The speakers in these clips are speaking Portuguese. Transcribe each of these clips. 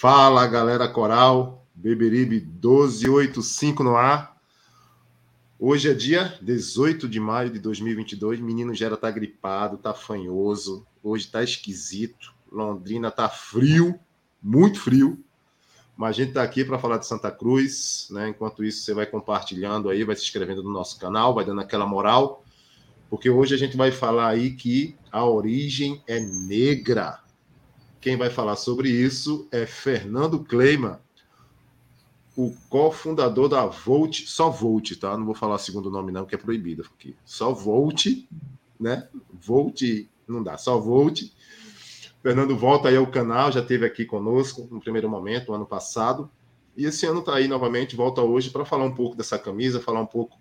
Fala galera coral, Beberibe 1285 no ar. Hoje é dia 18 de maio de 2022. Menino Gera tá gripado, tá fanhoso. Hoje tá esquisito. Londrina tá frio, muito frio. Mas a gente tá aqui para falar de Santa Cruz, né? Enquanto isso, você vai compartilhando aí, vai se inscrevendo no nosso canal, vai dando aquela moral, porque hoje a gente vai falar aí que a origem é negra. Quem vai falar sobre isso é Fernando Kleima, o cofundador da Volt, só Volt, tá? Não vou falar segundo nome não, que é proibido aqui. Só Volt, né? Volt não dá, só Volt. Fernando volta aí ao canal, já esteve aqui conosco no primeiro momento, no ano passado. E esse ano está aí novamente, volta hoje para falar um pouco dessa camisa, falar um pouco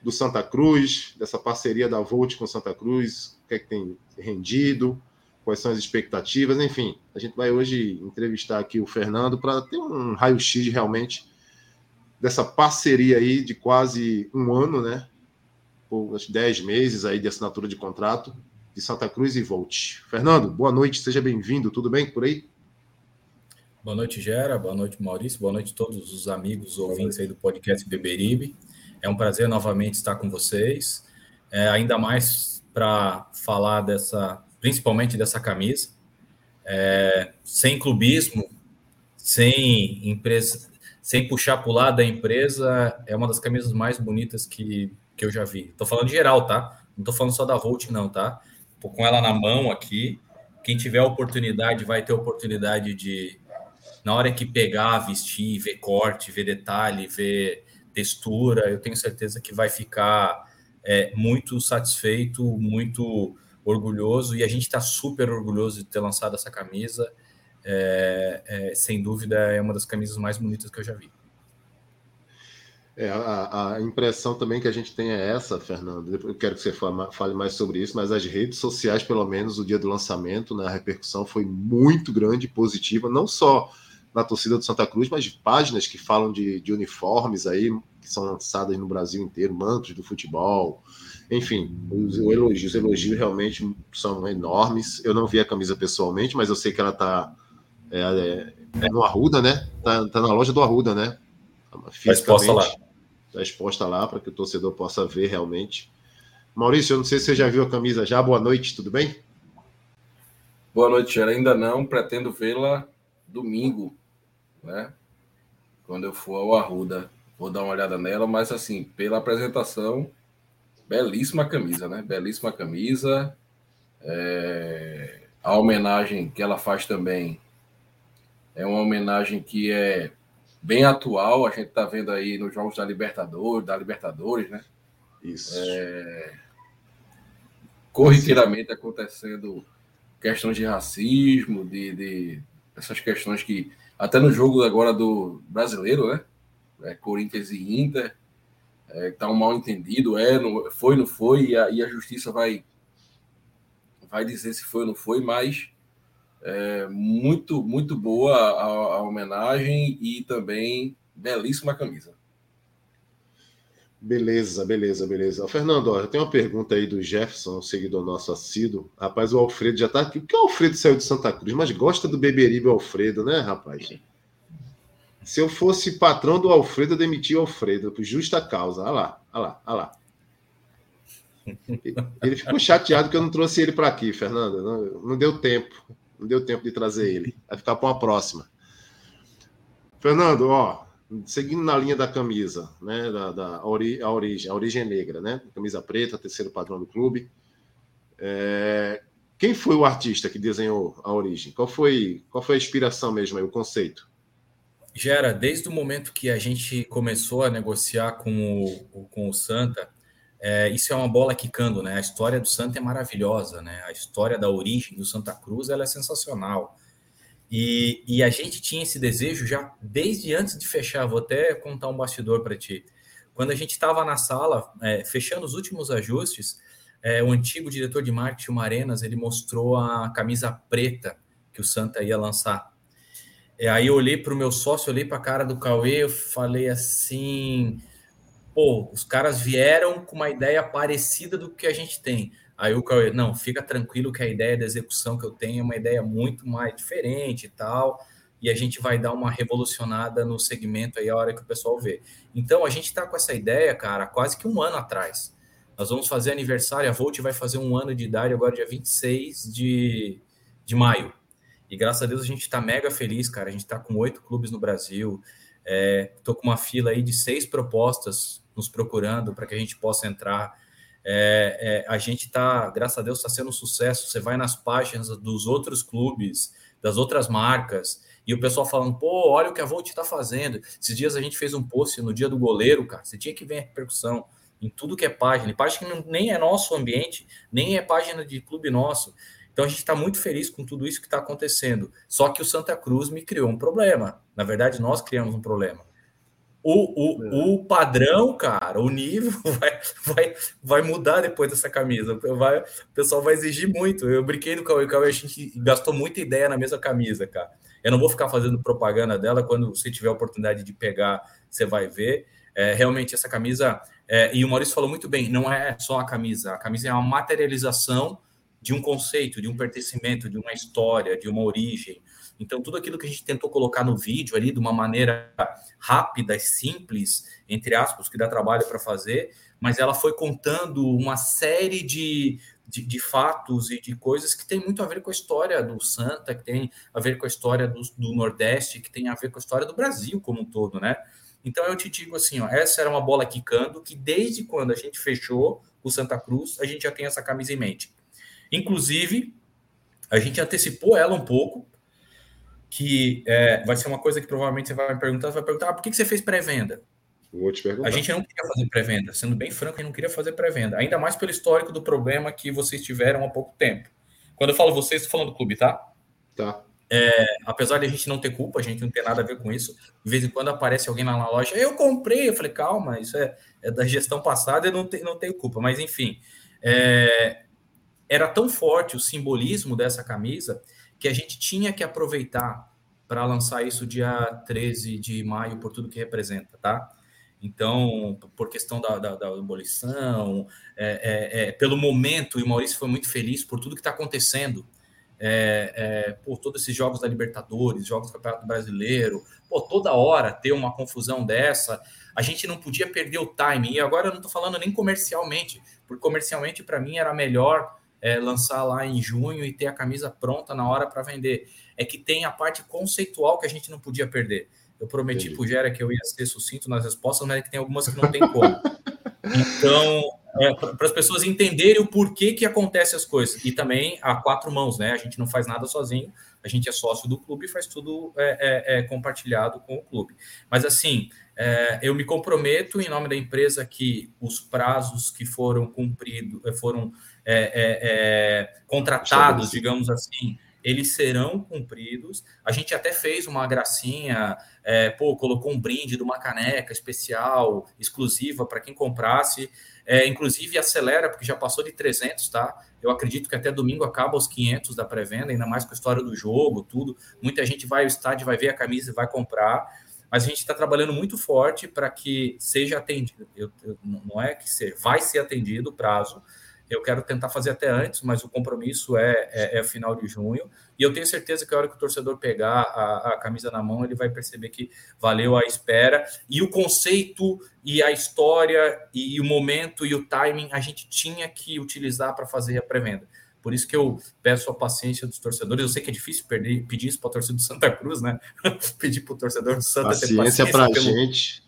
do Santa Cruz, dessa parceria da Volt com Santa Cruz, o que é que tem rendido, quais são as expectativas, enfim. A gente vai hoje entrevistar aqui o Fernando para ter um raio-x realmente dessa parceria aí de quase um ano, né? Por 10 meses aí de assinatura de contrato de Santa Cruz e Volte. Fernando, boa noite, seja bem-vindo, tudo bem por aí? Boa noite, Gera, boa noite, Maurício, boa noite a todos os amigos ouvintes aí do podcast Beberibe. É um prazer novamente estar com vocês, é, ainda mais para falar dessa principalmente dessa camisa. É, sem clubismo, sem empresa, sem puxar para o lado da empresa, é uma das camisas mais bonitas que, que eu já vi. Estou falando geral, tá? Não estou falando só da Volt, não, tá? Tô com ela na mão aqui. Quem tiver oportunidade vai ter oportunidade de, na hora que pegar, vestir, ver corte, ver detalhe, ver textura, eu tenho certeza que vai ficar é, muito satisfeito, muito orgulhoso e a gente está super orgulhoso de ter lançado essa camisa. É, é, sem dúvida, é uma das camisas mais bonitas que eu já vi. É, a, a, impressão também que a gente tem é essa, Fernando. Eu quero que você fale mais sobre isso, mas as redes sociais, pelo menos, o dia do lançamento, né, a repercussão foi muito grande, positiva, não só na torcida do Santa Cruz, mas de páginas que falam de, de uniformes aí, que são lançadas no Brasil inteiro, mantos do futebol, enfim, os elogios, os elogios realmente são enormes. Eu não vi a camisa pessoalmente, mas eu sei que ela está é, é, é, no Arruda, né? Tá, tá, na loja do Arruda, né? Está exposta lá. Está exposta lá para que o torcedor possa ver realmente. Maurício, eu não sei se você já viu a camisa já. Boa noite, tudo bem? Boa noite, ainda não. Pretendo vê-la domingo, né? Quando eu for ao Arruda, vou dar uma olhada nela, mas assim, pela apresentação, Belíssima camisa, né? Belíssima camisa. É... A homenagem que ela faz também é uma homenagem que é bem atual. A gente está vendo aí nos jogos da Libertadores, da Libertadores, né? Isso. É... Corriqueiramente acontecendo questões de racismo, de, de essas questões que até no jogo agora do brasileiro, né? É, Corinthians e Inter, é, tá um mal entendido, é, não, foi, não foi, e a, e a, justiça vai, vai dizer se foi ou não foi, mas é, muito, muito boa a, a, homenagem e também belíssima camisa. Beleza, beleza, beleza. Fernando, ó, eu tenho uma pergunta aí do Jefferson, seguidor nosso assíduo. Rapaz, o Alfredo já tá aqui. Por que o Alfredo saiu de Santa Cruz? Mas gosta do Beberibe Alfredo, né, rapaz? Se eu fosse patrão do Alfredo, eu demitia o Alfredo, por justa causa. Olha lá, olha lá, olha lá. Ele ficou chateado que eu não trouxe ele para aqui, Fernanda. Não, não, deu tempo. Não deu tempo de trazer ele. Vai ficar para uma próxima. Fernando, ó, seguindo na linha da camisa, né? Da, da ori, a origem, a origem negra, né? Camisa preta, terceiro padrão do clube. É, quem foi o artista que desenhou a origem? Qual foi, qual foi a inspiração mesmo aí, o conceito? Gera, desde o momento que a gente começou a negociar com o, com o Santa, é, isso é uma bola quicando, né? A história do Santa é maravilhosa, né? A história da origem do Santa Cruz ela é sensacional. E, e a gente tinha esse desejo já desde antes de fechar. Vou até contar um bastidor para ti. Quando a gente estava na sala, é, fechando os últimos ajustes, é, o antigo diretor de marketing, o Marenas, ele mostrou a camisa preta que o Santa ia lançar. E aí eu olhei para o meu sócio, olhei para a cara do Cauê, eu falei assim, pô, os caras vieram com uma ideia parecida do que a gente tem. Aí o Cauê, não, fica tranquilo que a ideia da execução que eu tenho é uma ideia muito mais diferente e tal, e a gente vai dar uma revolucionada no segmento aí a hora que o pessoal vê. Então a gente está com essa ideia, cara, quase que um ano atrás. Nós vamos fazer aniversário, a Volt vai fazer um ano de idade agora, dia 26 de, de maio. E graças a Deus a gente está mega feliz, cara. A gente está com oito clubes no Brasil. Estou é, com uma fila aí de seis propostas nos procurando para que a gente possa entrar. É, é, a gente está, graças a Deus, está sendo um sucesso. Você vai nas páginas dos outros clubes, das outras marcas, e o pessoal falando, pô, olha o que a Volt está fazendo. Esses dias a gente fez um post no dia do goleiro, cara. Você tinha que ver a repercussão em tudo que é página. E página que nem é nosso ambiente, nem é página de clube nosso. Então a gente está muito feliz com tudo isso que está acontecendo. Só que o Santa Cruz me criou um problema. Na verdade, nós criamos um problema. O, o, é. o padrão, cara, o nível vai, vai, vai mudar depois dessa camisa. Vai, o pessoal vai exigir muito. Eu brinquei no Cauê, Cauê, a gente gastou muita ideia na mesma camisa, cara. Eu não vou ficar fazendo propaganda dela. Quando você tiver a oportunidade de pegar, você vai ver. É, realmente, essa camisa. É, e o Maurício falou muito bem: não é só a camisa. A camisa é uma materialização de um conceito, de um pertencimento, de uma história, de uma origem. Então, tudo aquilo que a gente tentou colocar no vídeo ali de uma maneira rápida e simples, entre aspas, que dá trabalho para fazer, mas ela foi contando uma série de, de, de, fatos e de coisas que tem muito a ver com a história do Santa, que tem a ver com a história do, do Nordeste, que tem a ver com a história do Brasil como um todo, né? Então eu te digo assim, ó, essa era uma bola quicando que desde quando a gente fechou o Santa Cruz, a gente já tem essa camisa em mente. Inclusive, a gente antecipou ela um pouco, que é, vai ser uma coisa que provavelmente você vai me perguntar, você vai perguntar, ah, por que, você fez pré-venda? Vou te perguntar. A gente não queria fazer pré-venda, sendo bem franco, a gente não queria fazer pré-venda, ainda mais pelo histórico do problema que vocês tiveram há pouco tempo. Quando eu falo vocês, estou falando do clube, tá? Tá. É, apesar de a gente não ter culpa, a gente não tem nada a ver com isso. De vez em quando aparece alguém lá na loja, eu comprei. Eu falei, calma, isso é, é da gestão passada, eu não, te, não tenho culpa. Mas enfim, é, era tão forte o simbolismo dessa camisa que a gente tinha que aproveitar para lançar isso dia 13 de maio, por tudo que representa, tá? Então, por questão da, da, da abolição, é, é, é, pelo momento, e o Maurício foi muito feliz por tudo que está acontecendo, é, é, por todos esses jogos da Libertadores, jogos do Campeonato Brasileiro, pô, toda hora ter uma confusão dessa, a gente não podia perder o timing, e agora eu não estou falando nem comercialmente, porque comercialmente para mim era melhor é, lançar lá em junho e ter a camisa pronta na hora para vender. É que tem a parte conceitual que a gente não podia perder. Eu prometi para o Gera que eu ia ser sucinto nas respostas, mas é que tem algumas que não tem como. Então, é, para as pessoas entenderem o porquê que acontece as coisas. E também a quatro mãos, né? A gente não faz nada sozinho, a gente é sócio do clube e faz tudo é, é, é compartilhado com o clube. Mas assim, é, eu me comprometo em nome da empresa que os prazos que foram cumpridos, foram é, é, é, contratados, digamos assim, eles serão cumpridos. A gente até fez uma gracinha, é, pô, colocou um brinde de uma caneca especial, exclusiva para quem comprasse. É, inclusive acelera, porque já passou de 300, tá? Eu acredito que até domingo acaba os 500 da pré-venda, ainda mais com a história do jogo, tudo. Muita gente vai ao estádio, vai ver a camisa e vai comprar. Mas a gente está trabalhando muito forte para que seja atendido. Eu, eu, não é que seja, vai ser atendido o prazo eu quero tentar fazer até antes, mas o compromisso é, é, é final de junho. E eu tenho certeza que a hora que o torcedor pegar a, a, camisa na mão, ele vai perceber que valeu a espera. E o conceito, e a história, e, o momento, e o timing, a gente tinha que utilizar para fazer a pré-venda. Por isso que eu peço a paciência dos torcedores. Eu sei que é difícil perder, pedir isso para a torcida do Santa Cruz, né? pedir para o torcedor do Santa paciência ter paciência para a gente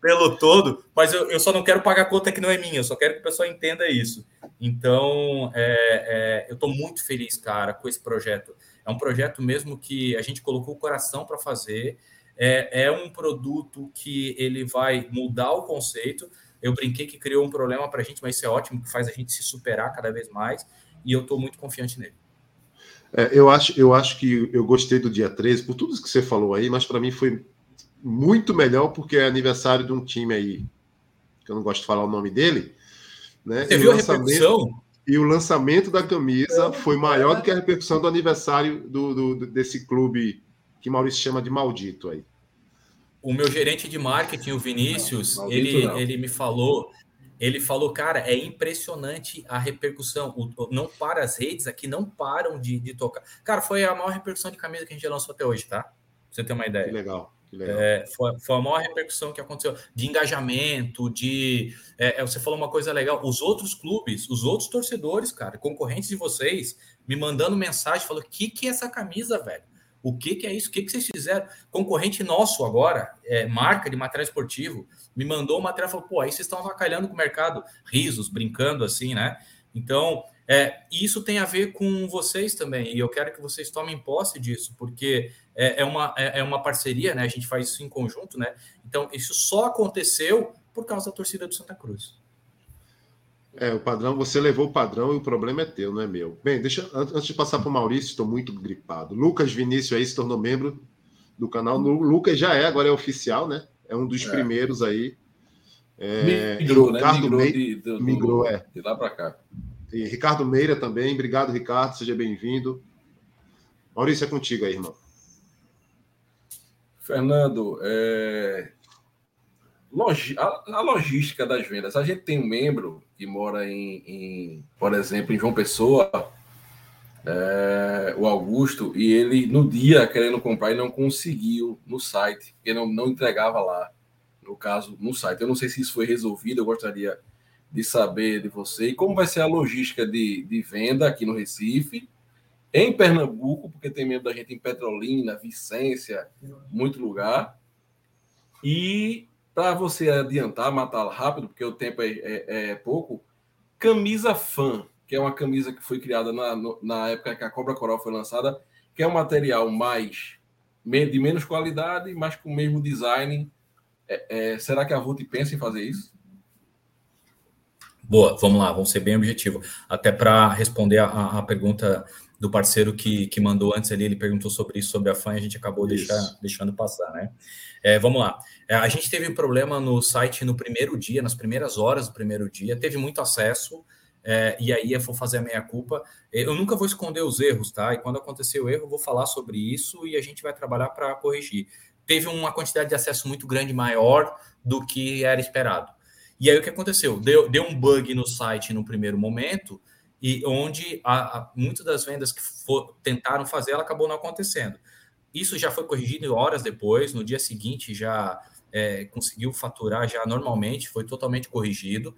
pelo todo, mas eu, eu só não quero pagar conta que não é minha, eu só quero que o pessoal entenda isso. Então, é, é, eu estou muito feliz, cara, com esse projeto. É um projeto mesmo que a gente colocou o coração para fazer. É, é um produto que ele vai mudar o conceito. Eu brinquei que criou um problema para a gente, mas isso é ótimo, que faz a gente se superar cada vez mais. E eu estou muito confiante nele. É, eu, acho, eu acho que eu gostei do dia 13, por tudo que você falou aí, mas para mim foi muito melhor porque é aniversário de um time aí, que eu não gosto de falar o nome dele. Né? Você e viu a repercussão? E o lançamento da camisa foi maior do que a repercussão do aniversário do, do desse clube que Maurício chama de maldito aí. O meu gerente de marketing, o Vinícius, ele, ele me falou ele falou, cara, é impressionante a repercussão. O, não para as redes aqui, não param de, de, tocar. Cara, foi a maior repercussão de camisa que a gente já lançou até hoje, tá? Pra você ter uma ideia. Que legal. É, foi, foi, a maior repercussão que aconteceu de engajamento, de. É, é, você falou uma coisa legal. Os outros clubes, os outros torcedores, cara, concorrentes de vocês, me mandando mensagem, falando: o que, que é essa camisa, velho? O que, que é isso? O que, que vocês fizeram? Concorrente nosso agora, é, marca de material esportivo, me mandou o material e falou: pô, aí vocês estão avacalhando com o mercado, risos, brincando assim, né? Então, é, isso tem a ver com vocês também, e eu quero que vocês tomem posse disso, porque é, é uma, é, é uma parceria, né? A gente faz isso em conjunto, né? Então, isso só aconteceu por causa da torcida do Santa Cruz. É, o padrão, você levou o padrão e o problema é teu, não é meu. Bem, deixa antes de passar para o Maurício, estou muito gripado. Lucas Vinícius aí se tornou membro do canal. O Lucas já é, agora é oficial, né? É um dos é. primeiros aí. É, migrou, né? Ricardo? Migrou, de, de, migrou é. De lá para cá. E Ricardo Meira também. Obrigado, Ricardo. Seja bem-vindo. Maurício, é contigo aí, irmão. Fernando, é... Logi... a, logística das vendas. A gente tem um membro que mora em, em por exemplo, em João Pessoa, é, o Augusto, e ele, no dia, querendo comprar, e não conseguiu no site, porque não, não entregava lá, no caso, no site. Eu não sei se isso foi resolvido, eu gostaria de saber de você. E como vai ser a logística de, de venda aqui no Recife, em Pernambuco, porque tem membro da gente em Petrolina, Vicência, muito lugar. E para você adiantar, matar rápido, porque o tempo é, é, é, pouco, camisa fã, que é uma camisa que foi criada na, na época que a Cobra Coral foi lançada, que é um material mais de menos qualidade, mas com o mesmo design. É, é, será que a Vult pensa em fazer isso? Boa, vamos lá, vamos ser bem objetivo. Até para responder a, a pergunta do parceiro que, que mandou antes ali, ele perguntou sobre isso, sobre a FAN, a gente acabou deixar, deixando passar, né? É, vamos lá. É, a gente teve um problema no site no primeiro dia, nas primeiras horas do primeiro dia, teve muito acesso, é, e aí eu vou fazer a meia-culpa. Eu nunca vou esconder os erros, tá? E quando acontecer o erro, eu vou falar sobre isso e a gente vai trabalhar para corrigir. Teve uma quantidade de acesso muito grande, maior do que era esperado. E aí o que aconteceu? Deu, deu um bug no site no primeiro momento, e onde a, a, muitas das vendas que for, tentaram fazer, ela acabou não acontecendo. Isso já foi corrigido horas depois, no dia seguinte já é, conseguiu faturar já normalmente, foi totalmente corrigido.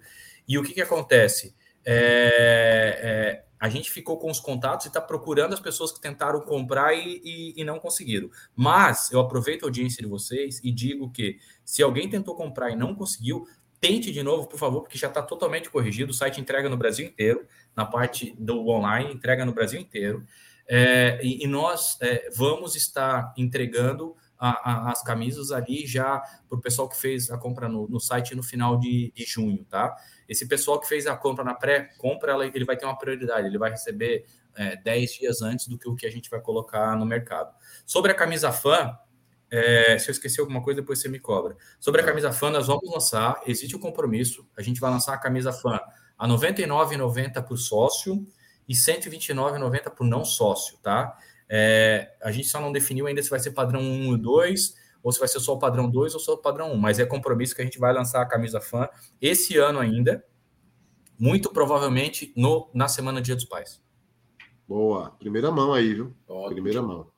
E o que, que acontece? É, é, a gente ficou com os contatos e está procurando as pessoas que tentaram comprar e, e, e, não conseguiram. Mas eu aproveito a audiência de vocês e digo que se alguém tentou comprar e não conseguiu, tente de novo, por favor, porque já está totalmente corrigido. O site entrega no Brasil inteiro, na parte do online, entrega no Brasil inteiro. É, e, e, nós é, vamos estar entregando a, a, as camisas ali já para o pessoal que fez a compra no, no site no final de, de, junho, tá? Esse pessoal que fez a compra na pré-compra, ele vai ter uma prioridade, ele vai receber é, 10 dias antes do que o que a gente vai colocar no mercado. Sobre a camisa fã, é, se eu esquecer alguma coisa, depois você me cobra. Sobre a camisa fã, nós vamos lançar, existe o um compromisso, a gente vai lançar a camisa fã a R$ 99,90 por sócio e R$ 129,90 por não sócio, tá? É, a gente só não definiu ainda se vai ser padrão 1 e 2, ou se vai ser só o padrão 2 ou só o padrão 1, mas é compromisso que a gente vai lançar a camisa fã esse ano ainda, muito provavelmente no, na semana Dia dos Pais. Boa, primeira mão aí, viu? Ótimo. Primeira mão.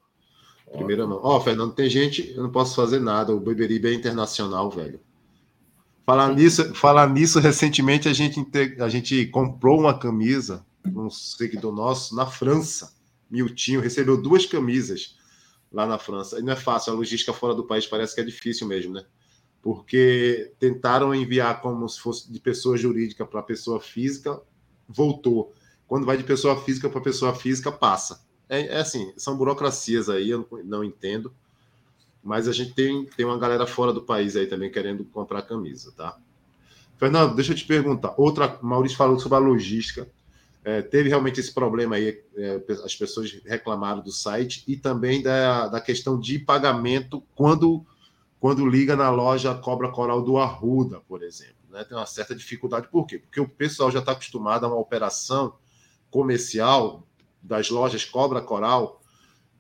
Primeira mão. Ó, oh, Fernando, tem gente, eu não posso fazer nada. O Beberibe é internacional, velho. Falar nisso, falar nisso recentemente a gente, a gente comprou uma camisa, um seguidor nosso, na França. Miltinho recebeu duas camisas lá na França. E não é fácil, a logística fora do país parece que é difícil mesmo, né? Porque tentaram enviar como se fosse de pessoa jurídica para pessoa física, voltou. Quando vai de pessoa física para pessoa física, passa é, é assim, são burocracias aí, eu não, entendo. Mas a gente tem, tem uma galera fora do país aí também querendo comprar camisa, tá? Fernando, deixa eu te perguntar. Outra, Maurício falou sobre a logística. é, teve realmente esse problema aí, é, as pessoas reclamaram do site e também da, da questão de pagamento quando, quando liga na loja Cobra Coral do Arruda, por exemplo. Né? Tem uma certa dificuldade. Por quê? Porque o pessoal já está acostumado a uma operação comercial das lojas Cobra Coral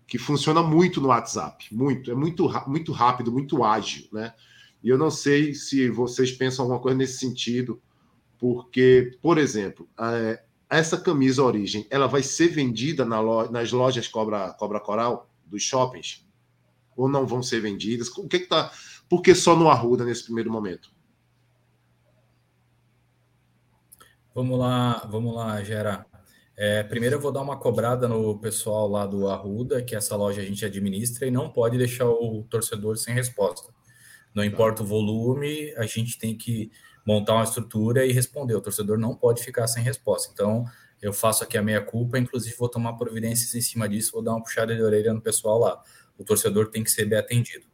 que funciona muito no WhatsApp, muito, é muito, muito rápido, muito ágil, né? E eu não sei se vocês pensam alguma coisa nesse sentido, porque, por exemplo, essa camisa Origem, ela vai ser vendida nas lojas Cobra, Cobra Coral dos shoppings? Ou não vão ser vendidas? O que que tá? Por que só no Arruda nesse primeiro momento? Vamos lá, vamos lá, Gera. É, primeiro eu vou dar uma cobrada no pessoal lá do Arruda, que essa loja a gente administra e não pode deixar o torcedor sem resposta. Não tá. importa o volume, a gente tem que montar uma estrutura e responder. O torcedor não pode ficar sem resposta. Então, eu faço aqui a minha culpa, inclusive vou tomar providências em cima disso, vou dar uma puxada de orelha no pessoal lá. O torcedor tem que ser bem atendido.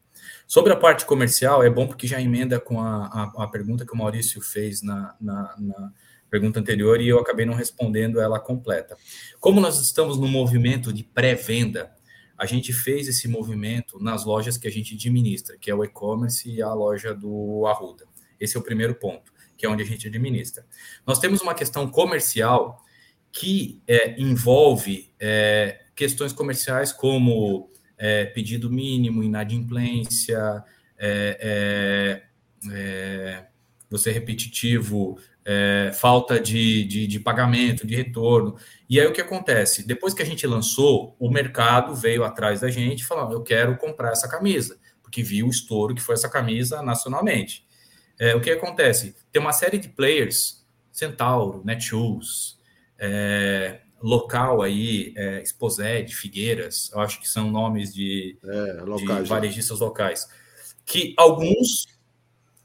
Sobre a parte comercial, é bom porque já emenda com a, a, a pergunta que o Maurício fez na, na, na, pergunta anterior e eu acabei não respondendo ela completa. Como nós estamos no movimento de pré-venda, a gente fez esse movimento nas lojas que a gente administra, que é o e-commerce e a loja do Arruda. Esse é o primeiro ponto, que é onde a gente administra. Nós temos uma questão comercial que é, envolve é, questões comerciais como é, pedido mínimo, inadimplência, é, é, é, você repetitivo, falta de, de, de, pagamento, de retorno. E aí o que acontece? Depois que a gente lançou, o mercado veio atrás da gente falando: eu quero comprar essa camisa, porque viu o estouro que foi essa camisa nacionalmente. É, o que acontece? Tem uma série de players, Centauro, Netshoes, é, local aí, é, Exposed, Figueiras, eu acho que são nomes de, é, locais, de varejistas locais, que alguns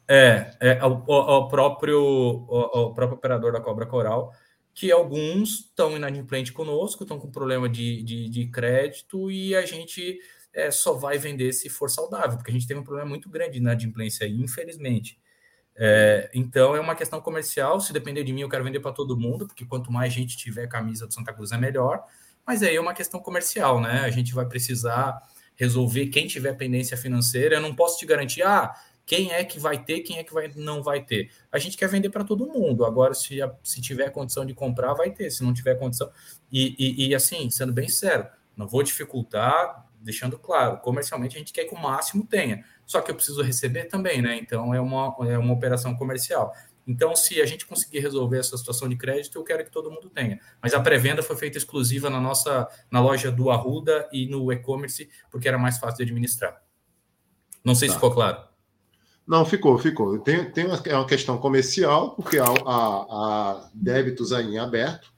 é, é o, o, próprio próprio operador da Cobra Coral, que alguns estão inadimplentes conosco, estão com problema de, de, de crédito e a gente é, só vai vender se for saudável, porque a gente teve um problema muito grande de inadimplência aí, infelizmente. É, então é uma questão comercial. Se depender de mim, eu quero vender para todo mundo, porque quanto mais gente tiver camisa do Santa Cruz é melhor. Mas aí é uma questão comercial, né? A gente vai precisar resolver quem tiver pendência financeira. Eu não posso te garantir, ah, quem é que vai ter, quem é que vai, não vai ter. A gente quer vender para todo mundo. Agora, se, se tiver condição de comprar, vai ter. Se não tiver condição. E, e, e assim, sendo bem sério, não vou dificultar, deixando claro, comercialmente a gente quer que o máximo tenha. Só que eu preciso receber também, né? Então é uma, é uma operação comercial. Então, se a gente conseguir resolver essa situação de crédito, eu quero que todo mundo tenha. Mas a pré-venda foi feita exclusiva na nossa na loja do Arruda e no e-commerce, porque era mais fácil de administrar. Não sei tá. se ficou claro. Não, ficou, ficou. Tem, tem uma, é uma questão comercial, porque há, há, há débitos aí em aberto,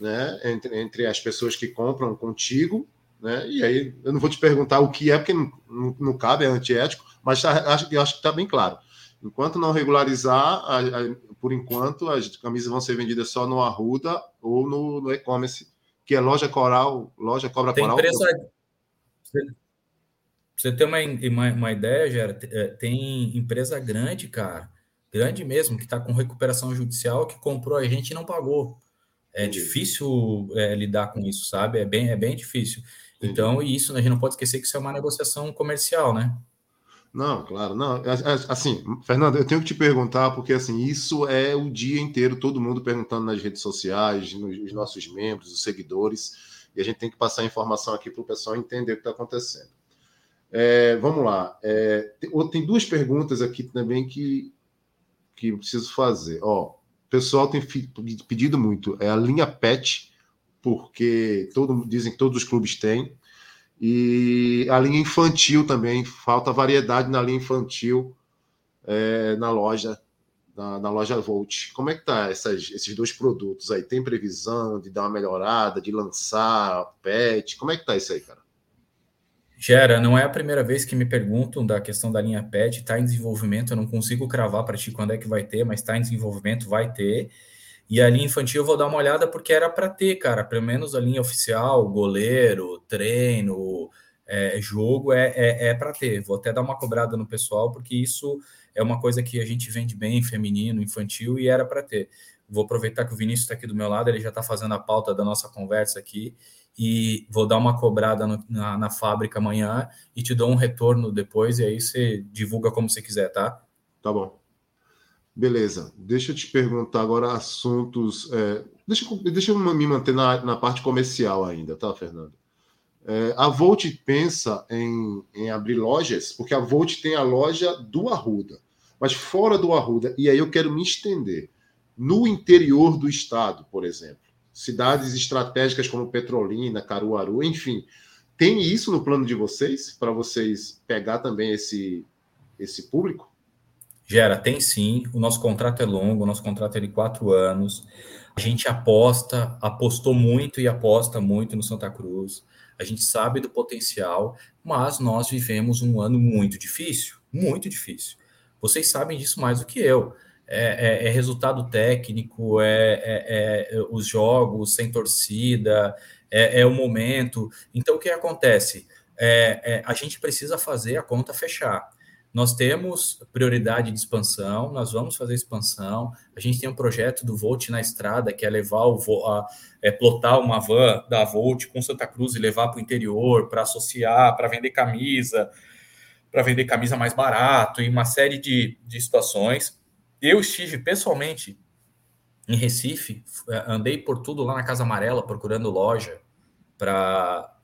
né, entre, entre as pessoas que compram contigo né? E aí eu não vou te perguntar o que é, porque não, não, não cabe, é antiético, mas tá, acho, acho que está bem claro. Enquanto não regularizar, a, a, por enquanto, as camisas vão ser vendidas só no Arruda ou no, no e-commerce, que é loja Coral, loja Cobra tem Coral. Empresa... Você tem uma, uma, uma ideia, Gera? É, tem empresa grande, cara, grande mesmo, que está com recuperação judicial, que comprou a gente e não pagou. É difícil é, lidar com isso, sabe? É bem, é bem difícil. Então, e isso a gente não pode esquecer que isso é uma negociação comercial, né? Não, claro, não. Assim, Fernando, eu tenho que te perguntar, porque assim, isso é o dia inteiro, todo mundo perguntando nas redes sociais, nos nossos membros, os seguidores, e a gente tem que passar a informação aqui para o pessoal entender o que está acontecendo. É, vamos lá. É, tem duas perguntas aqui também que, que eu preciso fazer. Ó, o pessoal tem pedido muito. É a linha PET porque todo, dizem que todos os clubes têm. E a linha infantil também, falta variedade na linha infantil é, na loja, na, na, loja Volt. Como é que tá essas, esses dois produtos aí? Tem previsão de dar uma melhorada, de lançar pet? Como é que tá isso aí, cara? Gera, não é a primeira vez que me perguntam da questão da linha PET, está em desenvolvimento, eu não consigo cravar para ti quando é que vai ter, mas está em desenvolvimento, vai ter. E a linha infantil eu vou dar uma olhada porque era para ter, cara, pelo menos a linha oficial, goleiro, treino, é, jogo é, é, é para ter. Vou até dar uma cobrada no pessoal porque isso é uma coisa que a gente vende bem, feminino, infantil, e era para ter. Vou aproveitar que o Vinícius está aqui do meu lado, ele já está fazendo a pauta da nossa conversa aqui e vou dar uma cobrada no, na, na, fábrica amanhã e te dou um retorno depois, e aí você divulga como você quiser, tá? Tá bom. Beleza. Deixa eu te perguntar agora assuntos. É, deixa, deixa eu me manter na, na parte comercial ainda, tá, Fernando? É, a Volt pensa em, em abrir lojas, porque a Volt tem a loja do Arruda, mas fora do Arruda, e aí eu quero me estender. No interior do estado, por exemplo cidades estratégicas como Petrolina, Caruaru, enfim. Tem isso no plano de vocês, para vocês pegar também esse, esse público? Gera, tem sim. O nosso contrato é longo, o nosso contrato é de quatro anos. A gente aposta, apostou muito e aposta muito no Santa Cruz. A gente sabe do potencial, mas nós vivemos um ano muito difícil, muito difícil. Vocês sabem disso mais do que eu é, é, é resultado técnico, é, é, é, os jogos sem torcida, é, é, o momento. Então, o que acontece? a gente precisa fazer a conta fechar. Nós temos prioridade de expansão, nós vamos fazer expansão. A gente tem um projeto do Volt na estrada, que é levar o a, é, plotar uma van da Volt com Santa Cruz e levar para o interior para associar, para vender camisa, para vender camisa mais barato e uma série de, de situações. Eu estive pessoalmente em Recife, eh, andei por tudo lá na Casa Amarela procurando loja para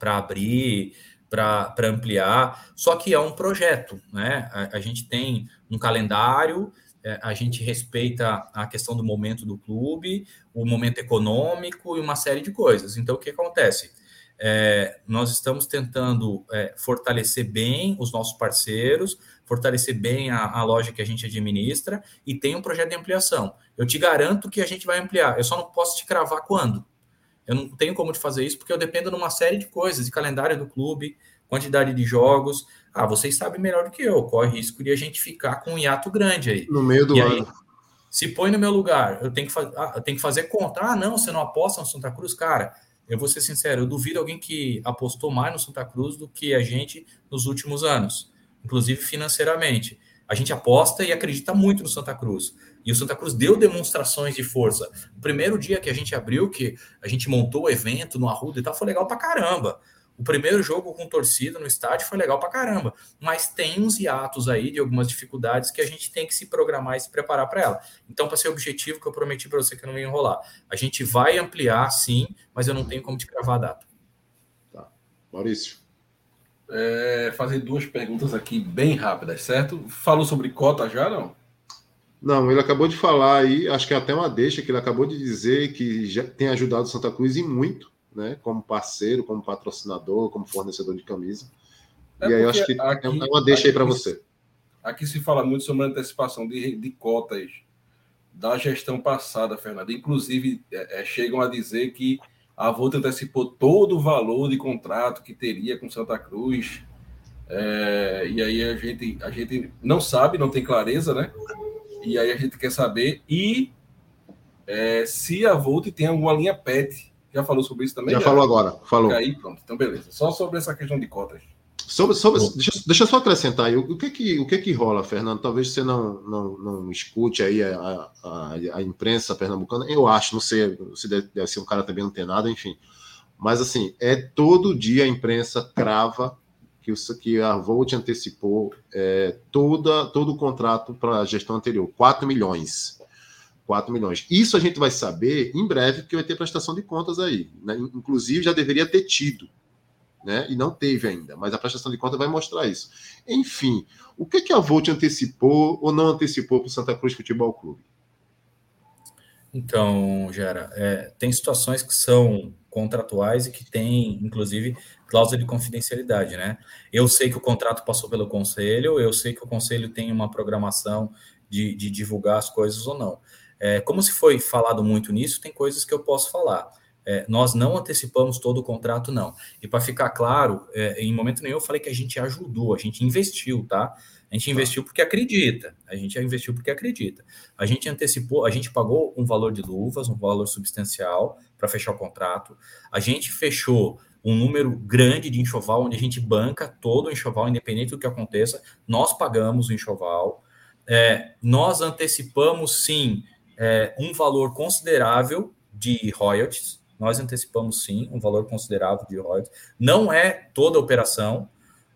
abrir, para ampliar. Só que é um projeto, né? A, a, gente tem um calendário, eh, a gente respeita a questão do momento do clube, o momento econômico e uma série de coisas. Então, o que acontece? É, nós estamos tentando é, fortalecer bem os nossos parceiros, fortalecer bem a, a, loja que a gente administra e tem um projeto de ampliação. Eu te garanto que a gente vai ampliar, eu só não posso te cravar quando. Eu não tenho como te fazer isso porque eu dependo de uma série de coisas, de calendário do clube, quantidade de jogos. Ah, vocês sabem melhor do que eu, corre risco de a gente ficar com um hiato grande aí. No meio do e ano. Aí, se põe no meu lugar, eu tenho que, ah, eu tenho que fazer conta. Ah, não, você não aposta no Santa Cruz? Cara, eu vou ser sincero, eu duvido alguém que apostou mais no Santa Cruz do que a gente nos últimos anos inclusive financeiramente. A gente aposta e acredita muito no Santa Cruz. E o Santa Cruz deu demonstrações de força. O primeiro dia que a gente abriu, que a gente montou o evento no Arruda e tal, foi legal pra caramba. O primeiro jogo com torcida no estádio foi legal pra caramba. Mas tem uns hiatos aí de algumas dificuldades que a gente tem que se programar e se preparar para ela. Então, para ser objetivo que eu prometi para você que eu não ia enrolar, a gente vai ampliar sim, mas eu não tenho como te cravar a data. Tá. Maurício é, fazer duas perguntas aqui bem rápidas, certo? Falou sobre cota já, não? Não, ele acabou de falar aí, acho que é até uma deixa que ele acabou de dizer que já tem ajudado Santa Cruz e muito, né? Como parceiro, como patrocinador, como fornecedor de camisa. É e aí eu acho que aqui, é uma deixa aí para você. Aqui se fala muito sobre a antecipação de, de cotas da gestão passada, Fernando. Inclusive, é, é chegam a dizer que a Volta antecipou todo o valor de contrato que teria com Santa Cruz. É, e aí a gente, a gente não sabe, não tem clareza, né? E aí a gente quer saber e é, se a Volt tem alguma linha PET. Já falou sobre isso também? Já, já? falou agora, falou. Aí pronto, então beleza. Só sobre essa questão de cotas. Sobre, sobre, deixa, deixa eu só acrescentar aí, o, o, que que, o que que rola, Fernando? Talvez você não, não, não escute aí a, a, a imprensa pernambucana, eu acho, não sei se deve, deve, ser um cara também não tem nada, enfim. Mas assim, é todo dia a imprensa crava que, o, que a Volt antecipou é, toda, todo o contrato para a gestão anterior, 4 milhões. 4 milhões. Isso a gente vai saber em breve, porque vai ter prestação de contas aí. Né? Inclusive, já deveria ter tido né? E não teve ainda, mas a prestação de conta vai mostrar isso. Enfim, o que, que a Volt antecipou ou não antecipou para o Santa Cruz Futebol Clube? Então, Gera, é, tem situações que são contratuais e que tem, inclusive, cláusula de confidencialidade, né? Eu sei que o contrato passou pelo conselho, eu sei que o conselho tem uma programação de, de divulgar as coisas ou não. É, como se foi falado muito nisso, tem coisas que eu posso falar. É, nós não antecipamos todo o contrato, não. E para ficar claro, é, em momento nenhum eu falei que a gente ajudou, a gente investiu, tá? A gente investiu porque acredita. A gente investiu porque acredita. A gente antecipou, a gente pagou um valor de luvas, um valor substancial para fechar o contrato. A gente fechou um número grande de enxoval, onde a gente banca todo o enxoval, independente do que aconteça. Nós pagamos o enxoval. É, nós antecipamos, sim, é, um valor considerável de royalties. Nós antecipamos sim um valor considerável de royalties. Não é toda operação,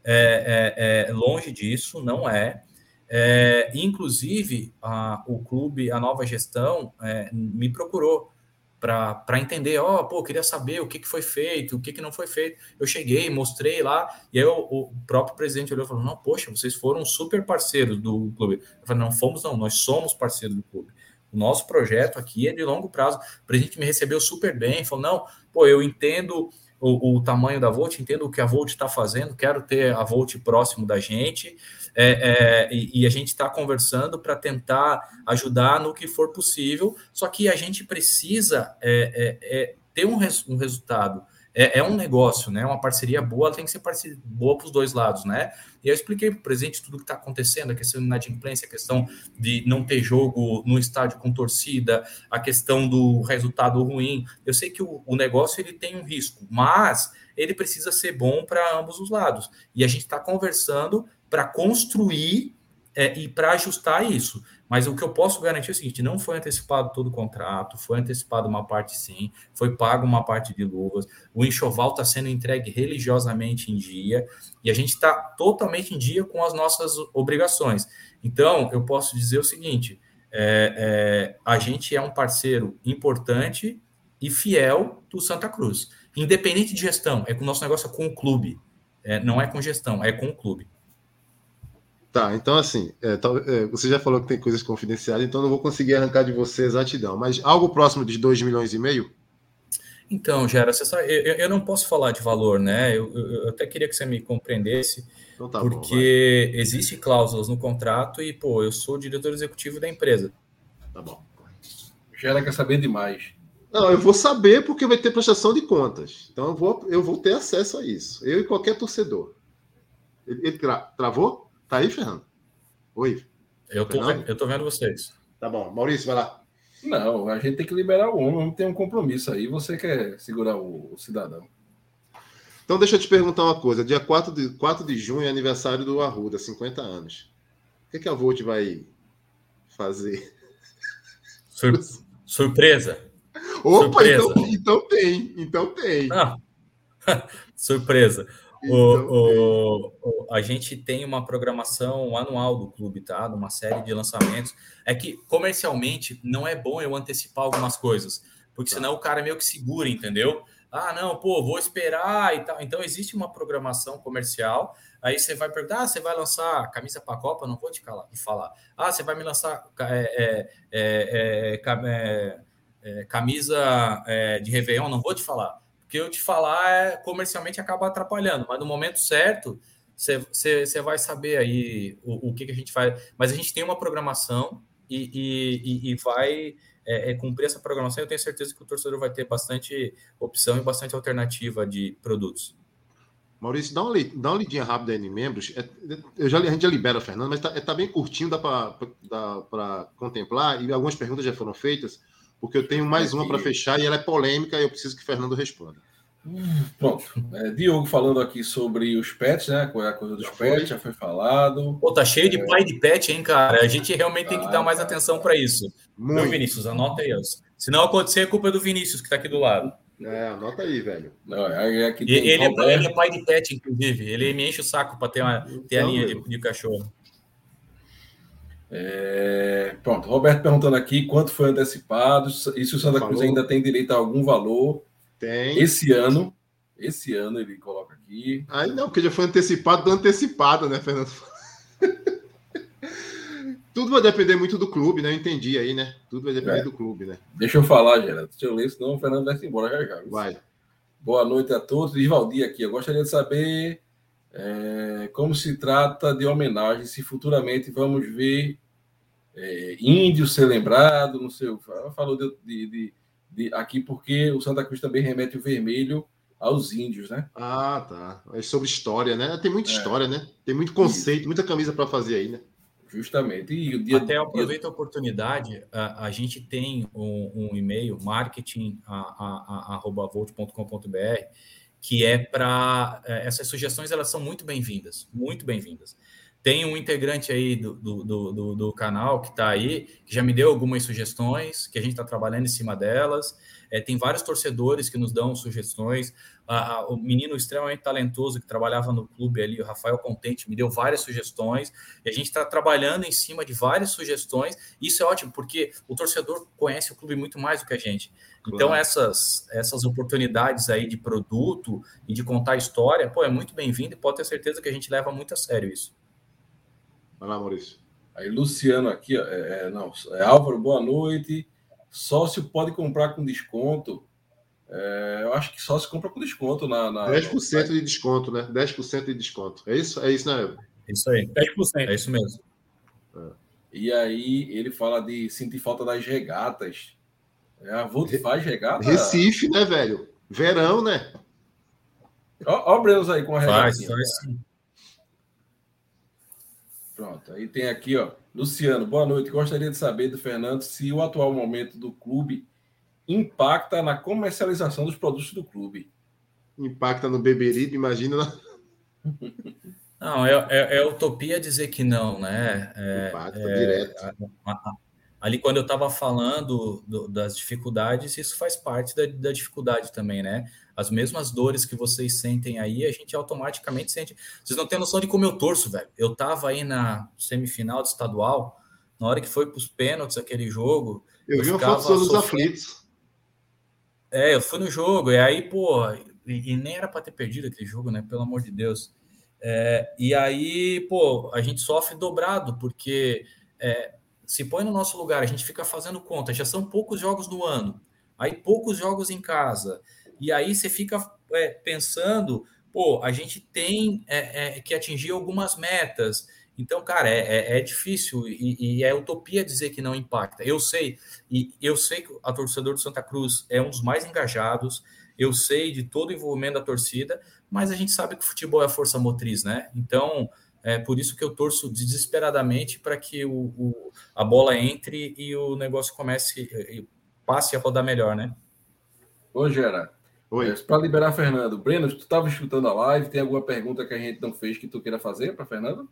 é, é, é longe disso, não é. é inclusive, a, o clube, a nova gestão, é, me procurou para entender, ó, oh, pô, queria saber o que, que foi feito, o que, que não foi feito. Eu cheguei, mostrei lá, e aí o, o próprio presidente olhou e falou: não, poxa, vocês foram super parceiros do clube. Eu falei, não fomos, não, nós somos parceiros do clube. O nosso projeto aqui é de longo prazo. O presidente me recebeu super bem, falou: não, pô, eu entendo o, o tamanho da Volt, entendo o que a Volt está fazendo, quero ter a Volt próximo da gente, é, é, e, e, a gente está conversando para tentar ajudar no que for possível, só que a gente precisa é, é, é ter um, res, um resultado é, é, um negócio, né? Uma parceria boa tem que ser parceria boa para os dois lados, né? E eu expliquei para o presidente tudo o que está acontecendo, a questão de inadimplência, a questão de não ter jogo no estádio com torcida, a questão do resultado ruim. Eu sei que o, o negócio ele tem um risco, mas ele precisa ser bom para ambos os lados. E a gente está conversando para construir é, e para ajustar isso. Mas o que eu posso garantir é o seguinte: não foi antecipado todo o contrato, foi antecipado uma parte sim, foi pago uma parte de luvas, o enxoval está sendo entregue religiosamente em dia e a gente está totalmente em dia com as nossas obrigações. Então, eu posso dizer o seguinte: é, é, a gente é um parceiro importante e fiel do Santa Cruz, independente de gestão. É que o nosso negócio é com o clube, é, não é com gestão, é com o clube. Tá, então assim, é, é, você já falou que tem coisas confidenciais, então não vou conseguir arrancar de você exatidão, mas algo próximo de 2 milhões e meio? Então, Gera, você sabe, eu, eu, não posso falar de valor, né? Eu, eu, até queria que você me compreendesse, então tá porque bom, existe cláusulas no contrato e, pô, eu sou o diretor executivo da empresa. Tá bom. Gera quer saber demais. Não, eu vou saber porque vai ter prestação de contas. Então eu vou, eu vou ter acesso a isso. Eu e qualquer torcedor. Ele, ele tra travou? Tá aí, Fernando? Oi. Eu tô, eu tô vendo vocês. Tá bom. Maurício, vai lá. Não, a gente tem que liberar o homem, tem um compromisso aí. Você quer segurar o, o, cidadão. Então, deixa eu te perguntar uma coisa. Dia 4 de, 4 de junho é aniversário do Arruda, 50 anos. O que, que a Volt vai fazer? Sur surpresa. Opa, então, surpresa. Então, então tem. Então tem. Não. surpresa. O, então, o, a gente tem uma programação anual do clube, tá? Uma série de lançamentos. É que comercialmente não é bom eu antecipar algumas coisas, porque senão o cara meio que segura, entendeu? Ah, não, pô, vou esperar e tal. Então existe uma programação comercial. Aí você vai perguntar: ah, você vai lançar camisa para a Copa? Não vou te falar. Ah, você vai me lançar é, é, é, é camisa de Réveillon? Não vou te falar porque eu te falar é, comercialmente acaba atrapalhando, mas no momento certo você vai saber aí o, o que, que, a gente faz. Mas a gente tem uma programação e, e, e vai é, é, cumprir essa programação. Eu tenho certeza que o torcedor vai ter bastante opção e bastante alternativa de produtos. Maurício, dá uma, dá uma lidinha rápida aí em membros. É, eu já, a gente já libera, Fernando, mas está é, tá bem curtinho, dá para contemplar, e algumas perguntas já foram feitas porque eu tenho mais uma para fechar e ela é polêmica e eu preciso que o Fernando responda. Pronto. É, Diogo falando aqui sobre os pets, né? Qual é a coisa dos pets, já foi falado. Pô, tá cheio de é... pai de pet, hein, cara? A gente realmente tem que dar mais atenção para isso. Muito. Meu Vinícius, anota aí. Se não acontecer, é culpa do Vinícius, que tá aqui do lado. É, anota aí, velho. Não, é, é ele, ele, é, ele, é, pai de pet, inclusive. Ele me enche o saco para ter, uma, ter então, a linha de, de cachorro. É, pronto, Roberto perguntando aqui quanto foi antecipado e se o Santa Cruz ainda tem direito a algum valor. Tem. Esse ano, esse ano ele coloca aqui. Aí não, porque já foi antecipado do antecipado, né, Fernando? Tudo vai depender muito do clube, né? Eu entendi aí, né? Tudo vai depender é. do clube, né? Deixa eu falar, Geraldo. Deixa eu ler, senão o Fernando vai se embora já já. Vai. Boa noite a todos. Isvaldi aqui. Eu gostaria de saber é, como se trata de homenagem, se futuramente vamos ver é, índio ser lembrado, não sei, falou de, de, de, de, aqui porque o Santa Cruz também remete o vermelho aos índios, né? Ah, tá. É sobre história, né? Tem muita é. história, né? Tem muito conceito, Isso. muita camisa para fazer aí, né? Justamente. E dia, Até aproveito dia... a oportunidade, a, a gente tem um, um e-mail, marketing.volt.com.br, que é para é, essas sugestões elas são muito bem-vindas, muito bem-vindas. Tem um integrante aí do, do, do, do canal que está aí, que já me deu algumas sugestões, que a gente está trabalhando em cima delas. É, tem vários torcedores que nos dão sugestões. Ah, o menino extremamente talentoso que trabalhava no clube ali, o Rafael Contente, me deu várias sugestões. E a gente está trabalhando em cima de várias sugestões. Isso é ótimo, porque o torcedor conhece o clube muito mais do que a gente. Então, essas, essas oportunidades aí de produto e de contar história, pô, é muito bem-vindo e pode ter certeza que a gente leva muito a sério isso. Vai lá, Maurício. Aí, Luciano aqui, ó, é, é, não, é Álvaro, boa noite. Sócio pode comprar com desconto. É, eu acho que só se compra com desconto na. na 10% de desconto, né? 10% de desconto. É isso? É isso, né? Isso aí. 10%. É isso mesmo. É. E aí ele fala de sentir falta das regatas. É, a Vult faz regata. Recife, né, velho? Verão, né? Ó, ó o Brenos aí com a regata. Faz, faz sim. Pronto, aí tem aqui, ó. Luciano, boa noite. Gostaria de saber do Fernando se o atual momento do clube impacta na comercialização dos produtos do clube. Impacta no Beberibe, imagina. Não, é, é, é, utopia dizer que não, né? É, impacta é, direto. A, a, ali, quando eu estava falando do, das dificuldades, isso faz parte da, da dificuldade também, né? As mesmas dores que vocês sentem aí, a gente automaticamente sente. Vocês não têm noção de como eu torço, velho. Eu tava aí na semifinal de estadual, na hora que foi para os pênaltis aquele jogo. Eu, eu vi uma foto dos aflitos. É, eu fui no jogo, e aí, pô, e, e nem era para ter perdido aquele jogo, né? Pelo amor de Deus. É, e aí, pô, a gente sofre dobrado, porque é, se põe no nosso lugar, a gente fica fazendo conta, já são poucos jogos no ano, aí poucos jogos em casa. E aí você fica é, pensando, pô, a gente tem é, é, que atingir algumas metas. Então, cara, é, é, é difícil e, e, é utopia dizer que não impacta. Eu sei, e eu sei que a torcedor do Santa Cruz é um dos mais engajados, eu sei de todo o envolvimento da torcida, mas a gente sabe que o futebol é a força motriz, né? Então, é por isso que eu torço desesperadamente para que o, o, a bola entre e o negócio comece, passe a rodar melhor, né? Ô, Gera, Oi. Para liberar Fernando. Breno, tu estava escutando a live, tem alguma pergunta que a gente não fez que tu queira fazer para Fernando?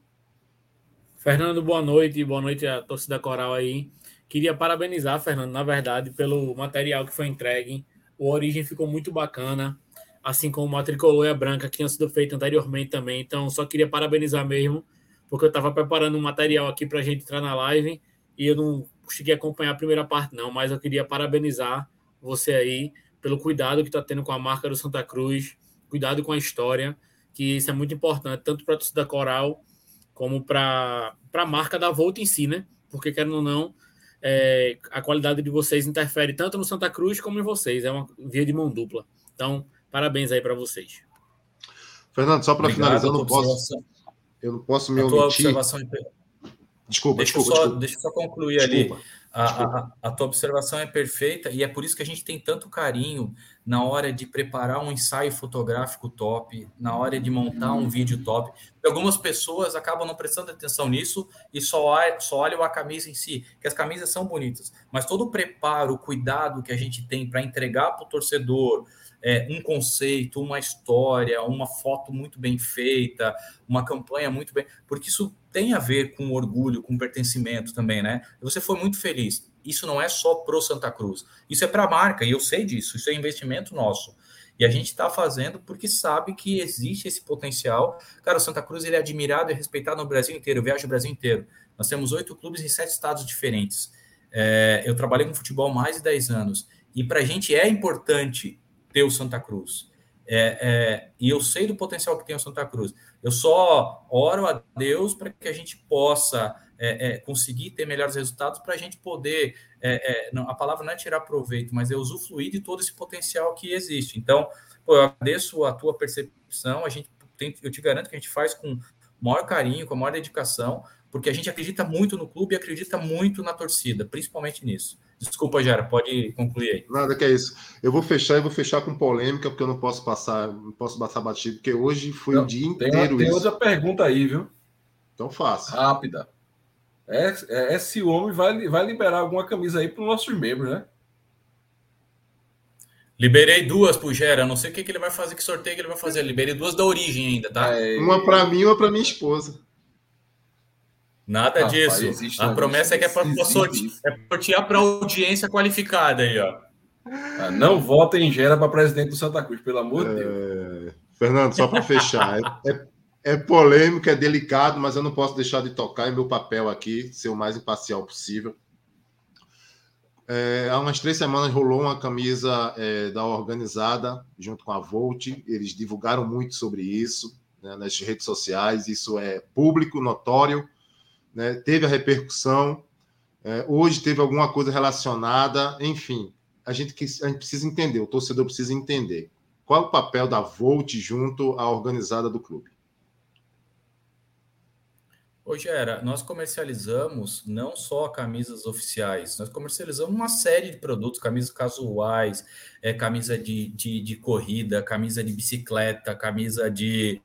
Fernando, boa noite. Boa noite à torcida coral aí. Queria parabenizar, Fernando, na verdade, pelo material que foi entregue. O Origem ficou muito bacana, assim como a Tricolor e a Branca, que tinha sido feito anteriormente também. Então, só queria parabenizar mesmo, porque eu estava preparando um material aqui para a gente entrar na live e eu não consegui acompanhar a primeira parte, não, mas eu queria parabenizar você aí pelo cuidado que está tendo com a marca do Santa Cruz, cuidado com a história, que isso é muito importante, tanto para a torcida coral como para a marca da Volta em si, né? Porque, querendo ou não, é, a qualidade de vocês interfere tanto no Santa Cruz como em vocês. É uma via de mão dupla. Então, parabéns aí para vocês. Fernando, só para finalizar, eu não posso, eu não posso me omitir. Observação... Desculpa, deixa desculpa, só, desculpa. Deixa eu só concluir desculpa. ali. A, a, a, tua observação é perfeita e é por isso que a gente tem tanto carinho na hora de preparar um ensaio fotográfico top, na hora de montar um vídeo top. Algumas pessoas acabam não prestando atenção nisso e só, só olham a camisa em si, que as camisas são bonitas, mas todo o preparo, o cuidado que a gente tem para entregar para o torcedor, é, um conceito, uma história, uma foto muito bem feita, uma campanha muito bem. Porque isso tem a ver com orgulho, com pertencimento também, né? Você foi muito feliz. Isso não é só pro Santa Cruz. Isso é para a marca, e eu sei disso. Isso é investimento nosso. E a gente está fazendo porque sabe que existe esse potencial. Cara, o Santa Cruz ele é admirado e respeitado no Brasil inteiro. Eu viajo o Brasil inteiro. Nós temos oito clubes em sete estados diferentes. É, eu trabalhei com futebol mais de dez anos. E para a gente é importante ter o Santa Cruz. É, é, e eu sei do potencial que tem o Santa Cruz. Eu só oro a Deus para que a gente possa é, é conseguir ter melhores resultados, para a gente poder. É, é, não, a palavra não é tirar proveito, mas é usufruir de todo esse potencial que existe. Então, pô, eu agradeço a tua percepção. A gente tem, eu te garanto que a gente faz com maior carinho, com maior dedicação, porque a gente acredita muito no clube e acredita muito na torcida, principalmente nisso. Desculpa, Jara, pode concluir aí. Nada que é isso. Eu vou fechar e vou fechar com polêmica, porque eu não posso passar, não posso passar batido, porque hoje foi o dia inteiro. Tem, uma, tem outra pergunta aí, viu? Então faça. Rápida. É, é, é, se o homem vai, vai liberar alguma camisa aí para os nossos membros, né? Liberei duas pro Gera. Não sei o que, que ele vai fazer, que sorteio que ele vai fazer. Liberei duas da origem ainda, tá? É... Uma para mim e uma para minha esposa. Nada disso. A promessa é que é para sortear, é para audiência qualificada aí, ó. Ah, não votem em Gera para presidente do Santa Cruz, pelo amor de Deus. É... Fernando, só para fechar, é, é, é, polêmico, é delicado, mas eu não posso deixar de tocar em meu papel aqui, ser o mais imparcial possível. É, há umas três semanas rolou uma camisa é, da organizada junto com a Volt. Eles divulgaram muito sobre isso né, nas redes sociais. Isso é público, notório. Né, teve a repercussão. É, hoje teve alguma coisa relacionada. Enfim, a gente, a gente precisa entender. O torcedor precisa entender qual é o papel da Volt junto à organizada do clube. Ô, Gera, nós comercializamos não só camisas oficiais, nós comercializamos uma série de produtos, camisas casuais, é, camisa de, de, de corrida, camisa de bicicleta, camisa de,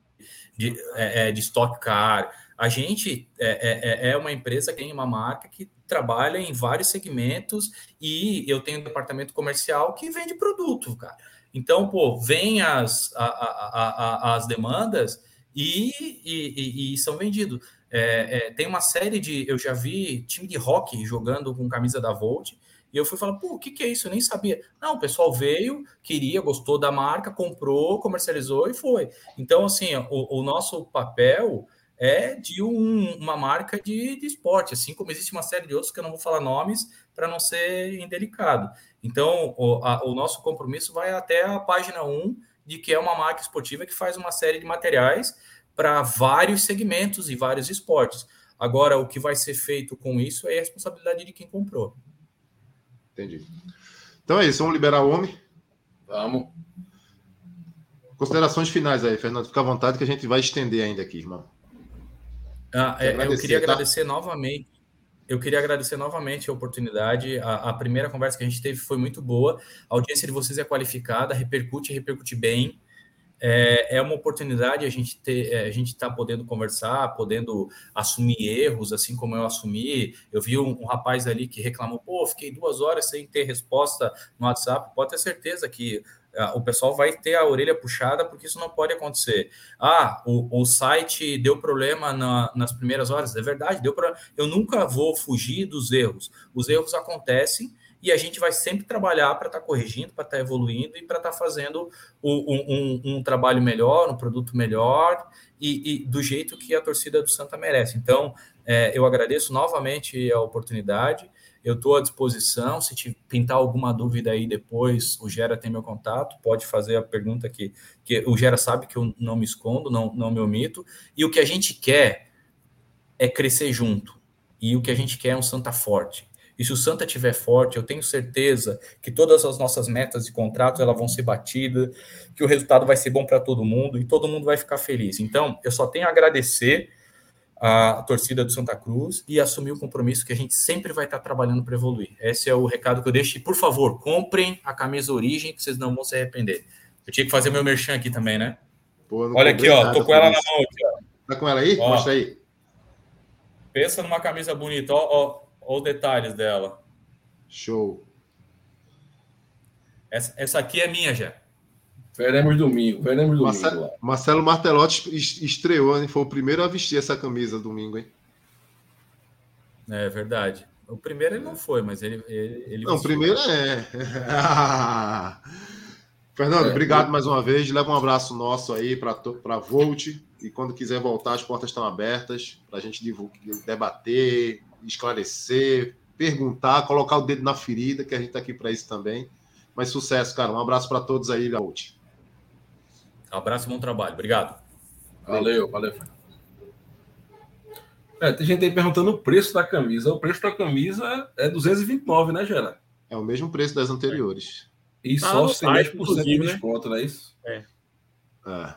de, é, é de stock car. A gente é, é, é, é uma empresa que tem uma marca que trabalha em vários segmentos e eu tenho um departamento comercial que vende produto, cara. Então, pô, vem as, a, a, a, as demandas e, e, e, e são vendidos. É, é, tem uma série de. Eu já vi time de rock jogando com camisa da Volt. E eu fui falar, pô, o que, que é isso? Eu nem sabia. Não, o pessoal veio, queria, gostou da marca, comprou, comercializou e foi. Então, assim, o, o nosso papel é de um, uma marca de, de esporte, assim como existe uma série de outros que eu não vou falar nomes para não ser indelicado. Então, o, a, o nosso compromisso vai até a página 1 de que é uma marca esportiva que faz uma série de materiais para vários segmentos e vários esportes. Agora, o que vai ser feito com isso é a responsabilidade de quem comprou. Entendi. Então é isso, vamos liberar o homem? Vamos. Considerações finais aí, Fernando. Fica à vontade que a gente vai estender ainda aqui, irmão. Ah, é, eu queria tá? agradecer novamente. Eu queria agradecer novamente a oportunidade. A, a, primeira conversa que a gente teve foi muito boa. A audiência de vocês é qualificada, repercute, repercute bem é, é uma oportunidade a gente ter, é, a gente está podendo conversar, podendo assumir erros, assim como eu assumi. Eu vi um, um, rapaz ali que reclamou, pô, fiquei duas horas sem ter resposta no WhatsApp. Pode ter certeza que o pessoal vai ter a orelha puxada, porque isso não pode acontecer. Ah, o, o site deu problema na, nas primeiras horas. É verdade, deu problema. Eu nunca vou fugir dos erros. Os erros acontecem e a gente vai sempre trabalhar para estar tá corrigindo, para estar tá evoluindo e para estar tá fazendo um, um, um, trabalho melhor, um produto melhor e, e, do jeito que a torcida do Santa merece. Então, é, eu agradeço novamente a oportunidade. Eu estou à disposição. Se te pintar alguma dúvida aí depois, o Gera tem meu contato. Pode fazer a pergunta que, que o Gera sabe que eu não me escondo, não, não me omito. E o que a gente quer é crescer junto. E o que a gente quer é um Santa forte. E se o Santa estiver forte, eu tenho certeza que todas as nossas metas de contrato elas vão ser batidas, que o resultado vai ser bom para todo mundo e todo mundo vai ficar feliz. Então, eu só tenho a agradecer a torcida do Santa Cruz e assumir o compromisso que a gente sempre vai estar trabalhando para evoluir. Esse é o recado que eu deixo. E, por favor, comprem a camisa Origem, que vocês não vão se arrepender. Eu tinha que fazer meu merchan aqui também, né? Pô, Olha aqui, ó. Tô com ela na mão aqui, ó. Tá com ela aí? Ó, Mostra aí. Pensa numa camisa bonita, ó, ó ou detalhes dela. Show. Essa, essa aqui é minha já. Veremos domingo. Veremos domingo. Marcelo, Marcelo Martelotti estreou, hein? Foi o primeiro a vestir essa camisa domingo, hein? É verdade. O primeiro ele não foi, mas ele. ele, ele não, o primeiro é. Fernando, é, obrigado eu... mais uma vez. Leva um abraço nosso aí para a Volt. E quando quiser voltar, as portas estão abertas para a gente debater, esclarecer, perguntar, colocar o dedo na ferida, que a gente está aqui para isso também. Mas sucesso, cara. Um abraço para todos aí, Gaúcho. Abraço e bom trabalho. Obrigado. Valeu, valeu. É, tem gente aí perguntando o preço da camisa. O preço da camisa é 229, né, Gera? É o mesmo preço das anteriores. E ah, só tem 10% de né? desconto, né? não é isso? É. é.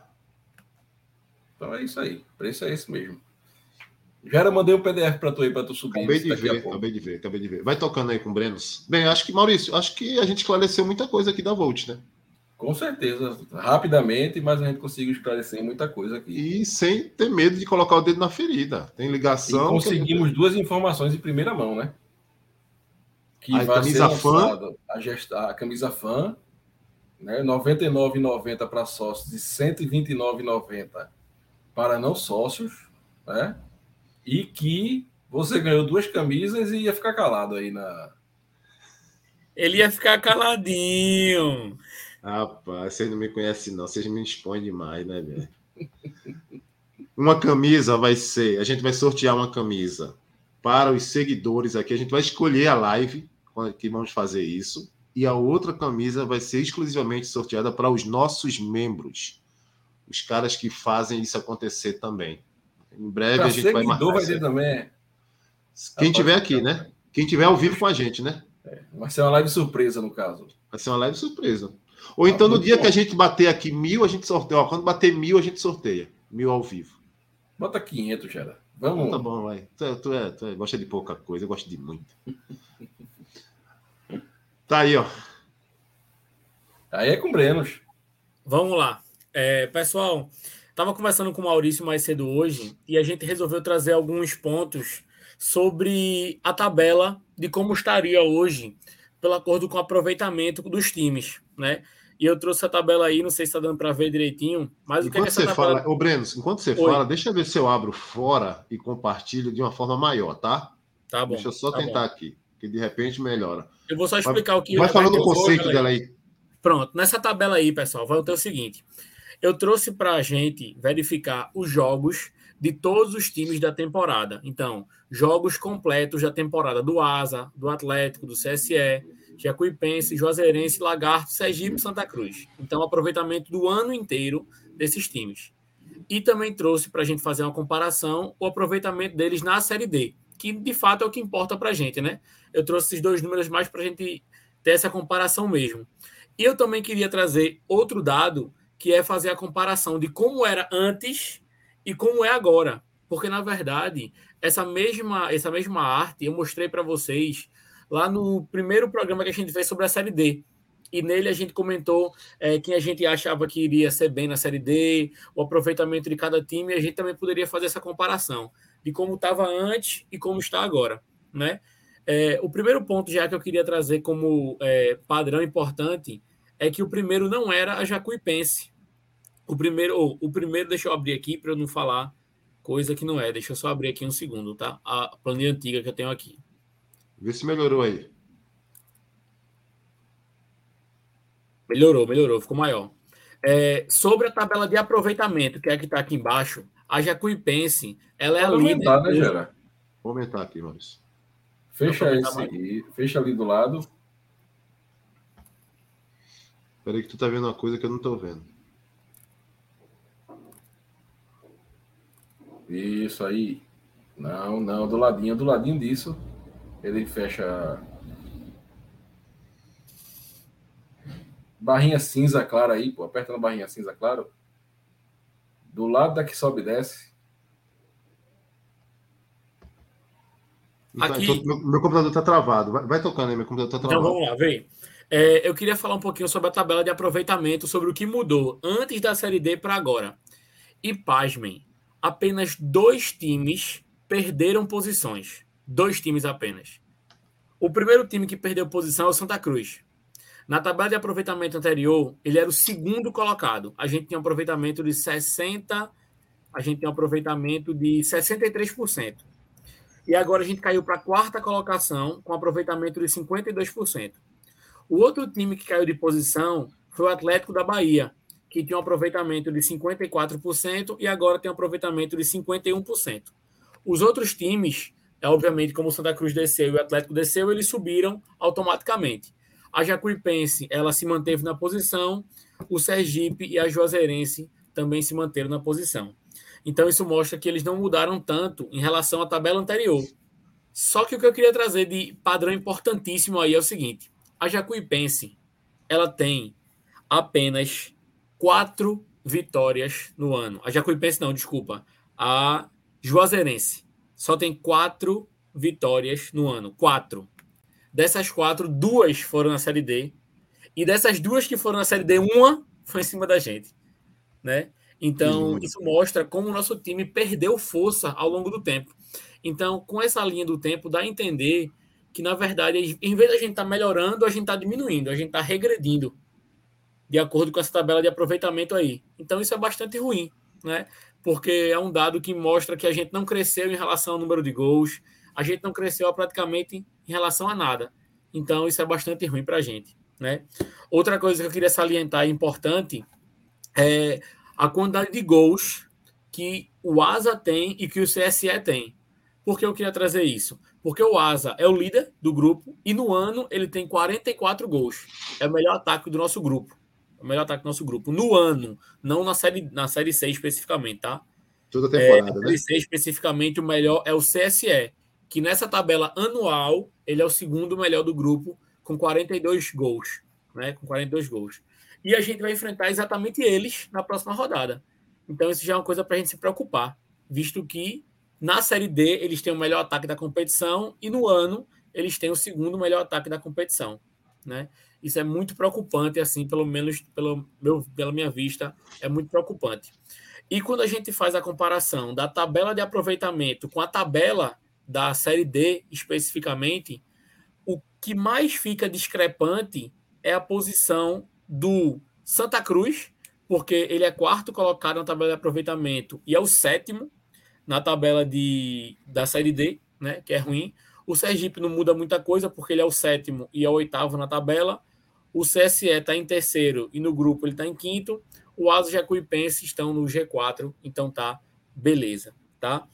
Então é isso aí. O preço é esse mesmo. Já era, mandei um PDF para tu aí, para tu subir. Acabei de ver, acabei de ver, acabei de ver. Vai tocando aí com o Brenos. Bem, acho que, Maurício, acho que a gente esclareceu muita coisa aqui da Volt, né? Com certeza, rapidamente, mas a gente conseguiu esclarecer muita coisa aqui. E sem ter medo de colocar o dedo na ferida. Tem ligação. E conseguimos gente... duas informações em primeira mão, né? Que a vai camisa ser fã. A, gesta... a camisa fã, né? R$ 99,90 para sócios e R$ 129,90 para não sócios, né? e que Você ganhou duas camisas e ia ficar calado aí na. Ele ia ficar caladinho. Rapaz, vocês não me conhecem, não. Vocês me expõem demais, né, velho? Uma camisa vai ser. A gente vai sortear uma camisa para os seguidores aqui. A gente vai escolher a live que vamos fazer isso. E a outra camisa vai ser exclusivamente sorteada para os nossos membros. Os caras que fazem isso acontecer também. Em breve pra a gente vai marcar. Vai ter também. Quem tiver aqui, né? Quem tiver ao vivo com a gente, né? É, vai ser uma live surpresa, no caso. Vai ser uma live surpresa. Ou então, no dia que a gente bater aqui mil, a gente sorteia. Ó, quando bater mil, a gente sorteia. Mil ao vivo. Bota 500, Gera. Vamos. Tá bom, vai. Tu, é, tu, é, tu é, gosta de pouca coisa, eu gosto de muito. tá aí, ó. Aí é com Brenos. Vamos lá. É, pessoal, estava conversando com o Maurício mais cedo hoje e a gente resolveu trazer alguns pontos sobre a tabela de como estaria hoje, pelo acordo com o aproveitamento dos times, né? E eu trouxe a tabela aí, não sei se está dando para ver direitinho, mas enquanto o que, é que você tabela... fala, ô Breno, enquanto você Oi. fala, deixa eu ver se eu abro fora e compartilho de uma forma maior, tá? Tá bom. Deixa eu só tá tentar bom. aqui, que de repente melhora. Eu vou só explicar vai, o que. Vai falando o conceito dela aí. Pronto, nessa tabela aí, pessoal, vai ter o seguinte: eu trouxe para a gente verificar os jogos de todos os times da temporada. Então, jogos completos da temporada do Asa, do Atlético, do CSE, Jacuipense, Juazeirense, Lagarto, Sergipe e Santa Cruz. Então, aproveitamento do ano inteiro desses times. E também trouxe para a gente fazer uma comparação o aproveitamento deles na Série D, que de fato é o que importa para a gente, né? Eu trouxe esses dois números mais para a gente ter essa comparação mesmo. E eu também queria trazer outro dado, que é fazer a comparação de como era antes e como é agora. Porque, na verdade, essa mesma, essa mesma arte eu mostrei para vocês lá no primeiro programa que a gente fez sobre a Série D. E nele a gente comentou é, quem a gente achava que iria ser bem na Série D, o aproveitamento de cada time, e a gente também poderia fazer essa comparação de como estava antes e como está agora. Né? É, o primeiro ponto já que eu queria trazer como é, padrão importante é que o primeiro não era a Jacuipense, o primeiro, oh, o primeiro, deixa eu abrir aqui para eu não falar coisa que não é. Deixa eu só abrir aqui um segundo, tá? A planilha antiga que eu tenho aqui. Vê se melhorou aí. Melhorou, melhorou, ficou maior. É, sobre a tabela de aproveitamento, que é a que está aqui embaixo, a Jacuipense, ela é Pode a líder. Aumentar, né, Gera? Vou aumentar aqui, Maurício. Fecha esse aí, fecha ali do lado. Peraí que tu tá vendo uma coisa que eu não tô vendo. Isso aí. Não, não, do ladinho, do ladinho disso. Ele fecha. Barrinha cinza clara aí, pô. Aperta na barrinha cinza claro. Do lado da que sobe e desce. Então, Aqui... Então, meu, meu, computador está travado. Vai, vai, tocando aí, meu computador está travado. Então vamos lá, vem. É, eu queria falar um pouquinho sobre a tabela de aproveitamento, sobre o que mudou antes da Série D para agora. E pasmem, apenas dois times perderam posições. Dois times apenas. O primeiro time que perdeu posição é o Santa Cruz. Na tabela de aproveitamento anterior, ele era o segundo colocado. A gente tinha um aproveitamento de 60, a gente tem um aproveitamento de 63%. E agora a gente caiu para a quarta colocação com aproveitamento de 52%. O outro time que caiu de posição foi o Atlético da Bahia, que tinha um aproveitamento de 54% e agora tem um aproveitamento de 51%. Os outros times, é, obviamente, como o Santa Cruz desceu e o Atlético desceu, eles subiram automaticamente. A Jacuipense, ela se manteve na posição, o Sergipe e a Juazeirense também se manteram na posição. Então, isso mostra que eles não mudaram tanto em relação à tabela anterior. Só que o que eu queria trazer de padrão importantíssimo aí é o seguinte: a Jacuipense, ela tem apenas quatro vitórias no ano. A Jacuipense não, desculpa. A Juazeirense só tem quatro vitórias no ano. Quatro. Dessas quatro, duas foram na Série D. E dessas duas que foram na Série D, uma foi em cima da gente. Né? Então, isso mostra como o nosso time perdeu força ao longo do tempo. Então, com essa linha do tempo, dá a entender que, na verdade, em vez de a gente estar tá melhorando, a gente está diminuindo, a gente está regredindo de acordo com essa tabela de aproveitamento aí. Então isso é bastante ruim, né? Porque é um dado que mostra que a gente não cresceu em relação ao número de gols, a gente não cresceu praticamente em relação a nada. Então, isso é bastante ruim para a gente. Né? Outra coisa que eu queria salientar importante é a quantidade de gols que o Asa tem e que o CSE tem. Por que eu queria trazer isso? Porque o Asa é o líder do grupo e no ano ele tem 44 gols. É o melhor ataque do nosso grupo. É o melhor ataque do nosso grupo. No ano, não na série, na série C especificamente, tá? Toda temporada, é, na série né? C especificamente, o melhor é o CSE, que nessa tabela anual ele é o segundo melhor do grupo com 42 gols, né? Com 42 gols. E a gente vai enfrentar exatamente eles na próxima rodada. Então isso já é uma coisa para a gente se preocupar, visto que na Série D eles têm o melhor ataque da competição e no ano eles têm o segundo melhor ataque da competição, né? Isso é muito preocupante, assim, pelo menos pelo meu, pela minha vista, é muito preocupante. E quando a gente faz a comparação da tabela de aproveitamento com a tabela da Série D especificamente, o que mais fica discrepante é a posição do Santa Cruz, porque ele é quarto colocado na tabela de aproveitamento e é o sétimo na tabela de, da Série D, né, que é ruim. O Sergipe não muda muita coisa, porque ele é o sétimo e é o oitavo na tabela. O CSE está em terceiro e no grupo ele está em quinto. O Asa Jacuipense estão no G4, então tá beleza, tá?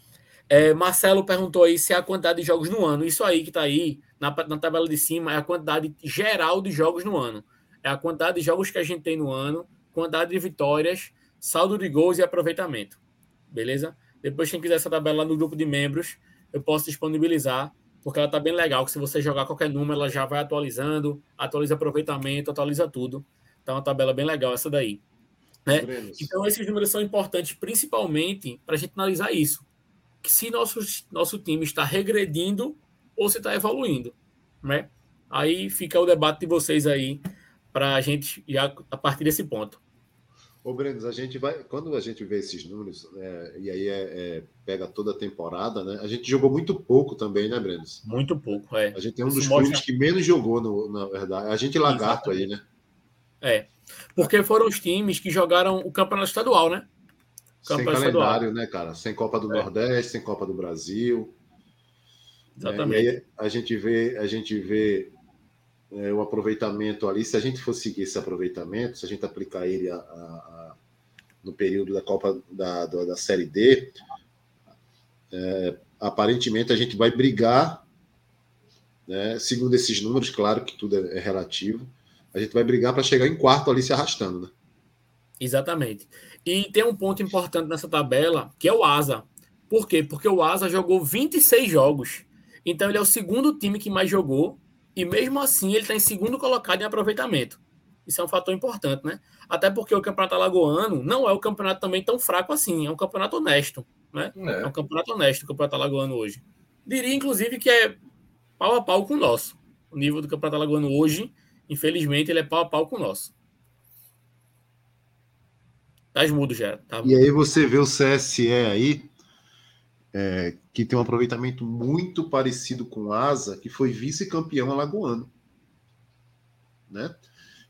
É, Marcelo perguntou aí se é a quantidade de jogos no ano. Isso aí que está aí na, na tabela de cima é a quantidade geral de jogos no ano. É a quantidade de jogos que a gente tem no ano, quantidade de vitórias, saldo de gols e aproveitamento. Beleza? Depois, quem quiser essa tabela no grupo de membros, eu posso disponibilizar, porque ela está bem legal, que se você jogar qualquer número, ela já vai atualizando, atualiza aproveitamento, atualiza tudo. Então, é uma tabela bem legal essa daí. Né? Então, esses números são importantes, principalmente para a gente analisar isso que se nosso, nosso time está regredindo ou se está evoluindo, né? Aí fica o debate de vocês aí para a gente já a partir desse ponto. Ô, Brendes, a gente vai. Quando a gente vê esses números, é, e aí é, é, pega toda a temporada, né? A gente jogou muito pouco também, né, Brendes? Muito pouco, é. A gente tem um dos mostra... clubes que menos jogou, no, na verdade. A gente lagarto Exatamente. aí, né? É. Porque foram os times que jogaram o campeonato estadual, né? sem calendário, né, cara? Sem Copa do é. Nordeste, sem Copa do Brasil. Exatamente. Né? E aí a gente vê, a gente vê é, o aproveitamento ali. Se a gente for seguir esse aproveitamento, se a gente aplicar ele a, a, a, no período da Copa da, da, da Série D, é, aparentemente a gente vai brigar, né, segundo esses números, claro que tudo é, é relativo, a gente vai brigar para chegar em quarto ali se arrastando, né? Exatamente. E tem um ponto importante nessa tabela, que é o Asa. Por quê? Porque o Asa jogou 26 jogos. Então ele é o segundo time que mais jogou. E mesmo assim ele está em segundo colocado em aproveitamento. Isso é um fator importante, né? Até porque o campeonato alagoano não é um campeonato também tão fraco assim. É um campeonato honesto, né? É, é um campeonato honesto o campeonato alagoano hoje. Diria, inclusive, que é pau a pau com o nosso. O nível do campeonato alagoano hoje, infelizmente, ele é pau a pau com o nosso. Tá mudo já. Tá e aí você vê o CSE aí, é, que tem um aproveitamento muito parecido com o Asa, que foi vice-campeão alagoano. Né?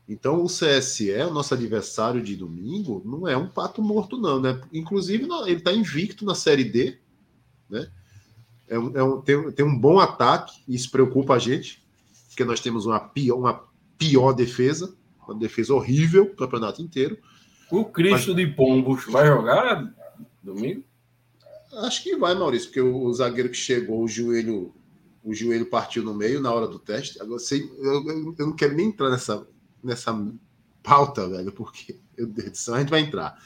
Então o CSE, o nosso adversário de domingo, não é um pato morto, não. Né? Inclusive, ele está invicto na Série D. Né? É um, é um, tem, tem um bom ataque, e isso preocupa a gente, porque nós temos uma pior, uma pior defesa, uma defesa horrível o campeonato inteiro. O Cristo Mas... de Pombos vai jogar domingo? Acho que vai, Maurício, porque o, zagueiro que chegou, o joelho, o joelho partiu no meio na hora do teste. Agora, sei, eu, eu, não quero nem entrar nessa, nessa pauta, velho, porque, meu Deus do céu, a gente vai entrar.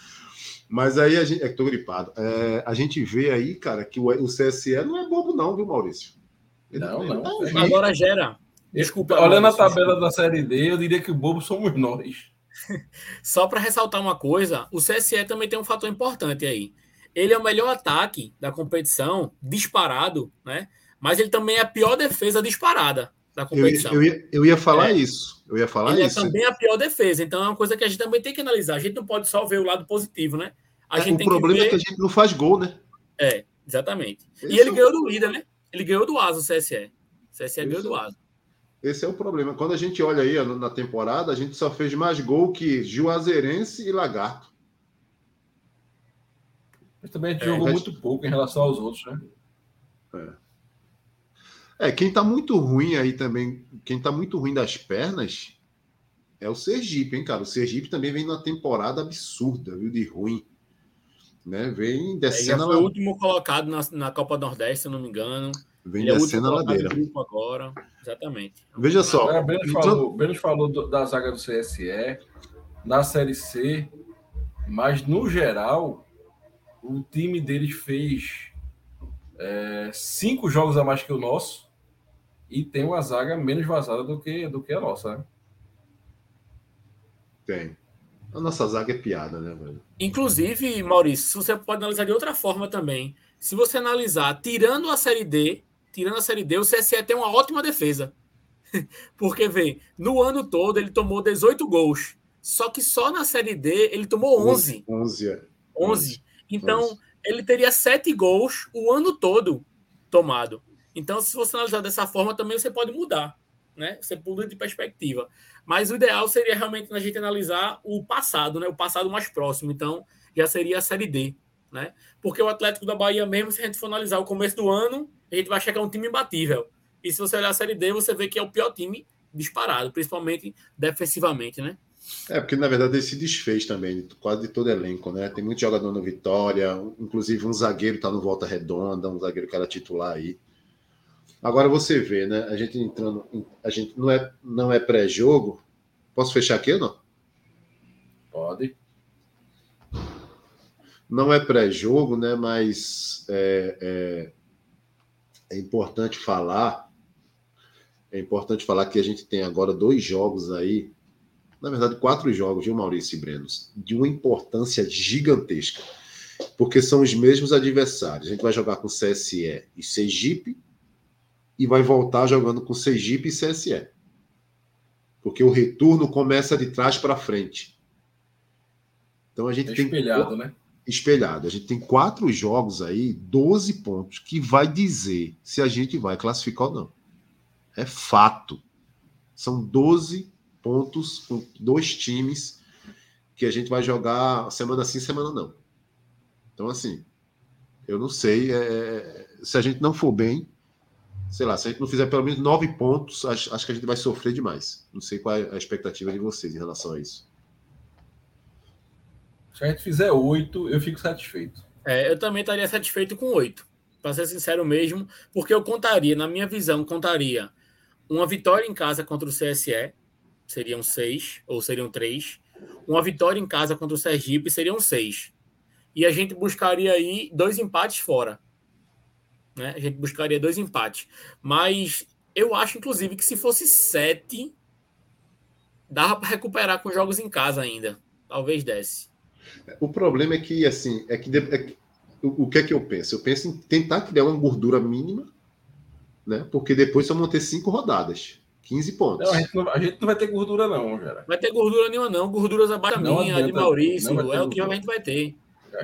Mas aí a gente. É que tô gripado. É, a gente vê aí, cara, que o, o CSE não é bobo, não, viu, Maurício? Ele, não, não. Tá Agora gera. Desculpa. Olhando a tabela da Série D, eu diria que o bobo somos nós. Só para ressaltar uma coisa, o CSE também tem um fator importante aí. Ele é o melhor ataque da competição, disparado, né? Mas ele também é a pior defesa disparada da competição. Eu, eu, ia, eu ia, falar é. isso. Eu ia falar ele é isso. é também a pior defesa. Então é uma coisa que a gente também tem que analisar. A gente não pode só ver o lado positivo, né? A é, o problema ver... é que a gente não faz gol, né? É, exatamente. Esse e ele é ganhou do líder, né? Ele ganhou do Asa, o CSE. O CSE ganhou do Asa. Esse é o problema. Quando a gente olha aí na temporada, a gente só fez mais gol que Juazeirense e Lagarto. Mas também a gente é, jogou muito pouco em relação aos outros, né? É. É, quem tá muito ruim aí também, quem tá muito ruim das pernas é o Sergipe, hein, cara? O Sergipe também vem numa temporada absurda, viu, de ruim. Né? Vem descendo. Ele foi o último colocado na, na Copa Nordeste, se eu não me engano. Vem Ele descendo é a ladeira. agora. Exatamente. Veja só. É, Benos falou, Benos falou do, da zaga do CSE, na Série C, mas no geral, o time deles fez é, cinco jogos a mais que o nosso e tem uma zaga menos vazada do que, do que a nossa. Né? Tem. A nossa zaga é piada, né, velho? Inclusive, Maurício, você pode analisar de outra forma também. Se você analisar, tirando a Série D, tirando a Série D, o CSE tem uma ótima defesa. Porque, vê, no ano todo ele tomou 18 gols. Só que só na Série D ele tomou 11. 11, é. 11. Então, 11. ele teria 7 gols o ano todo tomado. Então, se você analisar dessa forma, também você pode mudar. Né? Você muda de perspectiva. Mas o ideal seria realmente a gente analisar o passado, né? O passado mais próximo. Então, já seria a Série D, né? Porque o Atlético da Bahia mesmo, se a gente for analisar o começo do ano, a gente vai chegar um time imbatível. E se você olhar a Série D, você vê que é o pior time disparado, principalmente defensivamente, né? É, porque na verdade ele se desfez também, quase de todo elenco, né? Tem muito jogador no Vitória, inclusive um zagueiro está no Volta Redonda, um zagueiro que era titular aí. Agora você vê, né? A gente entrando, a gente não é, não é pré-jogo. Posso fechar aqui ou não? Pode. Não é pré-jogo, né? Mas é, é, é importante falar. É importante falar que a gente tem agora dois jogos aí, na verdade, quatro jogos, viu, Maurício e Brenos, de uma importância gigantesca, porque são os mesmos adversários. A gente vai jogar com CSE e Sergipe, e vai voltar jogando com Sergipe e CSE. Porque o retorno começa de trás para frente. Então a gente é tem. Espelhado, né? Espelhado. A gente tem quatro jogos aí, 12 pontos, que vai dizer se a gente vai classificar ou não. É fato. São 12 pontos com dois times que a gente vai jogar semana sim, semana não. Então, assim, eu não sei. É, é se a gente não for bem, sei lá, se a gente não fizer pelo menos nove pontos, acho, acho que a gente vai sofrer demais. Não sei qual é a expectativa de vocês em relação a isso. Se a gente fizer oito, eu fico satisfeito. É, eu também estaria satisfeito com oito, para ser sincero mesmo, porque eu contaria, na minha visão, contaria uma vitória em casa contra o CSE, seriam seis, ou seriam três. Uma vitória em casa contra o Sergipe seriam seis. E a gente buscaria aí dois empates fora. Né? A gente buscaria dois empates. Mas eu acho, inclusive, que se fosse sete, dava para recuperar com jogos em casa ainda. Talvez desse. O problema é que, assim, é que, é que o, que é que eu penso? Eu penso em tentar criar uma gordura mínima, né? Porque depois só vão ter cinco rodadas. 15 pontos. Não, a, gente não, a, gente não, vai ter gordura, não, cara. Vai ter gordura nenhuma, não. Gorduras abaixo da minha, de Maurício. É o que a gente vai ter.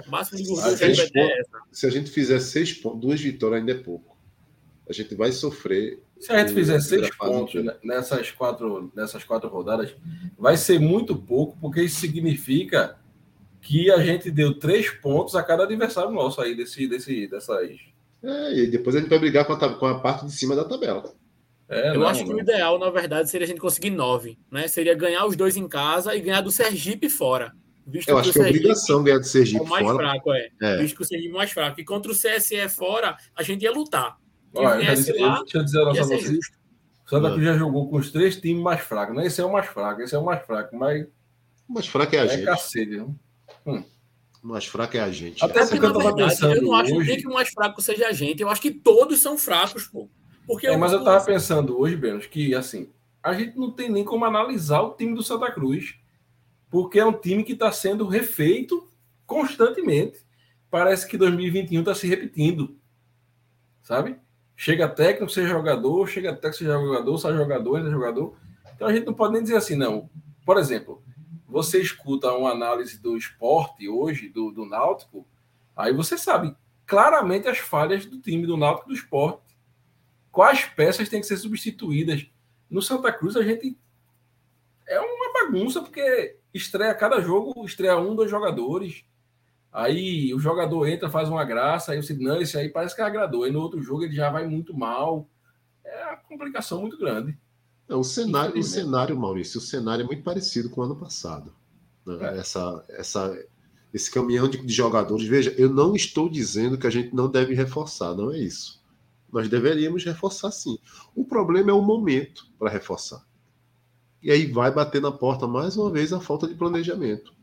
O máximo de gordura que a gente vai ter Se a gente fizer seis pontos, duas vitórias ainda é pouco. A gente vai sofrer. Se a gente fizer seis pontos nessas quatro, nessas quatro rodadas, vai ser muito pouco, porque isso significa que a gente deu três pontos a cada adversário nosso aí desse, desse, dessas. É, e depois a gente vai brigar com a, com a parte de cima da tabela. É, eu não, acho que não. o ideal, na verdade, seria a gente conseguir nove, né? Seria ganhar os dois em casa e ganhar do Sergipe fora. Visto eu acho que é obrigação ganhar do Sergipe é o mais fora. fraco, é. é. Visto que o Sergipe é mais fraco. E contra o CSE fora, a gente ia lutar. Olha, eu disse, lá, deixa eu dizer a vocês. Santa Cruz já jogou com os três times mais fracos. Né? Esse é o mais fraco, esse é o mais fraco. Mas... O mais fraco é a é gente. Cacete, hum. O mais fraco é a gente. Até porque eu tava pensando. Eu não acho hoje... que o mais fraco seja a gente. Eu acho que todos são fracos, pô. Porque é, mas eu tava pensando hoje, Benos, que assim, a gente não tem nem como analisar o time do Santa Cruz porque é um time que está sendo refeito constantemente. Parece que 2021 está se repetindo, sabe? Chega técnico, seja jogador, chega técnico, seja jogador, sai jogador, seja jogador. Então a gente não pode nem dizer assim, não. Por exemplo, você escuta uma análise do esporte hoje, do, do Náutico, aí você sabe claramente as falhas do time do Náutico do esporte. Quais peças têm que ser substituídas. No Santa Cruz a gente é uma bagunça, porque estreia cada jogo, estreia um, dois jogadores. Aí o jogador entra, faz uma graça, aí você não, esse aí parece que agradou. Aí no outro jogo ele já vai muito mal. é uma complicação muito grande. É, o cenário, o cenário, Maurício, o cenário é muito parecido com o ano passado. Né? É. Essa, essa, esse caminhão de, de, jogadores. Veja, eu não estou dizendo que a gente não deve reforçar, não é isso. Nós deveríamos reforçar sim. O problema é o momento para reforçar. E aí vai bater na porta mais uma vez a falta de planejamento.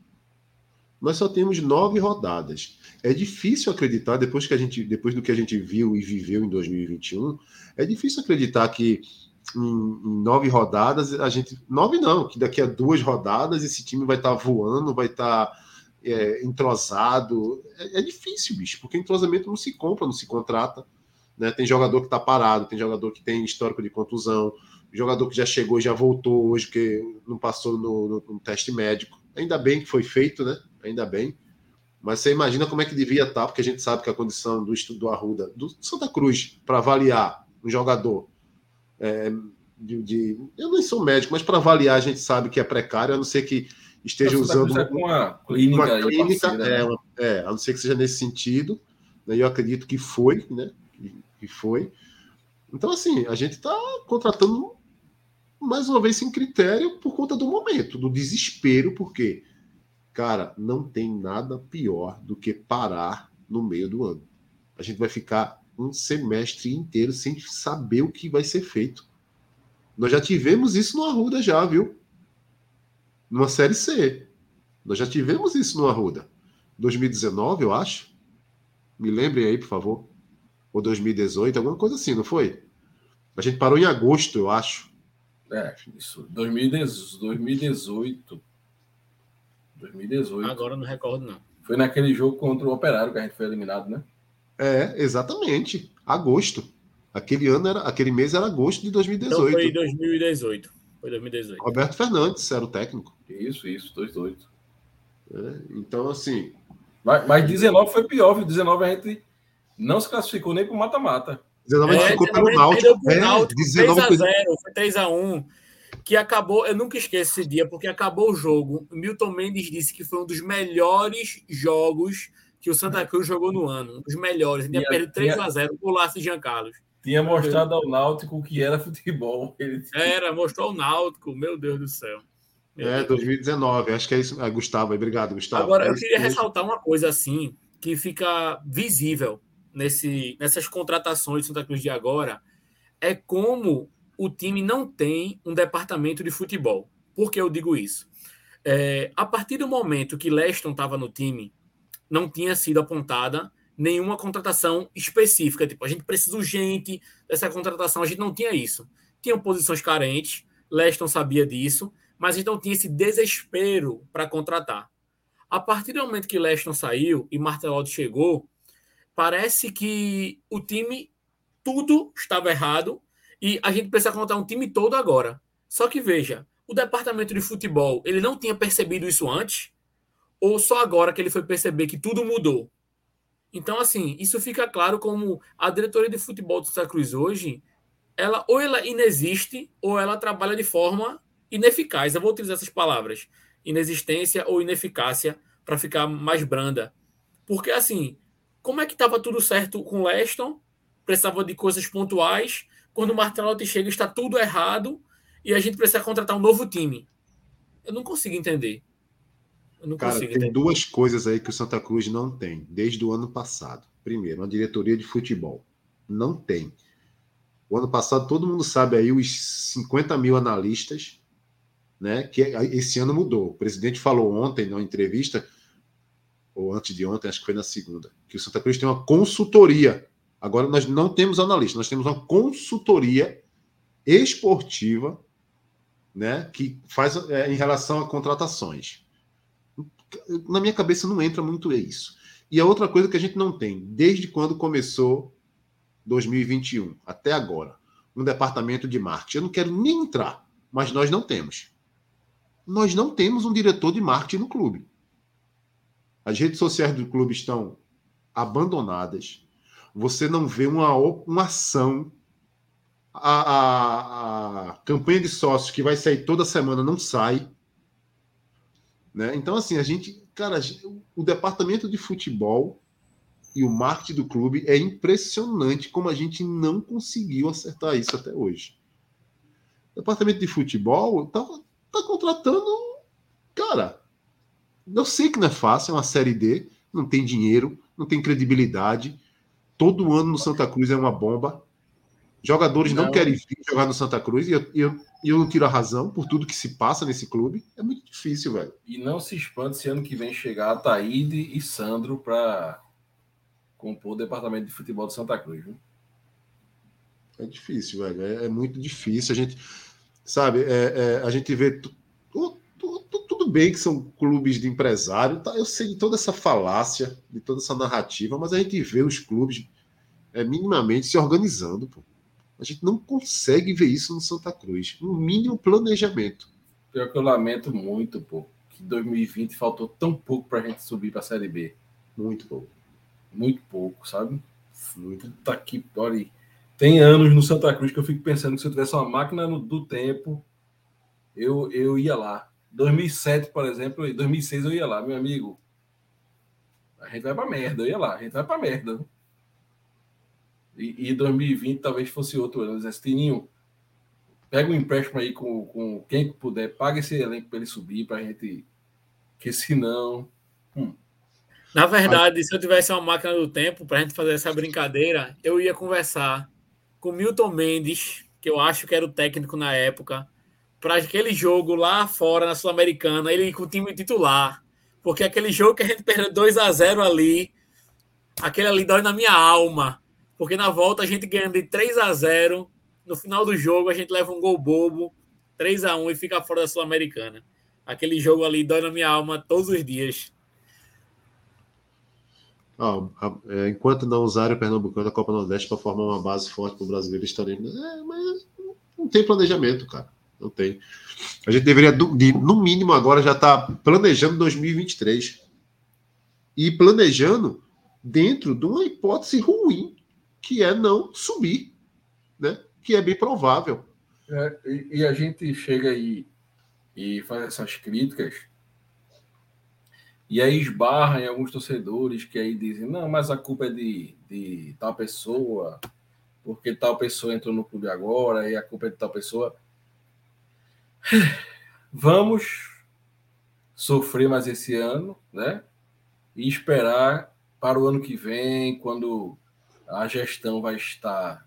Nós só temos nove rodadas. É difícil acreditar, depois, que a gente, depois do que a gente viu e viveu em 2021, é difícil acreditar que em, em, nove rodadas, a gente. Nove não, que daqui a duas rodadas esse time vai estar tá voando, vai estar tá, é, entrosado. É, é, difícil, bicho, porque entrosamento não se compra, não se contrata. Né? Tem jogador que está parado, tem jogador que tem histórico de contusão, jogador que já chegou e já voltou hoje, que não passou no, no, no, teste médico. Ainda bem que foi feito, né? Ainda bem. Mas você imagina como é que devia estar, tá, porque a gente sabe que a condição do estudo do Arruda, do Santa Cruz, para avaliar um jogador é, de, de, eu não sou médico, mas para avaliar a gente sabe que é precário, a não ser que esteja usando uma, uma clínica, uma clínica é, né? é, a não ser que seja nesse sentido. Né, eu acredito que foi, né? Que foi. Então, assim, a gente está contratando mais uma vez sem critério por conta do momento, do desespero, porque, cara, não tem nada pior do que parar no meio do ano. A gente vai ficar um semestre inteiro sem saber o que vai ser feito. Nós já tivemos isso no Arruda já, viu? Numa série C. Nós já tivemos isso no Arruda. 2019, eu acho. Me lembrem aí, por favor. Ou 2018, alguma coisa assim, não foi? A gente parou em agosto, eu acho. É, isso. 2018. 2018. Agora não recordo, não. Foi naquele jogo contra o Operário que a gente foi eliminado, né? É, exatamente. Agosto. Aquele ano era, aquele mês era agosto de 2018. Então foi 2018. Foi 2018. Roberto Fernandes era o técnico. Isso, isso, 28. É, então, assim. Mas, mas 19 foi pior, viu? 19 a gente não se classificou nem para o mata-mata. 19 a gente é, ficou pelo Náutico. É, Náutico 19 3 a 0 foi 3 a 1 que acabou, eu nunca esqueço esse dia, porque acabou o jogo. Milton Mendes disse que foi um dos melhores jogos que o Santa Cruz jogou no ano. Um dos melhores. Ele tinha perdido 3 a 0 por Laço Jean Carlos. Tinha mostrado ao Náutico que era futebol. Ele... Era, mostrou ao Náutico, meu Deus do céu. Meu é, Deus. 2019, acho que é isso. É, Gustavo, obrigado, Gustavo. Agora, é eu queria ressaltar uma coisa assim, que fica visível nesse, nessas contratações de Santa Cruz de agora, é como o time não tem um departamento de futebol. Por que eu digo isso? É, a partir do momento que Leston estava no time, não tinha sido apontada nenhuma contratação específica. Tipo, a gente precisa urgente dessa contratação, a gente não tinha isso. Tinham posições carentes, Leston sabia disso, mas a gente não tinha esse desespero para contratar. A partir do momento que Leston saiu e Martelotto chegou, parece que o time tudo estava errado e a gente precisa contratar um time todo agora. Só que veja, o departamento de futebol, ele não tinha percebido isso antes, ou só agora que ele foi perceber que tudo mudou? Então, assim, isso fica claro como a diretoria de futebol do Santa Cruz hoje, ela ou ela inexiste ou ela trabalha de forma ineficaz. Eu vou utilizar essas palavras, inexistência ou ineficácia, para ficar mais branda. Porque, assim, como é que estava tudo certo com o Leston? Precisava de coisas pontuais. Quando o Martelotti chega, está tudo errado e a gente precisa contratar um novo time. Eu não consigo entender. Eu não Cara, consigo tem entender. duas coisas aí que o Santa Cruz não tem desde o ano passado. Primeiro, uma diretoria de futebol. Não tem. O ano passado, todo mundo sabe aí os 50 mil analistas, né? Que esse ano mudou. O presidente falou ontem, numa entrevista, ou antes de ontem, acho que foi na segunda, que o Santa Cruz tem uma consultoria. Agora nós não temos analista, nós temos uma consultoria esportiva, né? Que faz é, em relação a contratações na minha cabeça não entra muito isso. E a outra coisa que a gente não tem, desde quando começou 2021 até agora, um departamento de marketing. Eu não quero nem entrar, mas nós não temos. Nós não temos um diretor de marketing no clube. As redes sociais do clube estão abandonadas. Você não vê uma, uma ação. A, a, a campanha de sócios que vai sair toda semana não sai. Né? Então, assim, a gente, cara, o departamento de futebol e o marketing do clube é impressionante como a gente não conseguiu acertar isso até hoje. O departamento de futebol tá, tá contratando. Cara, eu sei que não é fácil, é uma série D, não tem dinheiro, não tem credibilidade. Todo ano no Santa Cruz é uma bomba. Jogadores não, não querem vir jogar no Santa Cruz e eu, eu, eu não tiro a razão por tudo que se passa nesse clube. É muito difícil, velho. E não se espante se ano que vem chegar a Taíde e Sandro para compor o departamento de futebol de Santa Cruz. Viu? É difícil, velho. É, é, muito difícil. A gente, sabe, é, é, a gente vê. Tudo bem que são clubes de empresário, tá? eu sei de toda essa falácia, de toda essa narrativa, mas a gente vê os clubes é, minimamente se organizando. Pô. A gente não consegue ver isso no Santa Cruz. Um mínimo planejamento. Pior que eu lamento muito, pô, que 2020 faltou tão pouco para a gente subir para a Série B. Muito pouco. Muito pouco, sabe? Muito. Tá aqui, olha. Tem anos no Santa Cruz que eu fico pensando que se eu tivesse uma máquina no, do tempo, eu, eu ia lá. 2007, por exemplo, 2006 eu ia lá, meu amigo. A gente vai pra merda, eu ia lá, a gente vai pra merda. E, e 2020 talvez fosse outro ano. Tininho, pega um empréstimo aí com, com quem puder, paga esse elenco para ele subir, para a gente. Que senão. Hum. Na verdade, se eu tivesse uma máquina do tempo para a gente fazer essa brincadeira, eu ia conversar com Milton Mendes, que eu acho que era o técnico na época, para aquele jogo lá fora na Sul-Americana, ele com o time titular. Porque aquele jogo que a gente perdeu 2 a 0 ali, aquele ali dói na minha alma. Porque na volta a gente ganha de 3 a 0 no final do jogo a gente leva um gol bobo, 3 a 1 e fica fora da Sul-Americana. Aquele jogo ali dói na minha alma todos os dias. Ah, é, enquanto não usarem o Pernambucano da Copa Nordeste para formar uma base forte para o brasileiro, estaremos. É, mas não tem planejamento, cara. Não tem. A gente deveria, de, no mínimo, agora já estar tá planejando 2023. E planejando dentro de uma hipótese ruim que é não subir, né? Que é bem provável. É, e, e, a gente chega aí e faz essas críticas e aí esbarra em alguns torcedores que aí dizem não, mas a culpa é de, de tal pessoa, porque tal pessoa entrou no clube agora e a culpa é de tal pessoa. Vamos sofrer mais esse ano, né? E esperar para o ano que vem, quando a gestão vai estar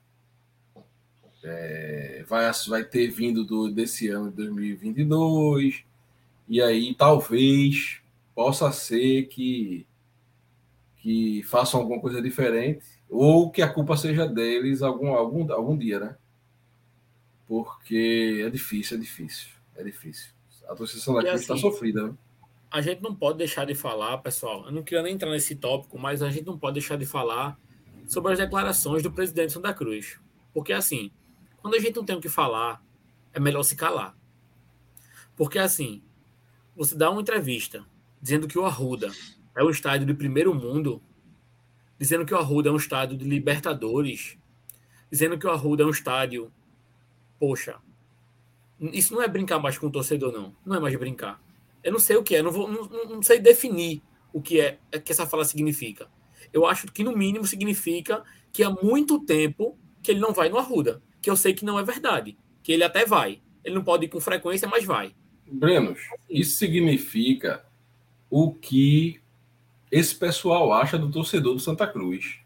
é, vai, vai ter vindo do, desse ano de 2022 e aí talvez possa ser que que façam alguma coisa diferente ou que a culpa seja deles algum algum algum dia, né? Porque é difícil, é difícil, é difícil. A torcida daqui está assim, sofrida, né? A gente não pode deixar de falar, pessoal. Eu não queria nem entrar nesse tópico, mas a gente não pode deixar de falar sobre as declarações do presidente Santa Cruz. Porque, assim, quando a gente não tem o que falar, é melhor se calar. Porque, assim, você dá uma entrevista dizendo que o Arruda é um estádio de primeiro mundo, dizendo que o Arruda é um estádio de Libertadores, dizendo que o Arruda é um estádio. Poxa, isso não é brincar mais com o torcedor, não. Não é mais brincar. Eu não sei o que é, não, vou, não, não sei definir o que é que essa fala significa eu acho que no mínimo significa que há muito tempo que ele não vai no Arruda, que eu sei que não é verdade, que ele até vai. Ele não pode ir com frequência, mas vai. Brenos, isso significa o que esse pessoal acha do torcedor do Santa Cruz.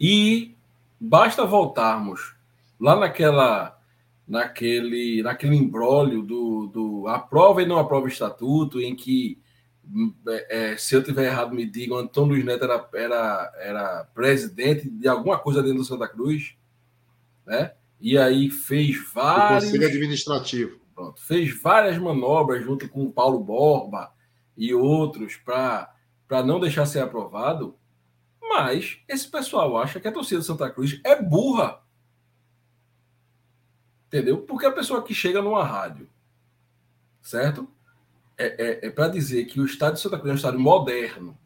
E basta voltarmos lá naquela naquele naquele embrólio do, do aprova e não aprova o estatuto em que é, é, se eu tiver errado, me digam, Antônio Luiz Neto era, era, era presidente de alguma coisa dentro do Santa Cruz, né? E aí fez vários. O Conselho Administrativo. Pronto, fez várias manobras junto com o Paulo Borba e outros para não deixar ser aprovado. Mas esse pessoal acha que a torcida do Santa Cruz é burra. Entendeu? Porque a pessoa que chega numa rádio, certo? é, é, é para dizer que o estádio de Santa Cruz é um estádio moderno.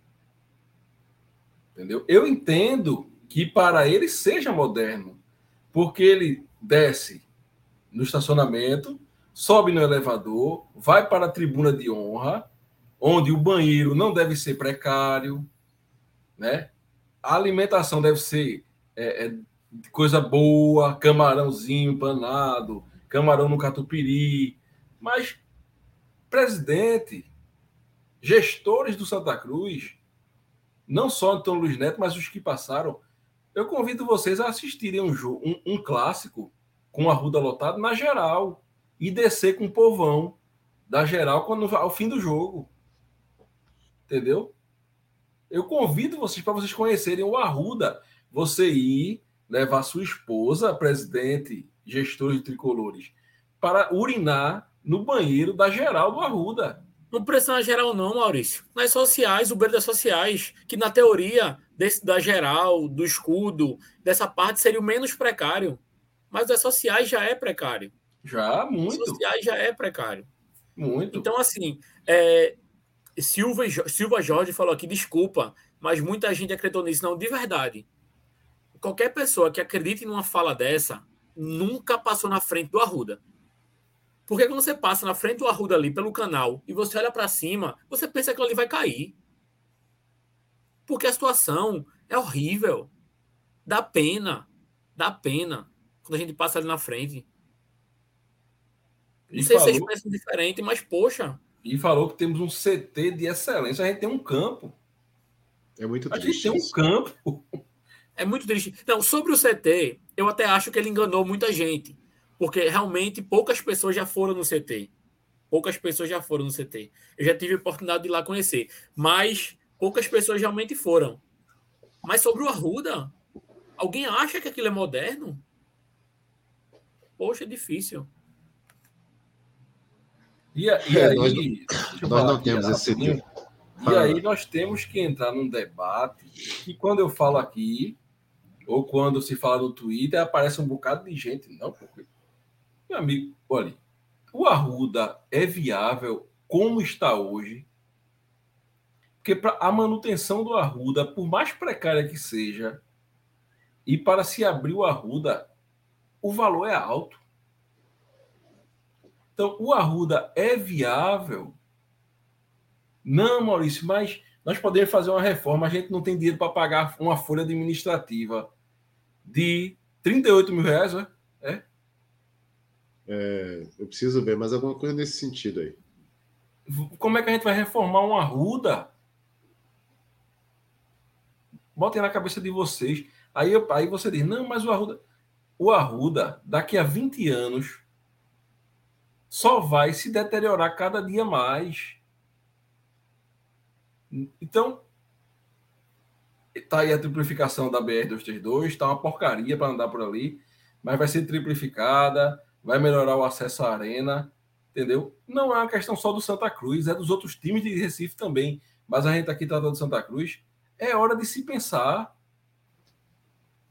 Entendeu? Eu entendo que para ele seja moderno, porque ele desce no estacionamento, sobe no elevador, vai para a tribuna de honra, onde o banheiro não deve ser precário, né? a alimentação deve ser é, é, coisa boa, camarãozinho empanado, camarão no catupiry, mas presidente, gestores do Santa Cruz, não só Antônio Luiz Neto, mas os que passaram, eu convido vocês a assistirem um, jogo, um, um clássico com a Ruda lotada na geral e descer com o povão da geral quando ao fim do jogo. Entendeu? Eu convido vocês para vocês conhecerem o Arruda. Você ir levar sua esposa, presidente, gestor de tricolores, para urinar no banheiro da geral do Arruda. Não precisa na geral, não, Maurício. Nas sociais, o banheiro das sociais, que na teoria desse, da geral, do escudo, dessa parte seria o menos precário. Mas das sociais já é precário. Já, muito. sociais já é precário. Muito. Então, assim, é, Silva, Silva Jorge falou aqui, desculpa, mas muita gente acreditou nisso. Não, de verdade. Qualquer pessoa que acredite numa fala dessa nunca passou na frente do Arruda. Porque quando você passa na frente do Arruda ali pelo canal e você olha para cima, você pensa que ali vai cair. Porque a situação é horrível. Dá pena. Dá pena quando a gente passa ali na frente. Não e sei falou... se vocês pensam diferente, mas poxa. E falou que temos um CT de excelência. A gente tem um campo. É muito triste. A gente tem um campo. É muito triste. Não, sobre o CT, eu até acho que ele enganou muita gente. Porque realmente poucas pessoas já foram no CT. Poucas pessoas já foram no CT. Eu já tive a oportunidade de ir lá conhecer. Mas poucas pessoas realmente foram. Mas sobre o Arruda, alguém acha que aquilo é moderno? Poxa, é difícil. E, e é, aí, nós, nós não temos esse tipo. E aí nós temos que entrar num debate que quando eu falo aqui, ou quando se fala no Twitter, aparece um bocado de gente. Não, porque meu amigo, olha, o Arruda é viável como está hoje, porque a manutenção do Arruda, por mais precária que seja, e para se abrir o Arruda, o valor é alto. Então, o Arruda é viável? Não, Maurício, mas nós podemos fazer uma reforma. A gente não tem dinheiro para pagar uma folha administrativa de 38 mil reais, né? É? É, eu preciso ver, mas alguma coisa nesse sentido aí. Como é que a gente vai reformar uma ruda? Botem na cabeça de vocês. Aí, eu, aí você diz, não, mas o Arruda. O Arruda, daqui a 20 anos, só vai se deteriorar cada dia mais. Então, tá aí a triplificação da BR-232, está uma porcaria para andar por ali, mas vai ser triplificada vai melhorar o acesso à arena, entendeu? Não é uma questão só do Santa Cruz, é dos outros times de Recife também. Mas a gente aqui tratando do Santa Cruz. É hora de se pensar.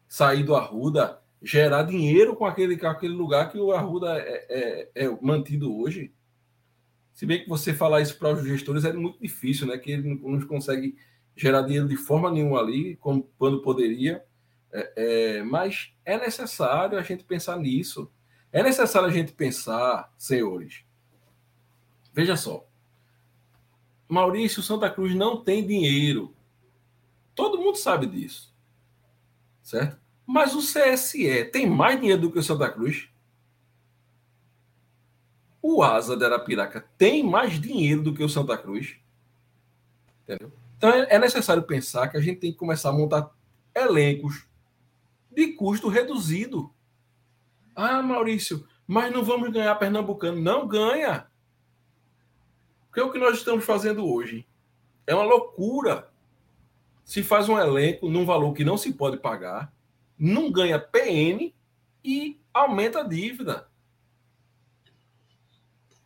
Sair do Arruda, gerar dinheiro com aquele, com aquele lugar que o Arruda é, é, é mantido hoje. Se bem que você falar isso para os gestores é muito difícil, né? Que ele não consegue gerar dinheiro de forma nenhuma ali, como quando poderia. É, é, mas é necessário a gente pensar nisso. É necessário a gente pensar, senhores. Veja só. Maurício Santa Cruz não tem dinheiro. Todo mundo sabe disso. Certo? Mas o CSE tem mais dinheiro do que o Santa Cruz? O Asa de Arapiraca tem mais dinheiro do que o Santa Cruz? Entendeu? Então é necessário pensar que a gente tem que começar a montar elencos de custo reduzido. Ah, Maurício, mas não vamos ganhar Pernambucano. Não ganha. Porque é o que nós estamos fazendo hoje. É uma loucura. Se faz um elenco num valor que não se pode pagar, não ganha PN e aumenta a dívida.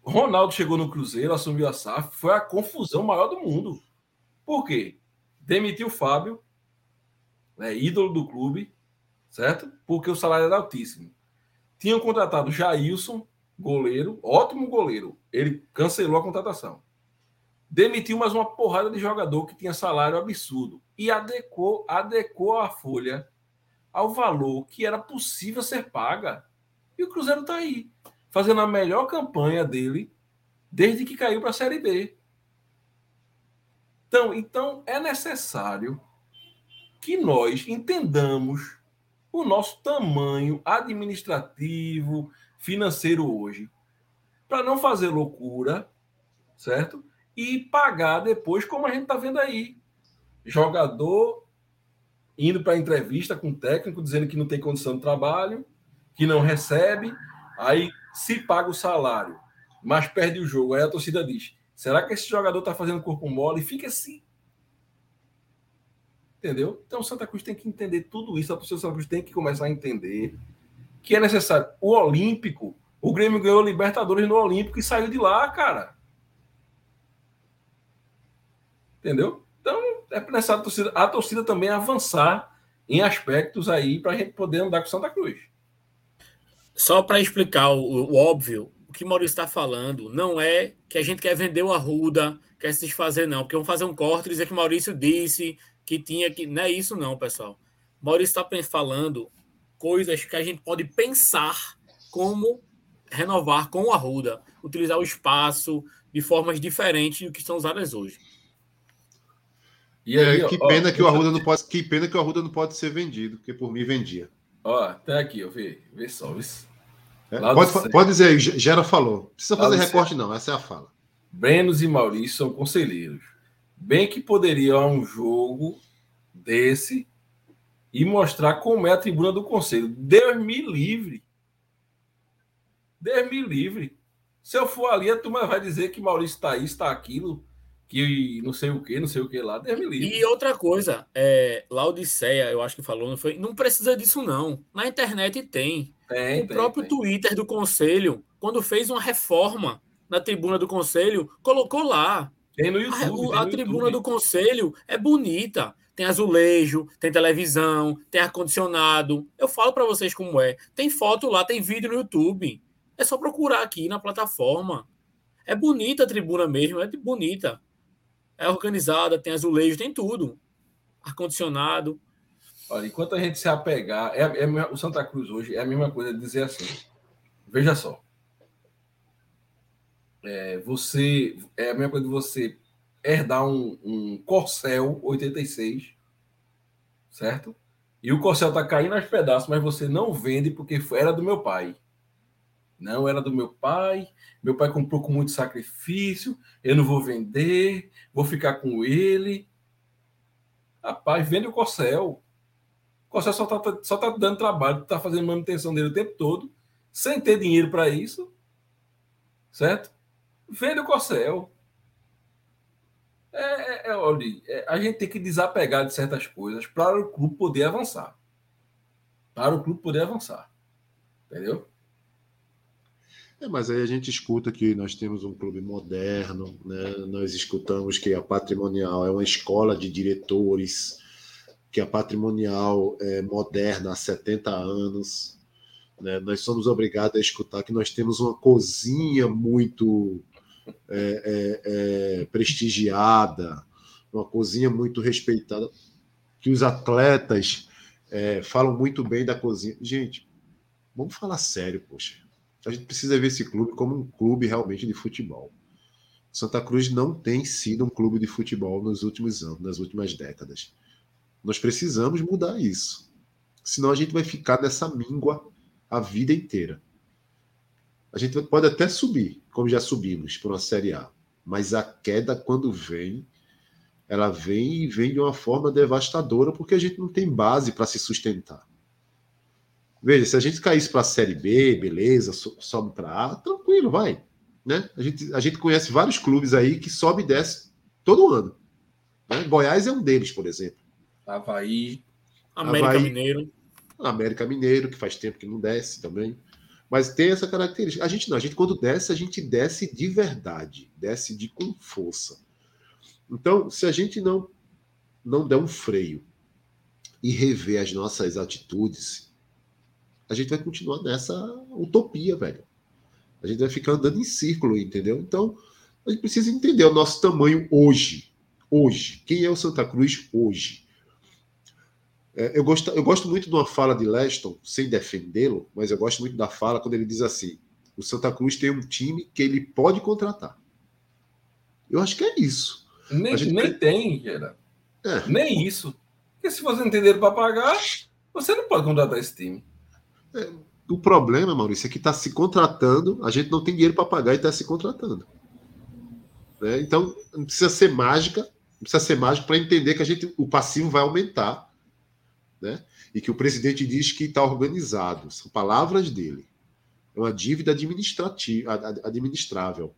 Ronaldo chegou no Cruzeiro, assumiu a SAF, foi a confusão maior do mundo. Por quê? Demitiu o Fábio, né, ídolo do clube, certo? Porque o salário era altíssimo. Tinham contratado Jailson, goleiro, ótimo goleiro. Ele cancelou a contratação. Demitiu mais uma porrada de jogador que tinha salário absurdo e adequou, adequou a folha ao valor que era possível ser paga. E o Cruzeiro está aí, fazendo a melhor campanha dele desde que caiu para a Série B. Então, então é necessário que nós entendamos o nosso tamanho administrativo, financeiro hoje, para não fazer loucura, certo? E pagar depois, como a gente está vendo aí. Jogador indo para entrevista com o técnico, dizendo que não tem condição de trabalho, que não recebe, aí se paga o salário, mas perde o jogo. Aí a torcida diz: será que esse jogador está fazendo corpo mole? E fica assim. Entendeu? Então o Santa Cruz tem que entender tudo isso. A torcida Santa Cruz tem que começar a entender que é necessário. O Olímpico, o Grêmio ganhou Libertadores no Olímpico e saiu de lá, cara. Entendeu? Então é necessário a torcida, a torcida também avançar em aspectos aí para a gente poder andar com Santa Cruz. Só para explicar o, o, óbvio, que Maurício está falando não é que a gente quer vender o Arruda, quer se desfazer, não. Porque vamos fazer um corte e dizer que o Maurício disse que tinha que. Não é isso, não, pessoal. Maurício está falando coisas que a gente pode pensar como renovar com o Arruda, utilizar o espaço de formas diferentes do que estão usadas hoje. E aí, é, que pena ó, que o Arruda não pode, que pena que o Arruda não pode ser vendido, porque por mim vendia. Ó, até aqui, eu vi, vê só, vê. É, pode, pode dizer aí, Gera falou. Não precisa fazer recorte, não, essa é a fala. Brenos e Maurício são conselheiros. Bem que poderia ir um jogo desse e mostrar como é a tribuna do conselho. Deus me livre. Deus me livre. Se eu for ali, a turma vai dizer que Maurício está isso, está aquilo que não sei o que, não sei o que lá, Deus me livre. E outra coisa, é, Laodiceia, eu acho que falou, não foi? Não precisa disso, não. Na internet tem. O próprio. Twitter do Conselho, quando fez uma reforma na tribuna do Conselho, colocou lá. Tem no YouTube. A, tem no a tribuna YouTube. do Conselho é bonita. Tem azulejo, tem televisão, tem ar-condicionado. Eu falo para vocês como é. Tem foto lá, tem vídeo no YouTube. É só procurar aqui na plataforma. É bonita a tribuna mesmo, é bonita é organizada, tem azulejo, tem tudo. Ar-condicionado. Olha, enquanto a gente se apegar, é, é, o Santa Cruz hoje é a mesma coisa de dizer assim. Veja só. É, você é a mesma coisa de você herdar um, um Corcel 86, certo? E o Corcel tá caindo aos pedaços, mas você não vende porque era do meu pai. Não era do meu pai. Meu pai comprou com muito sacrifício. Eu não vou vender, vou ficar com ele. Rapaz, vende o Corcel. Corcel só está só tá dando trabalho, está fazendo manutenção dele o tempo todo, sem ter dinheiro para isso. Certo? Vende o. É, é, é, olha, é, a gente tem que desapegar de certas coisas para o clube poder avançar. Para o clube poder avançar. Entendeu? É, mas aí a gente escuta que nós temos um clube moderno, né? nós escutamos que a Patrimonial é uma escola de diretores, que a Patrimonial é moderna há 70 anos. Né? Nós somos obrigados a escutar que nós temos uma cozinha muito é, é, é prestigiada, uma cozinha muito respeitada, que os atletas é, falam muito bem da cozinha. Gente, vamos falar sério, poxa a gente precisa ver esse clube como um clube realmente de futebol. Santa Cruz não tem sido um clube de futebol nos últimos anos, nas últimas décadas. Nós precisamos mudar isso. Senão a gente vai ficar nessa míngua a vida inteira. A gente pode até subir, como já subimos para uma Série A, mas a queda, quando vem, ela vem e vem de uma forma devastadora, porque a gente não tem base para se sustentar. Veja, se a gente caísse para a Série B, beleza, sobe para A, tranquilo, vai. Né? A, gente, a gente conhece vários clubes aí que sobe e desce todo ano. Né? Goiás é um deles, por exemplo. Havaí. América Havaí, Mineiro. América Mineiro, que faz tempo que não desce também. Mas tem essa característica. A gente não, a gente quando desce, a gente desce de verdade, desce de com força. Então, se a gente não não der um freio e rever as nossas atitudes a gente vai continuar nessa utopia, velho. A gente vai ficar andando em círculo, entendeu? Então, a gente precisa entender o nosso tamanho hoje. Hoje. Quem é o Santa Cruz hoje? É, eu, gosto, eu gosto muito de uma fala de Leston, sem defendê-lo, mas eu gosto muito da fala quando ele diz assim: o Santa Cruz tem um time que ele pode contratar. Eu acho que é isso. Nem, nem tem, Gera. É. Nem isso. Porque se você não tem dinheiro para pagar, você não pode contratar esse time. É, o problema, Maurício, é que está se contratando, a gente não tem dinheiro para pagar e está se contratando. Né? Então, não precisa ser mágica, não precisa ser mágico para entender que a gente, o passivo vai aumentar. Né? E que o presidente diz que está organizado. São palavras dele. É uma dívida administrativa, administrável.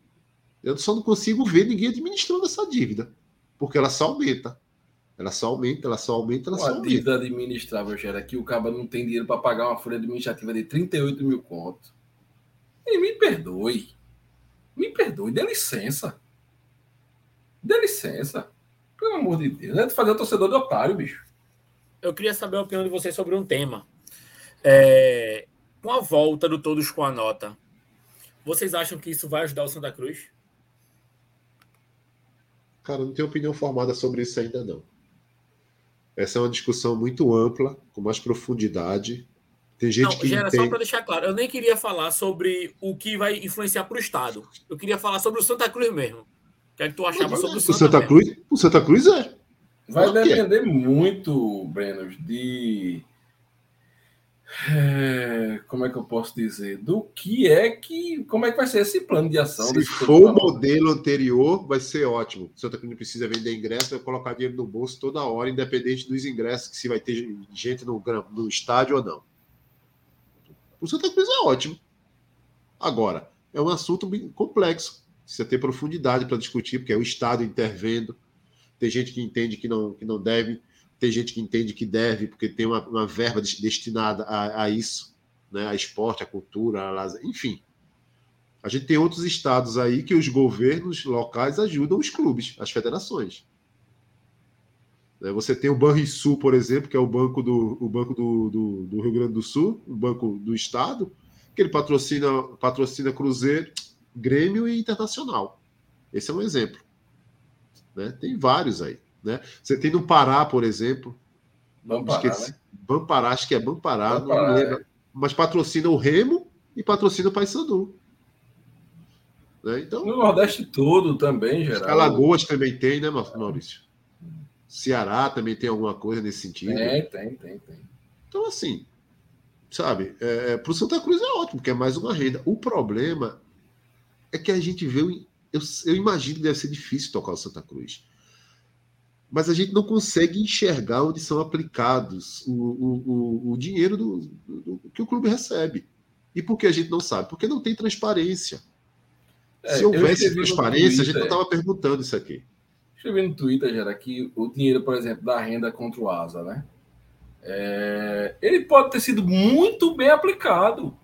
Eu só não consigo ver ninguém administrando essa dívida, porque ela só aumenta. Ela só aumenta, ela só aumenta, ela só aumenta. dívida administrável, gera que o cabo não tem dinheiro para pagar uma folha administrativa de 38 mil contos. E me perdoe. Me perdoe, dê licença. Dê licença. Pelo amor de Deus. É de fazer o torcedor de otário, bicho. Eu queria saber a opinião de vocês sobre um tema. É, com a volta do Todos com a Nota, vocês acham que isso vai ajudar o Santa Cruz? Cara, não tenho opinião formada sobre isso ainda não. Essa é uma discussão muito ampla, com mais profundidade. Tem gente não, que Gera, entende... só para deixar claro, eu nem queria falar sobre o que vai influenciar para o Estado. Eu queria falar sobre o Santa Cruz mesmo. O que é que tu achava sobre o o Santa, Santa Cruz? O Santa Cruz é. Vai depender muito, Breno, de. É, como é que eu posso dizer? Do que é que. Como é que vai ser esse plano de ação? Se for o modelo anterior, vai ser ótimo. O Santa Cruz não precisa vender ingresso, vai colocar dinheiro no bolso toda hora, independente dos ingressos, que se vai ter gente no, no estádio ou não. O Santa Cruz é ótimo. Agora, é um assunto bem complexo. Precisa ter profundidade para discutir, porque é o Estado intervendo. Tem gente que entende que não, que não deve, tem gente que entende que deve, porque tem uma, uma verba des- destinada a, a isso, né? a esporte, a cultura, a enfim. A gente tem outros estados aí que os governos locais ajudam os clubes, as federações. Né, Você tem o Banrisul, por exemplo, que é o banco do, o banco do, do, do Rio Grande do Sul, o banco do estado, que ele patrocina, patrocina Cruzeiro, Grêmio e Internacional. Esse é um exemplo. Né? Tem vários aí. Né? Você tem no Pará, por exemplo, Vamos parar, esqueci, né? Bampará, acho que é Bampará, não Bampará, me lembro. Mas patrocina o Remo e patrocina o Paysandu. Né? Então, No Nordeste todo também, geral. Alagoas também tem, né, Maurício? Ceará também tem alguma coisa nesse sentido. Tem, tem, tem, tem. Então, assim, sabe, é, para o Santa Cruz é ótimo, porque é mais uma renda. O problema é que a gente vê. Eu, eu imagino que deve ser difícil tocar o Santa Cruz. Mas a gente não consegue enxergar onde são aplicados o, o, o, o dinheiro do, do- do que o clube recebe. E por que a gente não sabe? Porque não tem transparência. É, Se houvesse transparência, a gente não estava perguntando isso aqui. Escrevi no Twitter, Gera, que o dinheiro, por exemplo, da renda contra o Asa, né? É, ele pode ter sido muito bem aplicado.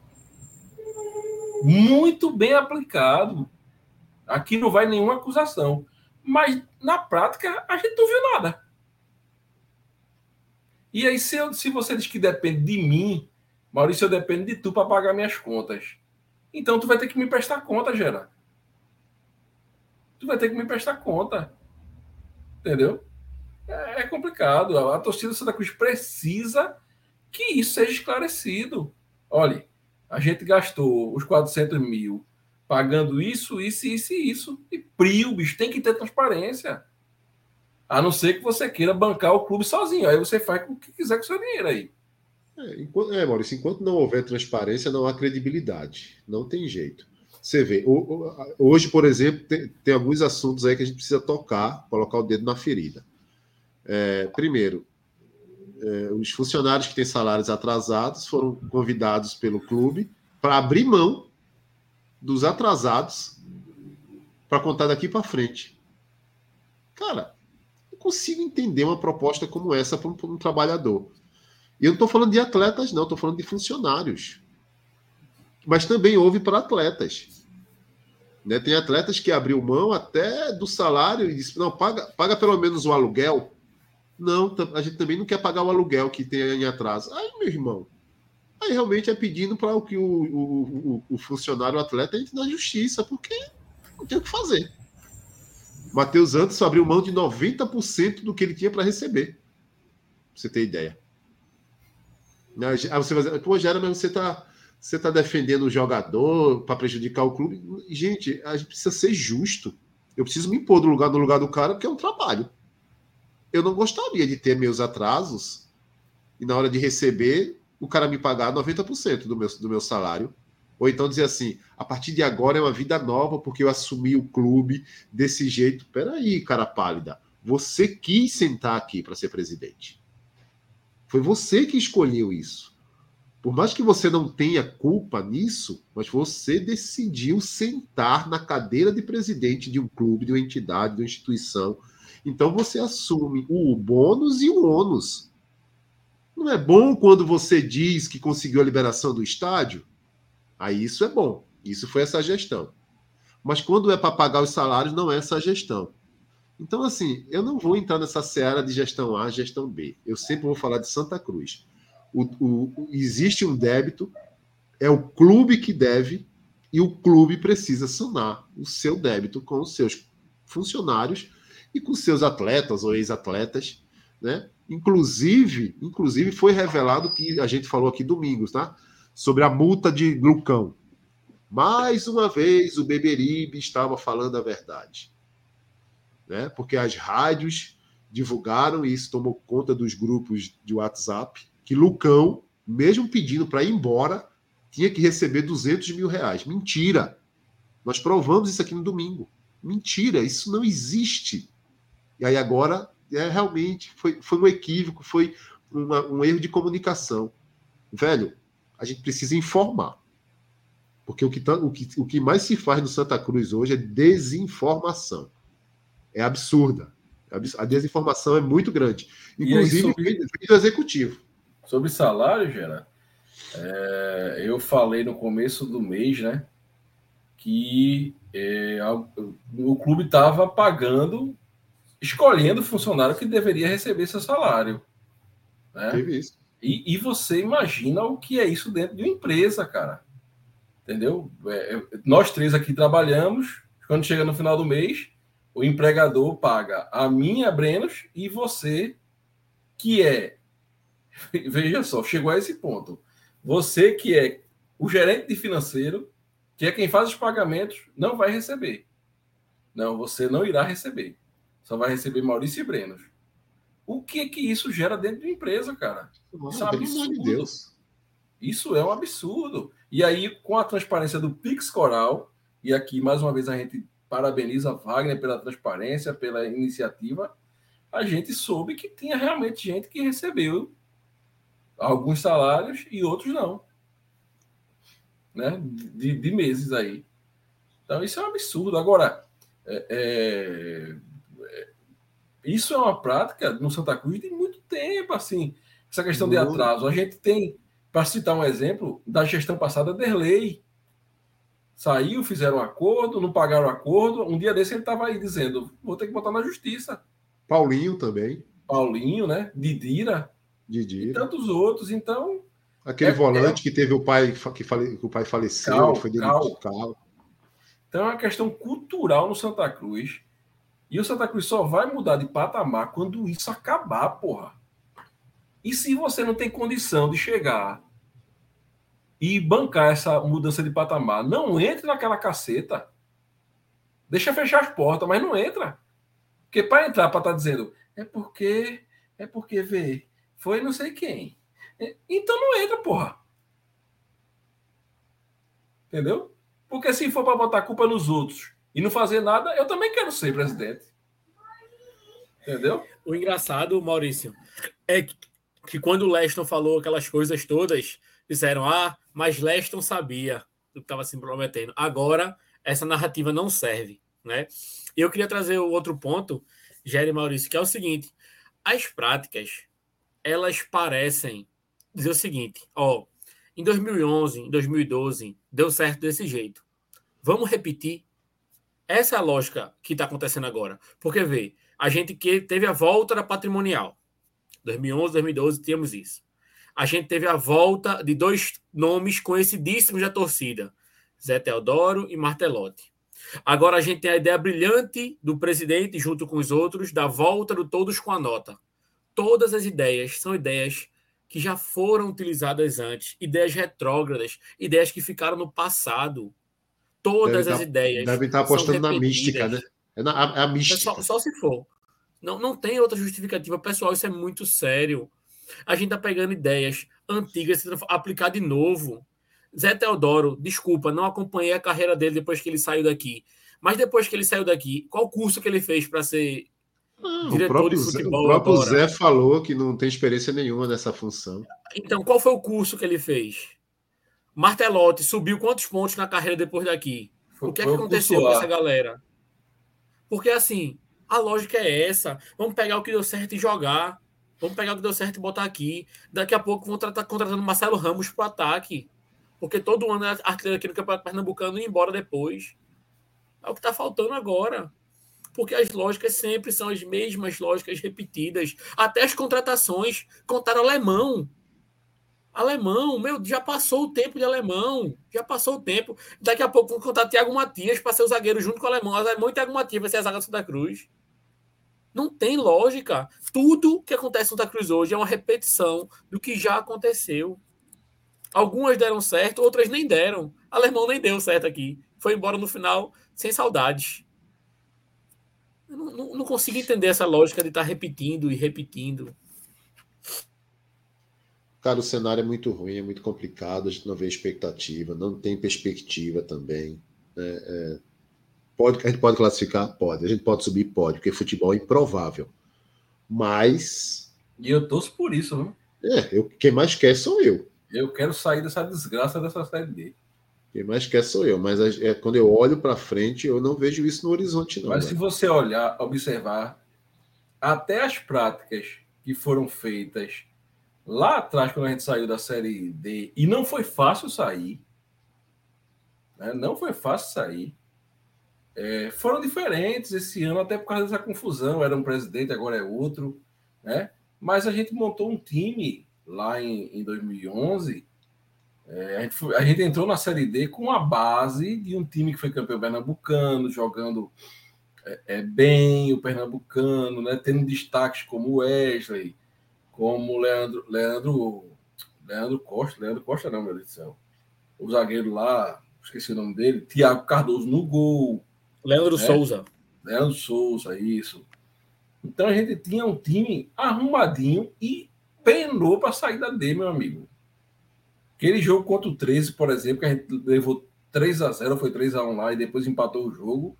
Muito bem aplicado. Aqui não vai nenhuma acusação. Mas, na prática, a gente não viu nada. E aí, se, eu- se você diz que depende de mim, Maurício, eu dependo de tu para pagar minhas contas. Então, tu vai ter que me prestar conta, Gera. Tu vai ter que me prestar conta. Entendeu? É é complicado. A, torcida do Santa Cruz precisa que isso seja esclarecido. Olha, a gente gastou os 400 mil pagando isso, isso, isso e isso. E prio, bicho, tem que ter transparência. A não ser que você queira bancar o clube sozinho. Aí você faz o que quiser com o seu dinheiro aí. É, enquanto, é, Maurício, enquanto não houver transparência, não há credibilidade. Não tem jeito. Você vê, hoje, por exemplo, tem, tem alguns assuntos aí que a gente precisa tocar, colocar o dedo na ferida. É, primeiro, é, os funcionários que têm salários atrasados foram convidados pelo clube para abrir mão dos atrasados para contar daqui para frente. Cara, não consigo entender uma proposta como essa para um, um trabalhador. E eu não estou falando de atletas, não, estou falando de funcionários. Mas também houve para atletas. Né? Tem atletas que abriu mão até do salário e disse: não, paga, paga pelo menos o aluguel. Não, a gente também não quer pagar o aluguel que tem em atraso. Aí, meu irmão, aí realmente é pedindo para o que o, o, o, funcionário, o atleta, entre na justiça, porque não tem o que fazer. Matheus Anderson abriu mão de 90% do que ele tinha para receber. Pra você ter ideia. Aí você vai dizer, pô, Gera, mas você está você tá defendendo o jogador para prejudicar o clube. Gente, a gente precisa ser justo. Eu preciso me impor no lugar, no lugar do cara, porque é um trabalho. eu não gostaria de ter meus atrasos e na hora de receber, o cara me pagar 90% do meu, do meu salário. Ou então dizer assim, a partir de agora é uma vida nova porque eu assumi o clube desse jeito. Peraí, cara pálida. Você quis sentar aqui para ser presidente. Foi você que escolheu isso. Por mais que você não tenha culpa nisso, mas você decidiu sentar na cadeira de presidente de um clube, de uma entidade, de uma instituição, então você assume o bônus e o ônus. Não é bom quando você diz que conseguiu a liberação do estádio? Aí isso é bom. Isso foi essa gestão. Mas quando é para pagar os salários, não é essa gestão. Então, assim, eu não vou entrar nessa seara de gestão A, gestão B. Eu sempre vou falar de Santa Cruz. O, o, existe um débito, é o clube que deve, e o clube precisa sanar o seu débito com os seus funcionários e com seus atletas ou ex-atletas, né? Inclusive, inclusive foi revelado que a gente falou aqui domingos, tá? Sobre a multa de Lucão. Mais uma vez o Beberibe estava falando a verdade, né? Porque as rádios divulgaram e isso tomou conta dos grupos de WhatsApp que Lucão, mesmo pedindo para ir embora, tinha que receber 200 mil reais. Mentira! Nós provamos isso aqui no domingo. Mentira, isso não existe. E aí agora é realmente foi, foi um equívoco, foi uma, um erro de comunicação. Velho, a gente precisa informar. Porque o que, tá, o, que, o que mais se faz no Santa Cruz hoje é desinformação. É absurda. A desinformação é muito grande. Inclusive, sobre... do executivo. Sobre salário, Gera, é, eu falei no começo do mês, né? Que é, o clube estava pagando escolhendo o funcionário que deveria receber seu salário. Né? Teve isso. E, e, você imagina o que é isso dentro de uma empresa, cara. Entendeu? É, é, nós três aqui trabalhamos, quando chega no final do mês, o empregador paga a minha, Brenos, e você, que é. Veja só, chegou a esse ponto. Você que é o gerente de financeiro, que é quem faz os pagamentos, não vai receber. Não, você não irá receber. Só vai receber Maurício e Brenos. O que que isso gera dentro de empresa, cara? isso é um absurdo. De isso é um absurdo. E aí, com a transparência do Pix Coral, e aqui mais uma vez a gente parabeniza Wagner pela transparência, pela iniciativa, a gente soube que tinha realmente gente que recebeu alguns salários e outros não. Né? De, de meses aí. Então, isso é um absurdo. Agora, é, é isso é uma prática no Santa Cruz de muito tempo, assim. Essa questão de atraso. A gente tem, para citar um exemplo, da gestão passada, Derlei. Saiu, fizeram um acordo, não pagaram o acordo. Um dia desse ele estava aí dizendo: vou ter que botar na justiça. Paulinho também. Paulinho, né? Didira. Didira. E tantos outros. Então. Aquele é, volante é... que teve o pai que, fale, que o pai faleceu, cal, foi demitido. Cal. Então é uma questão cultural no Santa Cruz e o Santa Cruz só vai mudar de patamar quando isso acabar, porra. E se você não tem condição de chegar e bancar essa mudança de patamar, não entre naquela caceta. Deixa fechar as portas, mas não entra. Porque para entrar, para estar tá dizendo, é porque, é porque, vê, foi não sei quem. É, então não entra, porra. Entendeu? Porque se for para botar culpa nos outros e não fazer nada, eu também quero ser presidente. Entendeu? O engraçado, Maurício, é que, quando o Leston falou aquelas coisas todas, disseram: ah, mas Leston sabia do que estava se prometendo. Agora, essa narrativa não serve. Né? Eu queria trazer o outro ponto, Gere Maurício, que é o seguinte: as práticas elas parecem dizer o seguinte: ó, em 2011, em 2012, deu certo desse jeito. Vamos repetir essa é a lógica que está acontecendo agora. Porque, vê, a gente que teve a volta da patrimonial. 2011, 2012, tínhamos isso. A gente teve a volta de dois nomes conhecidíssimos da torcida, Zé Teodoro e Martelotti. Agora a gente tem a ideia brilhante do presidente, junto com os outros, da volta do Todos com a Nota. Todas as ideias são ideias que já foram utilizadas antes, ideias retrógradas, ideias que ficaram no passado. Todas deve as tá, ideias. Devem estar apostando na mística, né? É, na, a, é a mística. Só, só, se for. Não, não tem outra justificativa. Pessoal, isso é muito sério. A gente tá pegando ideias antigas e aplicar de novo. Zé Teodoro, desculpa, não acompanhei a carreira dele depois que ele saiu daqui. Mas depois que ele saiu daqui, qual curso que ele fez para ser não, diretor de futebol? O próprio agora? Zé falou que não tem experiência nenhuma nessa função. Então, qual foi o curso que ele fez? Martelotti subiu quantos pontos na carreira depois daqui? Foi, o que, é que aconteceu com essa galera? Porque assim, a lógica é essa. Vamos pegar o que deu certo e jogar. Vamos pegar o que deu certo e botar aqui. Daqui a pouco vão estar contratando Marcelo Ramos para o ataque. Porque todo ano é artilheiro aqui no Campeonato Pernambucano e embora depois. É o que está faltando agora. Porque as lógicas sempre são as mesmas lógicas repetidas. Até as contratações contaram alemão. Alemão, meu, já passou o tempo de alemão. Já passou o tempo. Daqui a pouco vão contar Thiago Matias para ser o zagueiro junto com o alemão. O alemão e Thiago Matias vai ser a zaga do Santa Cruz. Não tem lógica. Tudo que acontece no Santa Cruz hoje é uma repetição do que já aconteceu. Algumas deram certo, outras nem deram. Alemão nem deu certo aqui. Foi embora no final sem saudades. Eu não, não, não consigo entender essa lógica de estar repetindo e repetindo. Cara, o cenário é muito ruim, é muito complicado, a gente não vê expectativa, não tem perspectiva também. Né? É, pode, a gente pode classificar? Pode. A gente pode subir? Pode, porque futebol é improvável. Mas. E eu torço por isso, né? É, eu, quem mais quer sou eu. Eu quero sair dessa desgraça dessa série D. Quem mais quer sou eu, mas é, quando eu olho para frente, eu não vejo isso no horizonte, não. Mas se você olhar, observar, até as práticas que foram feitas lá atrás, quando a gente saiu da Série D, e não foi fácil sair, né? não foi fácil sair, é, foram diferentes esse ano, até por causa dessa confusão. Era um presidente, agora é outro, né? Mas a gente montou um time lá em, em 2011. É, a, gente foi, a, gente entrou na Série D com a base de um time que foi campeão pernambucano, jogando é, é bem o pernambucano, né? Tendo destaques como Wesley, como Leandro, Leandro, Leandro Costa, Leandro Costa não, meu Deus do céu. O zagueiro lá, esqueci o nome dele, Thiago Cardoso no gol. Leandro né? Souza. Leandro Souza, isso. Então a gente tinha um time arrumadinho e penou para sair da D, meu amigo. Aquele jogo contra o 13, por exemplo, que a gente levou 3 a 0 foi 3 a 1 lá e depois empatou o jogo.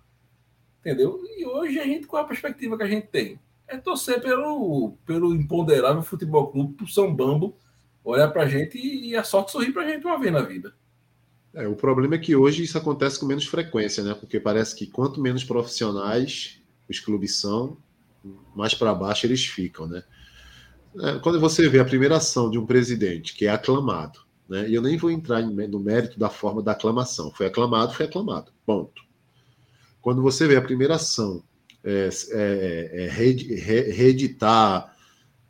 Entendeu? E hoje a gente, qual é a perspectiva que a gente tem? É torcer pelo, pelo imponderável futebol clube, pro São Bambo, olhar pra gente e a sorte sorrir pra gente uma vez na vida. É, o problema é que hoje isso acontece com menos frequência, né? Porque parece que quanto menos profissionais os clubes são, mais para baixo eles ficam, né? É, quando você vê a primeira ação de um presidente que é aclamado, né? E eu nem vou entrar no mérito da forma da aclamação. Foi aclamado, foi aclamado. Ponto. Quando você vê a primeira ação é, é, é reeditar,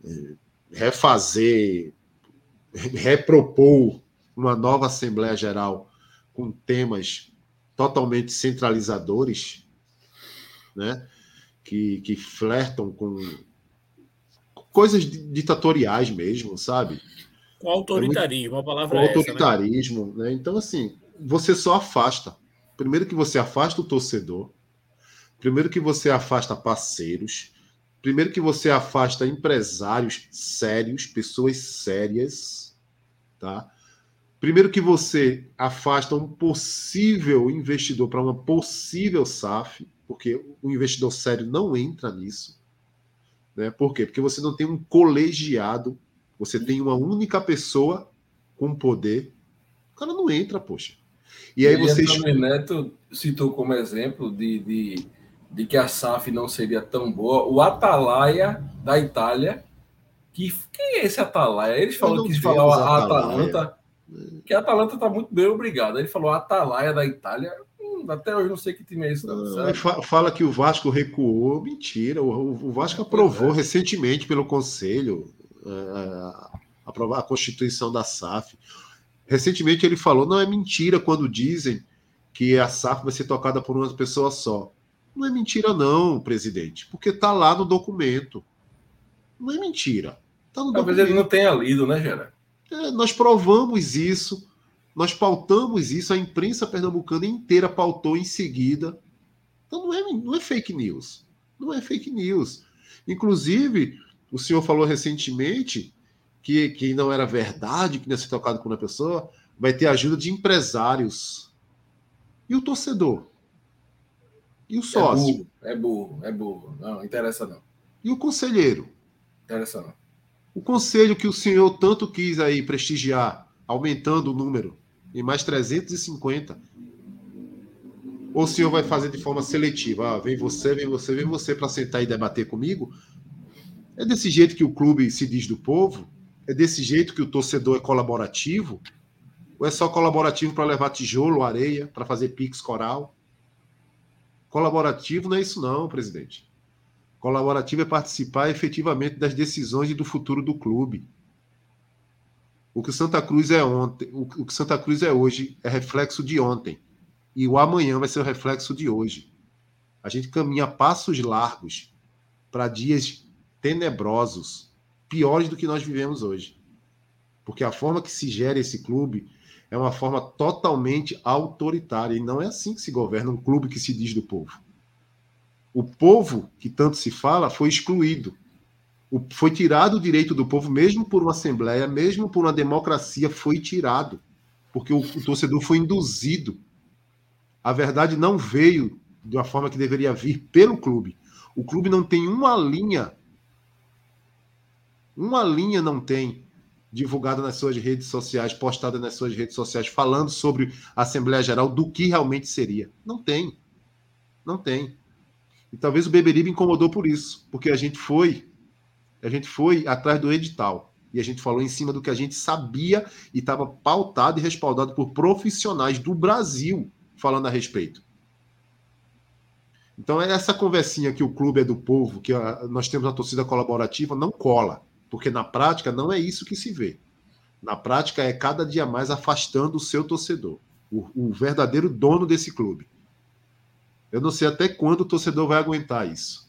é, refazer, repropor uma nova Assembleia Geral com temas totalmente centralizadores, né? que, que flertam com coisas ditatoriais mesmo, sabe? Com autoritarismo, a palavra com é autoritarismo, essa, né? né? Então, assim, você só afasta. Primeiro que você afasta o torcedor, Primeiro que você afasta parceiros, primeiro que você afasta empresários sérios, pessoas sérias, tá? Primeiro que você afasta um possível investidor para uma possível SAF, porque o investidor sério não entra nisso. Né? Por quê? Porque você não tem um colegiado, você tem uma única pessoa com poder. O cara não entra, poxa. E aí você. Neto citou como exemplo de, de de que a SAF não seria tão boa. O Atalaia da Itália, que quem é esse Atalaia? Eles falaram que falar a Atalanta, que a Atalanta está muito bem obrigado. Ele falou Atalaia da Itália. Hum, até hoje não sei que time é esse. Não, fala que o Vasco recuou. Mentira. O, o Vasco aprovou é. recentemente pelo Conselho a, a, a Constituição da SAF. Recentemente ele falou: não é mentira quando dizem que a SAF vai ser tocada por uma pessoa só. Não é mentira, não, presidente, porque está lá no documento. Não é mentira. Tá Talvez documento. ele não tenha lido, né, Gera? É, nós provamos isso, nós pautamos isso, a imprensa pernambucana inteira pautou em seguida. Então não é, não é fake news. Não é fake news. Inclusive, o senhor falou recentemente que, que não era verdade, que não ia ser tocado por uma pessoa, vai ter ajuda de empresários. E o torcedor? E o sócio? É burro, é burro, é burro. Não, interessa não. E o conselheiro? Interessa não. O conselho que o senhor tanto quis aí prestigiar, aumentando o número em mais 350. Ou o senhor vai fazer de forma seletiva? Ah, vem você, vem você, vem você para sentar e debater comigo? É desse jeito que o clube se diz do povo? É desse jeito que o torcedor é colaborativo? Ou é só colaborativo para levar tijolo, areia, para fazer pix coral? Colaborativo não é isso, não, presidente. Colaborativo é participar efetivamente das decisões e do futuro do clube. O que Santa Cruz é ontem, o que Santa Cruz é hoje é reflexo de ontem. E o amanhã vai ser o reflexo de hoje. A gente caminha passos largos para dias tenebrosos, piores do que nós vivemos hoje. Porque a forma que se gera esse clube é uma forma totalmente autoritária. E não é assim que se governa um clube que se diz do povo. O povo, que tanto se fala, foi excluído. foi tirado o direito do povo, mesmo por uma assembleia, mesmo por uma democracia, foi tirado. Porque o, o torcedor foi induzido. A verdade não veio de uma forma que deveria vir pelo clube. O clube não tem uma linha, uma linha não tem divulgada nas suas redes sociais, postada nas suas redes sociais, falando sobre a Assembleia Geral, do que realmente seria. Não tem. Não tem. E talvez o Beberibe incomodou por isso, porque a gente foi, a gente foi atrás do edital. E a gente falou em cima do que a gente sabia e estava pautado e respaldado por profissionais do Brasil falando a respeito. Então, essa conversinha que o clube é do povo, que nós temos uma torcida colaborativa, não cola. Porque na prática não é isso que se vê. Na prática é cada dia mais afastando o seu torcedor, o, o verdadeiro dono desse clube. Eu não sei até quando o torcedor vai aguentar isso.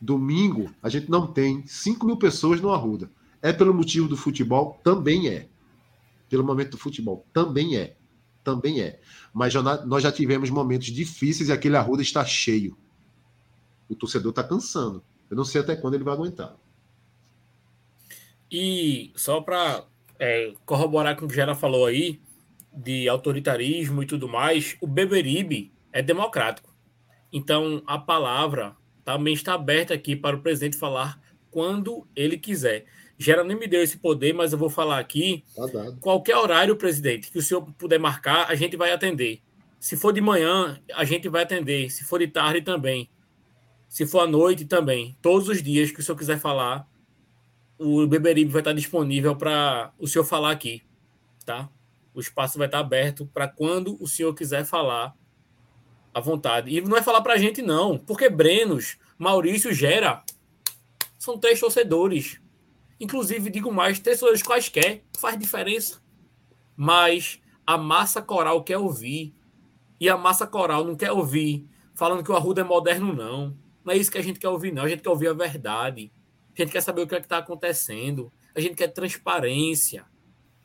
Domingo, a gente não tem 5 mil pessoas no Arruda. É pelo motivo do futebol? Também é. Pelo momento do futebol? Também é. Também é. Mas já, nós já tivemos momentos difíceis e aquele Arruda está cheio. O torcedor está cansando. Eu não sei até quando ele vai aguentar. E só para é, corroborar com o que Gera falou aí, de autoritarismo e tudo mais, o Beberibe é democrático. Então, a palavra também está aberta aqui para o presidente falar quando ele quiser. Gera nem me deu esse poder, mas eu vou falar aqui. Tá qualquer horário, presidente, que o senhor puder marcar, a gente vai atender. Se for de manhã, a gente vai atender. Se for de tarde, também. Se for à noite, também. Todos os dias que o senhor quiser falar, o Beberibe vai estar disponível para o senhor falar aqui, tá? O espaço vai estar aberto para quando o senhor quiser falar à vontade. E não é falar para a gente, não, porque Brenos, Maurício Gera são três torcedores. Inclusive, digo mais, três torcedores quaisquer, faz diferença. Mas a massa coral quer ouvir. E a massa coral não quer ouvir falando que o Arruda é moderno, não. Não é isso que a gente quer ouvir, não. A gente quer ouvir a verdade. A gente quer saber o que é está acontecendo. A gente quer transparência.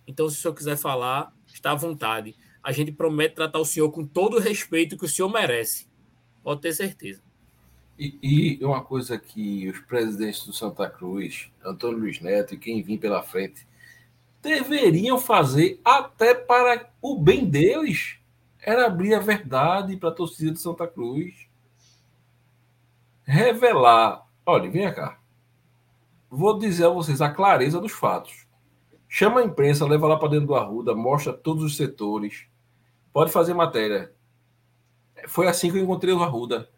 Então, se o senhor quiser falar, está à vontade. A gente promete tratar o senhor com todo o respeito que o senhor merece. Pode ter certeza. E, e uma coisa que os presidentes do Santa Cruz, Antônio Luiz Neto e quem vir pela frente, deveriam fazer até para o bem deles era abrir a verdade para a torcida de Santa Cruz. Revelar. Olha, vem cá vou dizer a vocês a clareza dos fatos. Chama a imprensa, leva lá para dentro do Arruda, mostra todos os setores. Pode fazer matéria. Foi assim que eu encontrei o Arruda.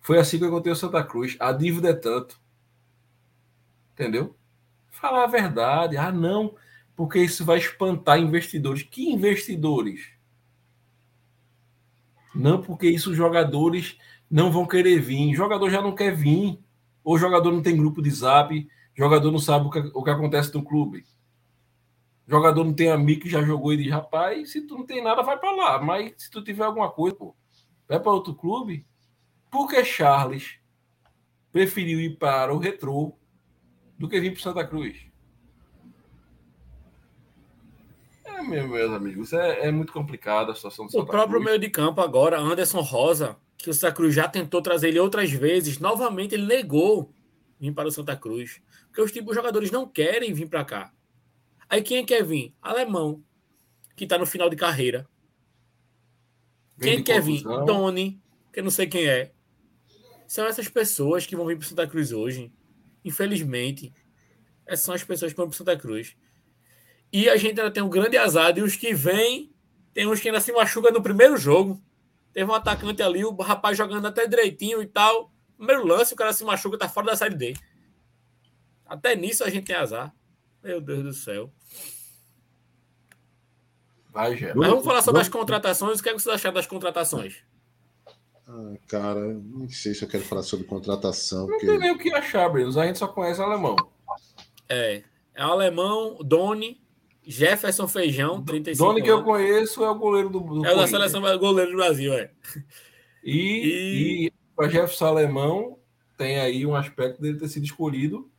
Foi assim que eu encontrei o Santa Cruz. A dívida é tanto. Entendeu? Falar a verdade. Ah, não, porque isso vai espantar investidores. Que investidores? Não, porque isso os jogadores não vão querer vir. O jogador já não quer vir. Ou o jogador não tem grupo de zap jogador não sabe o que, o que acontece no clube. jogador não tem amigo que já jogou e diz, rapaz, se tu não tem nada, vai para lá. Mas se tu tiver alguma coisa, pô, vai para outro clube. Por que Charles preferiu ir para o Retrô do que vir para Santa Cruz? É, meus amigos, é, é muito complicada a situação do Santa O próprio Cruz. meio de campo agora, Anderson Rosa, que o Santa Cruz já tentou trazer ele outras vezes, novamente ele negou vir para o Santa Cruz. Porque os de jogadores não querem vir para cá. Aí quem quer vir? Alemão, que está no final de carreira. Quem quer vir? Doni, que eu não sei quem é. São essas pessoas que vão vir para Santa Cruz hoje. Infelizmente, essas são as pessoas que vão para Santa Cruz. E a gente ainda tem um grande azar de os que vêm, tem uns que ainda se machucam no primeiro jogo. Teve um atacante ali, o rapaz jogando até direitinho e tal. Primeiro lance, o cara se machuca, tá fora da série D. Até nisso a gente tem azar. Meu Deus do céu. Vai, Mas vamos falar sobre as contratações. O que, é que vocês acharam das contratações? Ah, cara, não sei se eu quero falar sobre contratação. Não porque... tem nem o que achar, Brinos. A gente só conhece alemão. É. É o alemão, Doni, Jefferson Feijão, 35 Doni que eu conheço é o goleiro do, do É o da seleção goleiro do Brasil, é. E, e... e para Jefferson Alemão tem aí um aspecto dele ter sido escolhido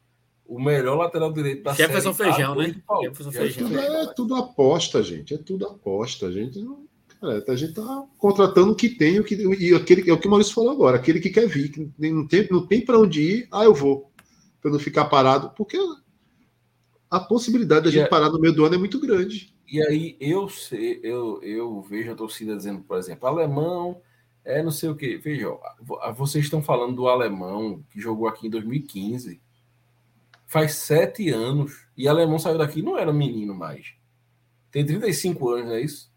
o melhor lateral direito da Jefferson série Feijão, né? Jefferson Feijão. É tudo, é tudo aposta, gente. É tudo aposta. A gente não Cara, a gente tá contratando o que tem o que, e aquele, é o que o Maurício falou agora, aquele que quer vir, que não tem, não tem para onde ir, ah, eu vou, para não ficar parado, porque a possibilidade da gente parar no meio do ano é muito grande. E aí eu sei, eu, eu vejo a torcida dizendo, por exemplo, alemão é não sei o que. Veja, vocês estão falando do alemão que jogou aqui em 2015. Faz sete anos. E alemão saiu daqui, não era menino mais. Tem 35 anos, não é isso?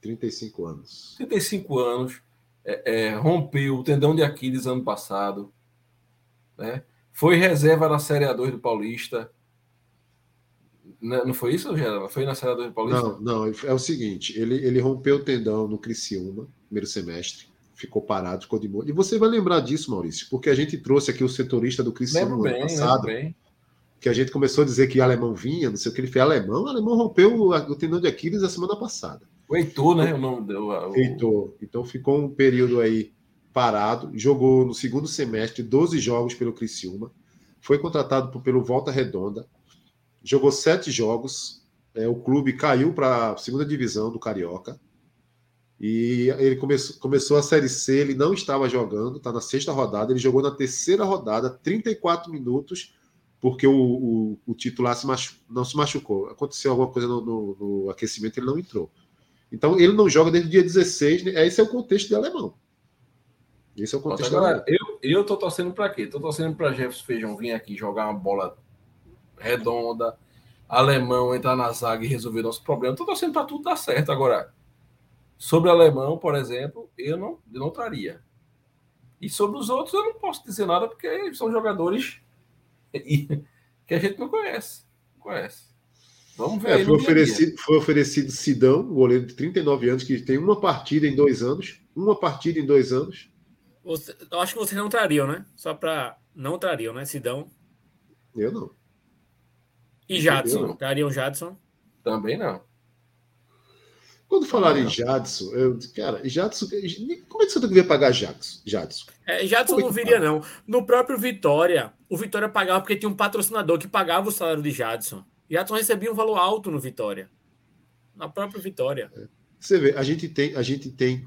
35 anos. 35 anos. É, é, rompeu o tendão de Aquiles ano passado. Né? Foi reserva na Série A2 do Paulista. Não, não foi isso, Geraldo? Foi na Série A2 do Paulista? Não, não. É o seguinte: ele, ele rompeu o tendão no Criciúma, primeiro semestre. Ficou parado, ficou de boa. E você vai lembrar disso, Maurício, porque a gente trouxe aqui o setorista do Criciúma no ano passado. Que a gente começou a dizer que alemão vinha, não sei o que ele fez alemão, o alemão rompeu o, o tendão de Aquiles a semana passada. O Heitor, né? O nome deu. O... Heitor. Então ficou um período aí parado, jogou no segundo semestre 12 jogos pelo Criciúma, foi contratado por, pelo Volta Redonda, jogou sete jogos, é, o clube caiu para a segunda divisão do Carioca. E ele começou, começou a Série C, ele não estava jogando, está na sexta rodada, ele jogou na terceira rodada, 34 minutos, porque o, o, o titular se machu, não se machucou. Aconteceu alguma coisa no, no, no, aquecimento, ele não entrou. Então ele não joga desde o dia 16, né? esse é o contexto de alemão. Esse é o contexto Agora, eu, eu tô torcendo para quê? Tô torcendo para Jefferson Feijão vir aqui jogar uma bola redonda, alemão entrar na zaga e resolver nosso problema. Tô torcendo para tudo dar certo. Agora, sobre alemão, por exemplo, eu não, eu não traria. E sobre os outros eu não posso dizer nada porque são jogadores que a gente não conhece. Não conhece. Vamos ver. É, foi, oferecido, foi oferecido Sidão, goleiro de 39 anos, que tem uma partida em dois anos. Uma partida em dois anos. Você, eu acho que vocês não trariam, né? Só para. Não trariam, né? Sidão. Eu não. E Jadson? Não. Trariam Jadson? Também não. Quando falaram em Jadson, eu cara, Jadson, como é que você devia pagar Jadson? Jadson, é, Jadson não viria, não. No próprio Vitória, o Vitória pagava porque tinha um patrocinador que pagava o salário de Jadson. Jadson recebia um valor alto no Vitória. Na própria Vitória. É. Você vê, a gente tem, a gente tem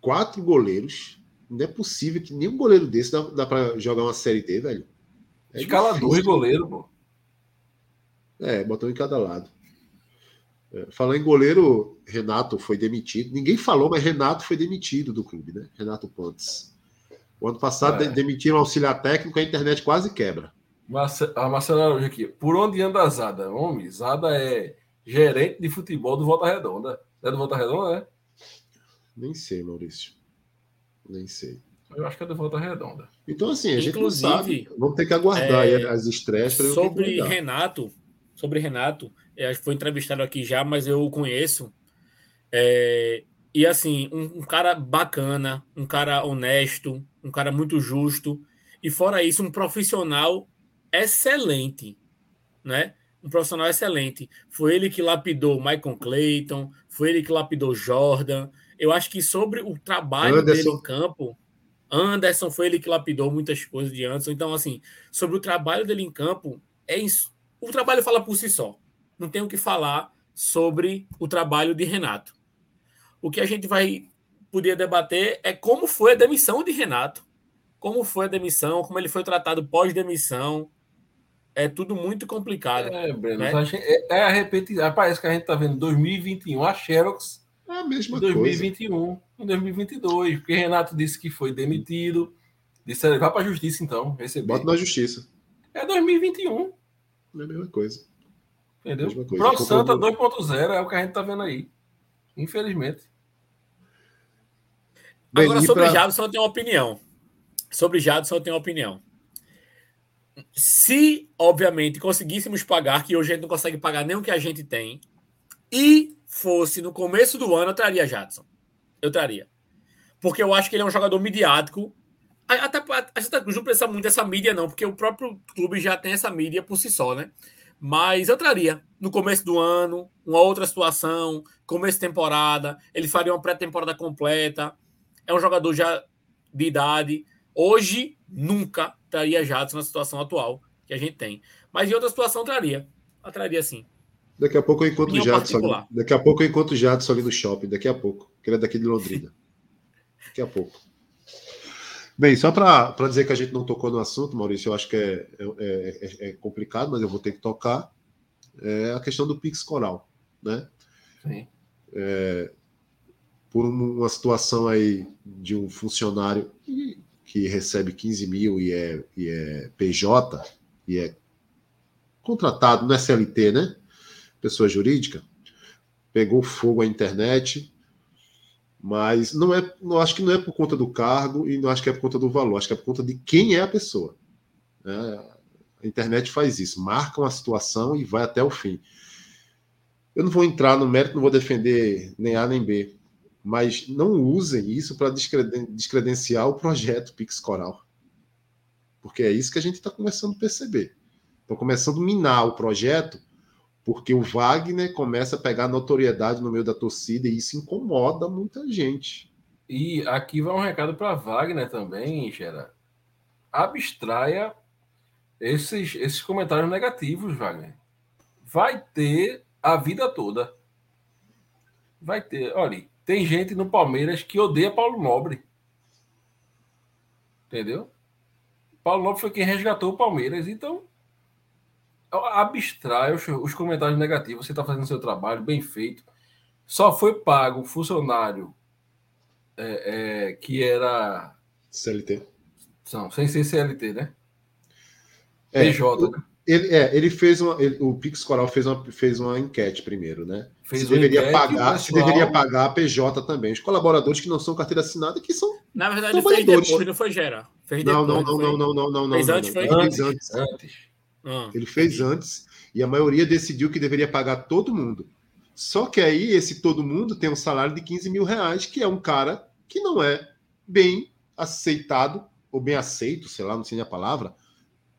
quatro goleiros. Não é possível que nenhum goleiro desse dá, dá para jogar uma série D, velho. É Escala dois goleiros, pô. É, botou em cada lado. É, falando em goleiro, Renato foi demitido. Ninguém falou, mas Renato foi demitido do clube, né? Renato Pontes. O ano passado é. demitiram o auxiliar técnico, a internet quase quebra. A Marcela aqui. Por onde anda a Zada? Homem, Zada é gerente de futebol do Volta Redonda. É do Volta Redonda, né? Nem sei, Maurício. Nem sei. Eu acho que é do Volta Redonda. Então, assim, a gente Inclusive, não sabe. Vamos ter que aguardar é, as estreias para Sobre Renato, sobre Renato, é, foi entrevistado aqui já, mas eu o conheço. É, e assim, um, um, cara bacana, um cara honesto, um cara muito justo. E fora isso, um profissional excelente, né? Um profissional excelente. Foi ele que lapidou Michael Clayton, foi ele que lapidou Jordan. Eu acho que sobre o trabalho Anderson. dele em campo, Anderson foi ele que lapidou muitas coisas de Anderson. Então, assim, sobre o trabalho dele em campo, é isso. O trabalho fala por si só. Não tem o que falar sobre o trabalho de Renato. O que a gente vai poder debater é como foi a demissão de Renato. como foi a demissão, como ele foi tratado pós-demissão. É tudo muito complicado. É, Breno, né? é, é a repetição. Parece que a gente está vendo 2021, a Xerox. É a mesma em 2021, coisa. em 2022, porque Renato disse que foi demitido. Disse, vai para a justiça então, receber. Bota na justiça. É 2021. É a mesma coisa. Entendeu? Pro Santa 2.0 é o que a gente tá vendo aí. Infelizmente. Bem, Agora, sobre pra... Jadson, eu tenho uma opinião. Sobre Jadson, eu tenho uma opinião. Se, obviamente, conseguíssemos pagar, que hoje a gente não consegue pagar nem o que a gente tem, e fosse no começo do ano, eu traria Jadson. Eu traria. Porque eu acho que ele é um jogador midiático. Até a Santa Cruz não precisa muito dessa mídia, não, porque o próprio clube já tem essa mídia por si só, né? Mas eu traria no começo do ano, uma outra situação, começo de temporada, ele faria uma pré-temporada completa. É um jogador já de idade. Hoje, nunca traria Jadson na situação atual que a gente tem. Mas em outra situação, traria. Eu traria sim. Daqui a pouco eu encontro o Jadson. Daqui a pouco eu encontro o Jadson ali no shopping. Daqui a pouco. Que ele é daqui de Londrina. daqui a pouco. Bem, só para dizer que a gente não tocou no assunto, Maurício, eu acho que é, é, é, é, complicado, mas eu vou ter que tocar. É a questão do Pix Coral, né? Sim. É, por uma situação aí de um funcionário que recebe 15 mil e é, e é PJ, e é contratado, não é CLT, né? Pessoa jurídica, pegou fogo a internet, mas não é, não acho que não é por conta do cargo e não acho que é por conta do valor, acho que é por conta de quem é a pessoa. Né? A internet faz isso, marca uma situação e vai até o fim. Eu não vou entrar no mérito, não vou defender nem A nem B, mas não usem isso para descredenciar o projeto Pix Coral. Porque é isso que a gente está começando a perceber. Estão começando a minar o projeto porque o Wagner começa a pegar notoriedade no meio da torcida e isso incomoda muita gente. E aqui vai um recado para Wagner também, Gera. Abstraia esses, esses comentários negativos, Wagner. Vai ter a vida toda. Vai ter. Olha, tem gente no Palmeiras que odeia Paulo Nobre. Entendeu? Paulo Nobre foi quem resgatou o Palmeiras. Então, abstrai os, os comentários negativos. Você está fazendo seu trabalho bem feito. Só foi pago o funcionário é, é, que era. CLT. Não, sem ser CLT, né? É, PJ. Né? Ele, é, ele fez uma. Ele, o Pix Coral fez uma, fez uma enquete primeiro, né? Fez se deveria enquete, pagar, pessoal... se deveria pagar a PJ também. Os colaboradores que não são carteira assinada, que são. Na verdade, fez depois, não foi Gera. Fez não, não, não, não, não, não, não, não. Fez antes, não, não. Ele fez antes. antes. Ah, ele fez antes e a maioria decidiu que deveria pagar todo mundo. Só que aí esse todo mundo tem um salário de 15 mil reais, que é um cara que não é bem aceitado, ou bem aceito, sei lá, não sei a palavra,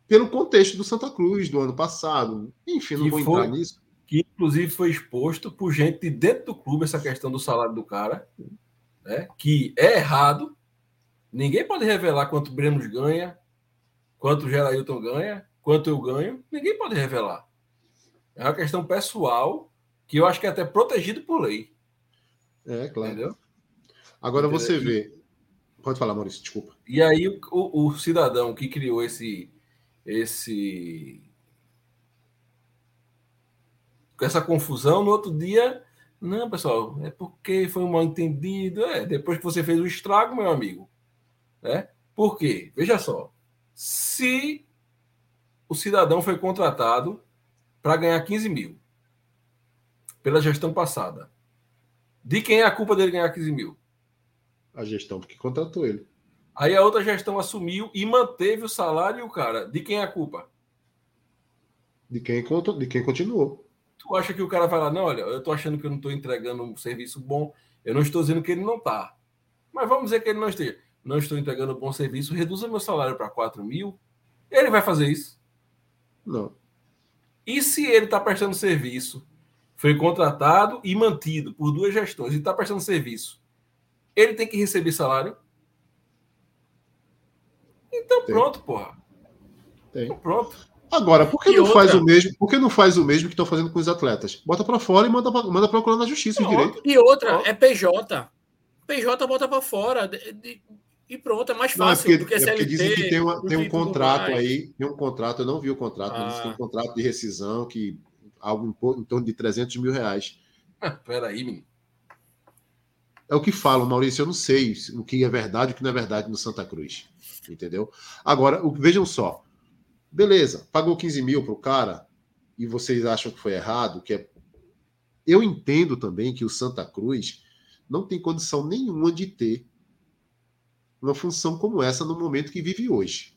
pelo contexto do Santa Cruz do ano passado. Enfim, não que vou foi, entrar nisso. Que inclusive foi exposto por gente de dentro do clube essa questão do salário do cara, né? que é errado. Ninguém pode revelar quanto o Breno ganha, quanto o Gerailton ganha, quanto eu ganho, ninguém pode revelar. É uma questão pessoal que eu acho que é até protegido por lei. É, claro. Entendeu? Agora Entendeu? você vê. Pode falar, Maurício, desculpa. E aí o, o, cidadão que criou esse. esse essa confusão, no outro dia, não, pessoal, é porque foi um mal entendido. É, depois que você fez o estrago, meu amigo. Né? Por quê? Veja só. Se o cidadão foi contratado para ganhar 15 mil pela gestão passada. De quem é a culpa dele ganhar 15 mil? A gestão que contratou ele. Aí a outra gestão assumiu e manteve o salário e o cara. De quem é a culpa? De quem, de quem continuou. Tu acha que o cara vai lá, não, olha, eu estou achando que eu não estou entregando um serviço bom, eu não estou dizendo que ele não está. Mas vamos dizer que ele não esteja. Não estou entregando um bom serviço, reduza meu salário para 4 mil. Ele vai fazer isso. Não. E se ele está prestando serviço, foi contratado e mantido por duas gestões e está prestando serviço, ele tem que receber salário? Então tem. pronto, porra. Tem. Então, pronto. Agora, por que e não outra? faz o mesmo? Por que não faz o mesmo que estão fazendo com os atletas? Bota para fora e manda, manda procurar na justiça os direitos. E outra, é PJ. PJ bota para fora. E pronto, é mais fácil não, é porque, do que é porque dizem que tem, uma, tem um contrato aí, tem um contrato, eu não vi o contrato, ah. mas tem um contrato de rescisão que algo em, em torno de 300 mil reais. Peraí, menino. É o que falam, Maurício. Eu não sei o que é verdade e o que não é verdade no Santa Cruz. Entendeu? Agora, vejam só. Beleza, pagou 15 mil para o cara e vocês acham que foi errado, que é... Eu entendo também que o Santa Cruz não tem condição nenhuma de ter uma função como essa no momento que vive hoje.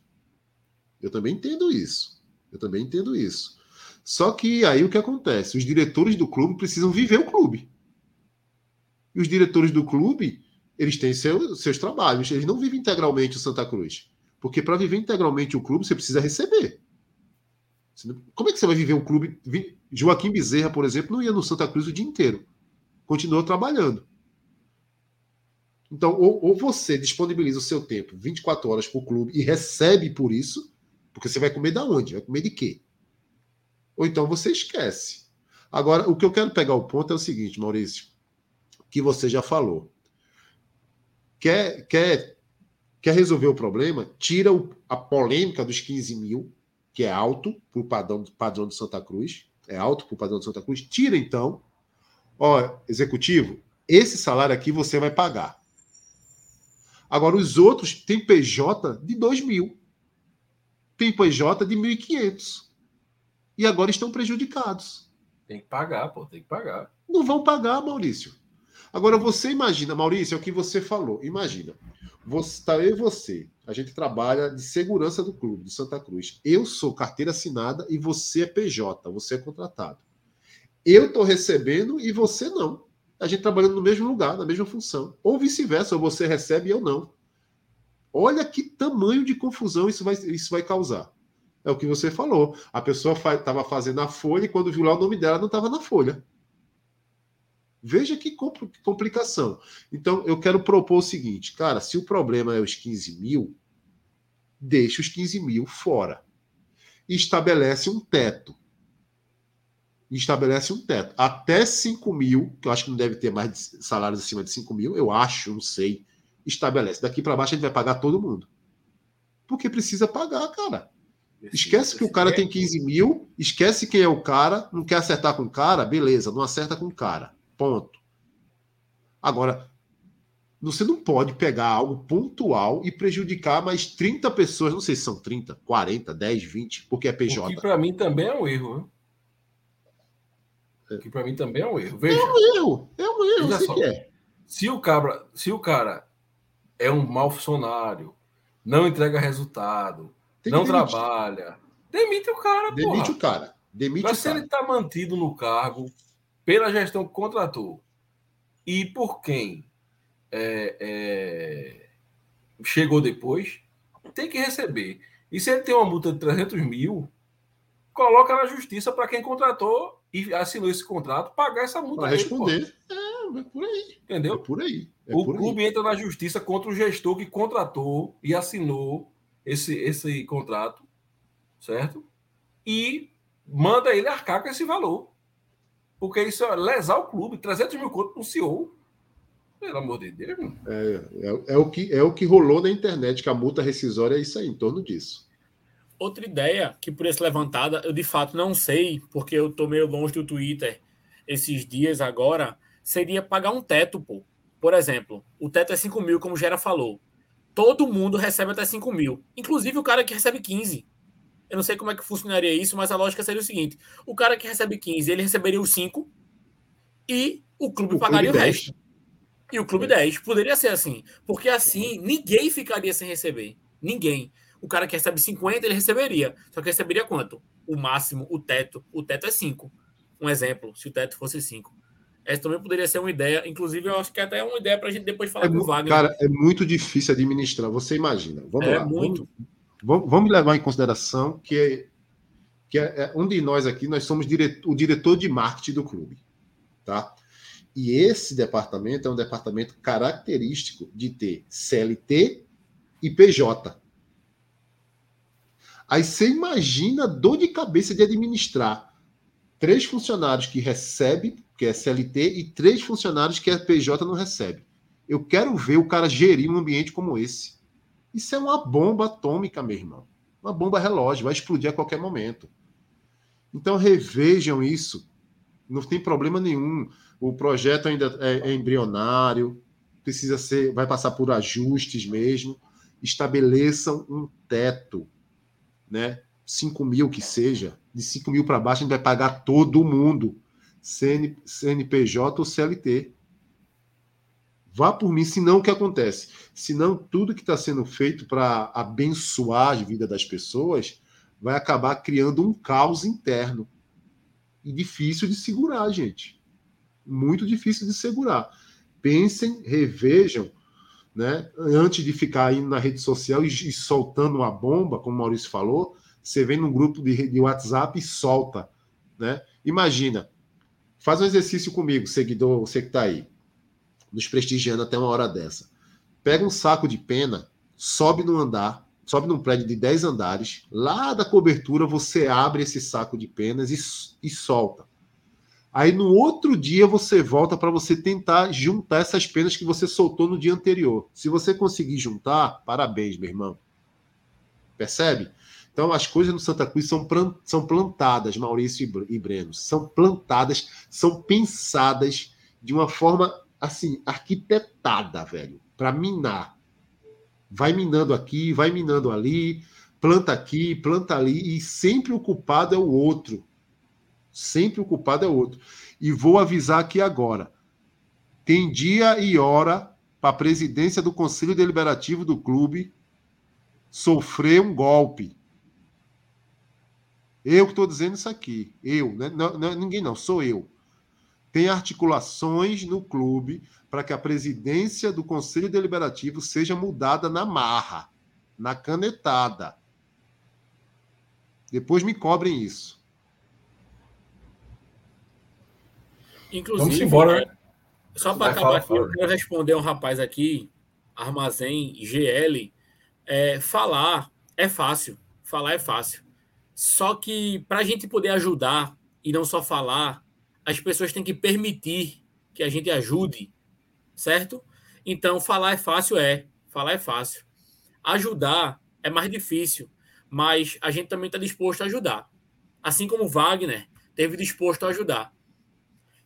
Eu também entendo isso. Eu também entendo isso. Só que aí o que acontece? Os diretores do clube precisam viver o clube. E os diretores do clube, eles têm seu, seus trabalhos. Eles não vivem integralmente o Santa Cruz. Porque para viver integralmente o clube, você precisa receber. Como é que você vai viver um clube? Joaquim Bezerra, por exemplo, não ia no Santa Cruz o dia inteiro. Continuou trabalhando. Então, ou, ou você disponibiliza o seu tempo 24 horas para o clube e recebe por isso, porque você vai comer da onde? Vai comer de quê? Ou então você esquece. Agora, o que eu quero pegar o ponto é o seguinte, Maurício, que você já falou. Quer, quer, quer resolver o problema? Tira o, a polêmica dos 15 mil, que é alto para o padrão, padrão de Santa Cruz. É alto para o padrão de Santa Cruz. Tira então. Ó, executivo, esse salário aqui você vai pagar. Agora, os outros têm PJ de 2 mil. Tem PJ de 1.500. E agora estão prejudicados. Tem que pagar, pô, tem que pagar. Não vão pagar, Maurício. Agora, você imagina, Maurício, é o que você falou. Imagina. Você, tá eu e você. A gente trabalha de segurança do clube, do Santa Cruz. Eu sou carteira assinada e você é PJ, você é contratado. Eu estou recebendo e você não a gente trabalhando no mesmo lugar, na mesma função. Ou vice-versa, ou você recebe e eu não. Olha que tamanho de confusão isso vai, isso vai causar. É o que você falou. A pessoa estava fazendo a folha e quando viu lá o nome dela não estava na folha. Veja que complicação. Então, eu quero propor o seguinte, cara, se o problema é os 15 mil, deixa os 15 mil fora. Estabelece um teto e estabelece um teto. Até 5 mil, que eu acho que não deve ter mais salários acima de 5 mil, eu acho, não sei, estabelece. Daqui para baixo a gente vai pagar todo mundo. Porque precisa pagar, cara. Esquece que o cara tem 15 mil, esquece quem é o cara, não quer acertar com o cara, beleza, não acerta com o cara. Ponto. Agora, você não pode pegar algo pontual e prejudicar mais 30 pessoas, não sei se são 30, 40, 10, 20, porque é PJ. O que para mim também é um erro. Né? Que para mim também é um erro. Veja, é um erro, é um erro. Veja só, é. Se o, cabra, se o cara é um mau funcionário, não entrega resultado, não trabalha, demite o cara, Demite porra. o cara. Demite Mas o se cara. ele está mantido no cargo pela gestão que contratou e por quem é, é, chegou depois, tem que receber. E se ele tem uma multa de 300 mil, coloca na justiça para quem contratou e assinou esse contrato pagar essa multa. Para responder. é, é, por aí. Entendeu? É por aí. É o por clube aí. entra na justiça contra o gestor que contratou e assinou esse, esse contrato, certo? E manda ele arcar com esse valor. Porque isso é lesar o clube. 300 mil conto para o CEO. Pelo amor de Deus. É, é, é, o que, é o que rolou na internet, que a multa rescisória é isso aí, em torno disso. Outra ideia que por esse levantada, eu de fato não sei, porque eu tô meio longe do Twitter esses dias agora, seria pagar um teto, pô. Por exemplo, o teto é 5 mil, como o Gera falou. Todo mundo recebe até 5 mil, inclusive o cara que recebe 15. Eu não sei como é que funcionaria isso, mas a lógica seria o seguinte: o cara que recebe 15, ele receberia os 5 e o clube o pagaria clube o resto. E o clube 10. Poderia ser assim. Porque assim, ninguém ficaria sem receber. Ninguém o cara que recebe 50, ele receberia. Só que receberia quanto? O máximo, o teto. O teto é 5. Um exemplo, se o teto fosse 5. Essa também poderia ser uma ideia. Inclusive, eu acho que até é uma ideia para a gente depois falar é com o Wagner. Cara, é muito difícil administrar. Você imagina. Vamos é lá. Muito. Vamos, vamos levar em consideração que, é, que é, é, um de nós aqui, nós somos o diretor de marketing do clube. Tá? E esse departamento é um departamento característico de ter CLT e PJ. Aí você imagina a dor de cabeça de administrar três funcionários que recebe, que é CLT, e três funcionários que a PJ não recebe. Eu quero ver o cara gerir um ambiente como esse. Isso é uma bomba atômica, meu irmão. Uma bomba relógio, vai explodir a qualquer momento. Então revejam isso. Não tem problema nenhum. O projeto ainda é, é embrionário, precisa ser, vai passar por ajustes mesmo. Estabeleçam um teto, né? 5 mil que seja, de 5 mil para baixo, a gente vai pagar todo mundo, CN, CNPJ ou CLT. Vá por mim, senão o que acontece? Senão tudo que está sendo feito para abençoar a vida das pessoas vai acabar criando um caos interno. E difícil de segurar, gente. Muito difícil de segurar. Pensem, revejam, né? Antes de ficar indo na rede social e, e soltando uma bomba, como o Maurício falou, você vem num grupo de, de WhatsApp e solta, né? Imagina, faz um exercício comigo, seguidor, você que está aí, nos prestigiando até uma hora dessa. Pega um saco de pena, sobe no andar, sobe num prédio de 10 andares, lá da cobertura você abre esse saco de penas e, e solta. Aí no outro dia você volta para você tentar juntar essas penas que você soltou no dia anterior. Se você conseguir juntar, parabéns, meu irmão. Percebe? Então, as coisas no Santa Cruz são, são plantadas, Maurício e Breno, são plantadas, são pensadas de uma forma, assim, arquitetada, velho, para minar. Vai minando aqui, vai minando ali, planta aqui, planta ali, e sempre o culpado é o outro. Sempre o culpado é outro. E vou avisar aqui agora: tem dia e hora para a presidência do Conselho Deliberativo do clube sofrer um golpe eu que estou dizendo isso aqui. Eu, né? não, não, ninguém não, sou eu. Tem articulações no clube para que a presidência do Conselho Deliberativo seja mudada na marra, na canetada. Depois me cobrem isso. Inclusive, Vamos embora. Né? Só para acabar aqui, eu quero responder um rapaz aqui, Armazém GL. É, falar é fácil. Falar é fácil. Só que para a gente poder ajudar e não só falar, as pessoas têm que permitir que a gente ajude, certo? Então, falar é fácil, é. Falar é fácil. Ajudar é mais difícil, mas a gente também está disposto a ajudar. Assim como Wagner teve disposto a ajudar.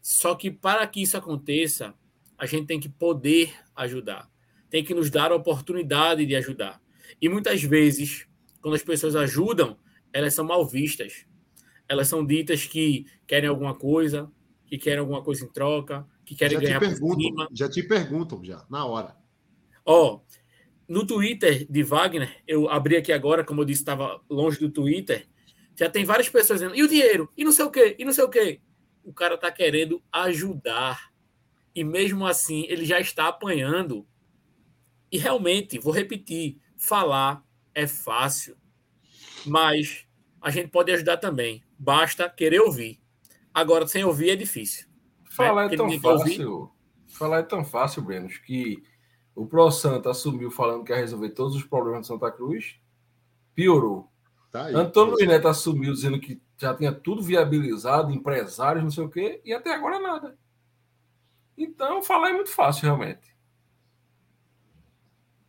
Só que para que isso aconteça, a gente tem que poder ajudar. Tem que nos dar a oportunidade de ajudar. E muitas vezes, quando as pessoas ajudam, elas são mal vistas. Elas são ditas que querem alguma coisa, que querem alguma coisa em troca, que querem já ganhar te perguntam, cima. Já te perguntam, já, na hora. Ó, oh, no Twitter de Wagner, eu abri aqui agora, como eu disse, estava longe do Twitter, já tem várias pessoas dizendo, e o dinheiro? E não sei o quê? E não sei o quê? O cara está querendo ajudar. E mesmo assim, ele já está apanhando. E realmente, vou repetir, falar é fácil mas a gente pode ajudar também. Basta querer ouvir. Agora, sem ouvir é difícil. Falar né? é tão fácil. Falar é tão fácil, Brenos, que o Pro Santa assumiu falando que ia resolver todos os problemas de Santa Cruz, piorou. Tá aí, Antônio Luiz Neto assumiu dizendo que já tinha tudo viabilizado, empresários, não sei o quê, e até agora nada. Então, falar é muito fácil, realmente.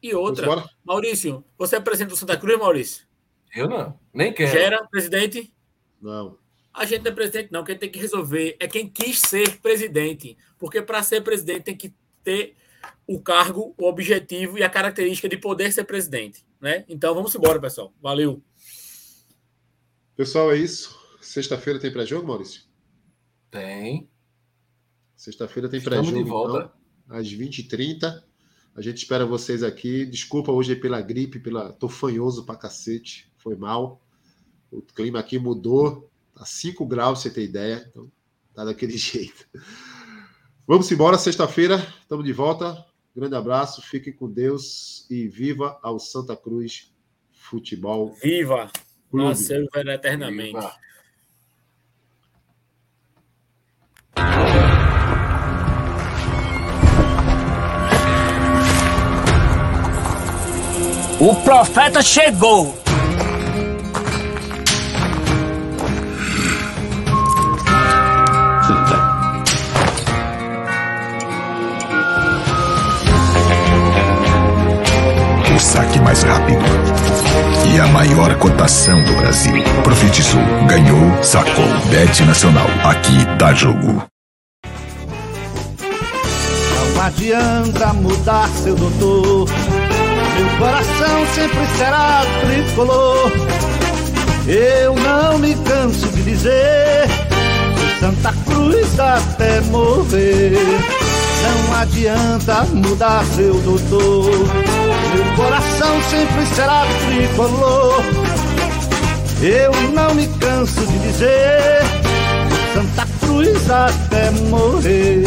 E outra, Maurício, você é presidente do Santa Cruz, Maurício? Eu não, nem quero. Gera, presidente? Não. A gente não é presidente, não. Quem tem que resolver é quem quis ser presidente. Porque para ser presidente tem que ter o cargo, o objetivo e a característica de poder ser presidente. Né? Então vamos embora, pessoal. Valeu. Pessoal, é isso. Sexta-feira tem pré-jogo, Maurício? Tem. Sexta-feira tem pré-jogo. de volta. Então, às 20h30. A gente espera vocês aqui. Desculpa hoje pela gripe, pela. tô fanhoso pra cacete foi mal. O clima aqui mudou, a tá 5 graus, você ter ideia. Então, tá daquele jeito. Vamos embora, sexta-feira, estamos de volta. Grande abraço, fiquem com Deus e viva ao Santa Cruz Futebol. Viva! Clube. Nasceu eternamente. Viva. O profeta chegou. saque mais rápido cotação do Brasil. Profetizou, ganhou, sacou. Bet Nacional. Aqui tá jogo. Não adianta mudar seu doutor. Meu coração sempre será tricolor. Eu não me canso de dizer Santa Cruz até morrer. Não adianta mudar seu doutor. Meu coração sempre será tricolor. Eu não me canso de dizer Santa Cruz até morrer.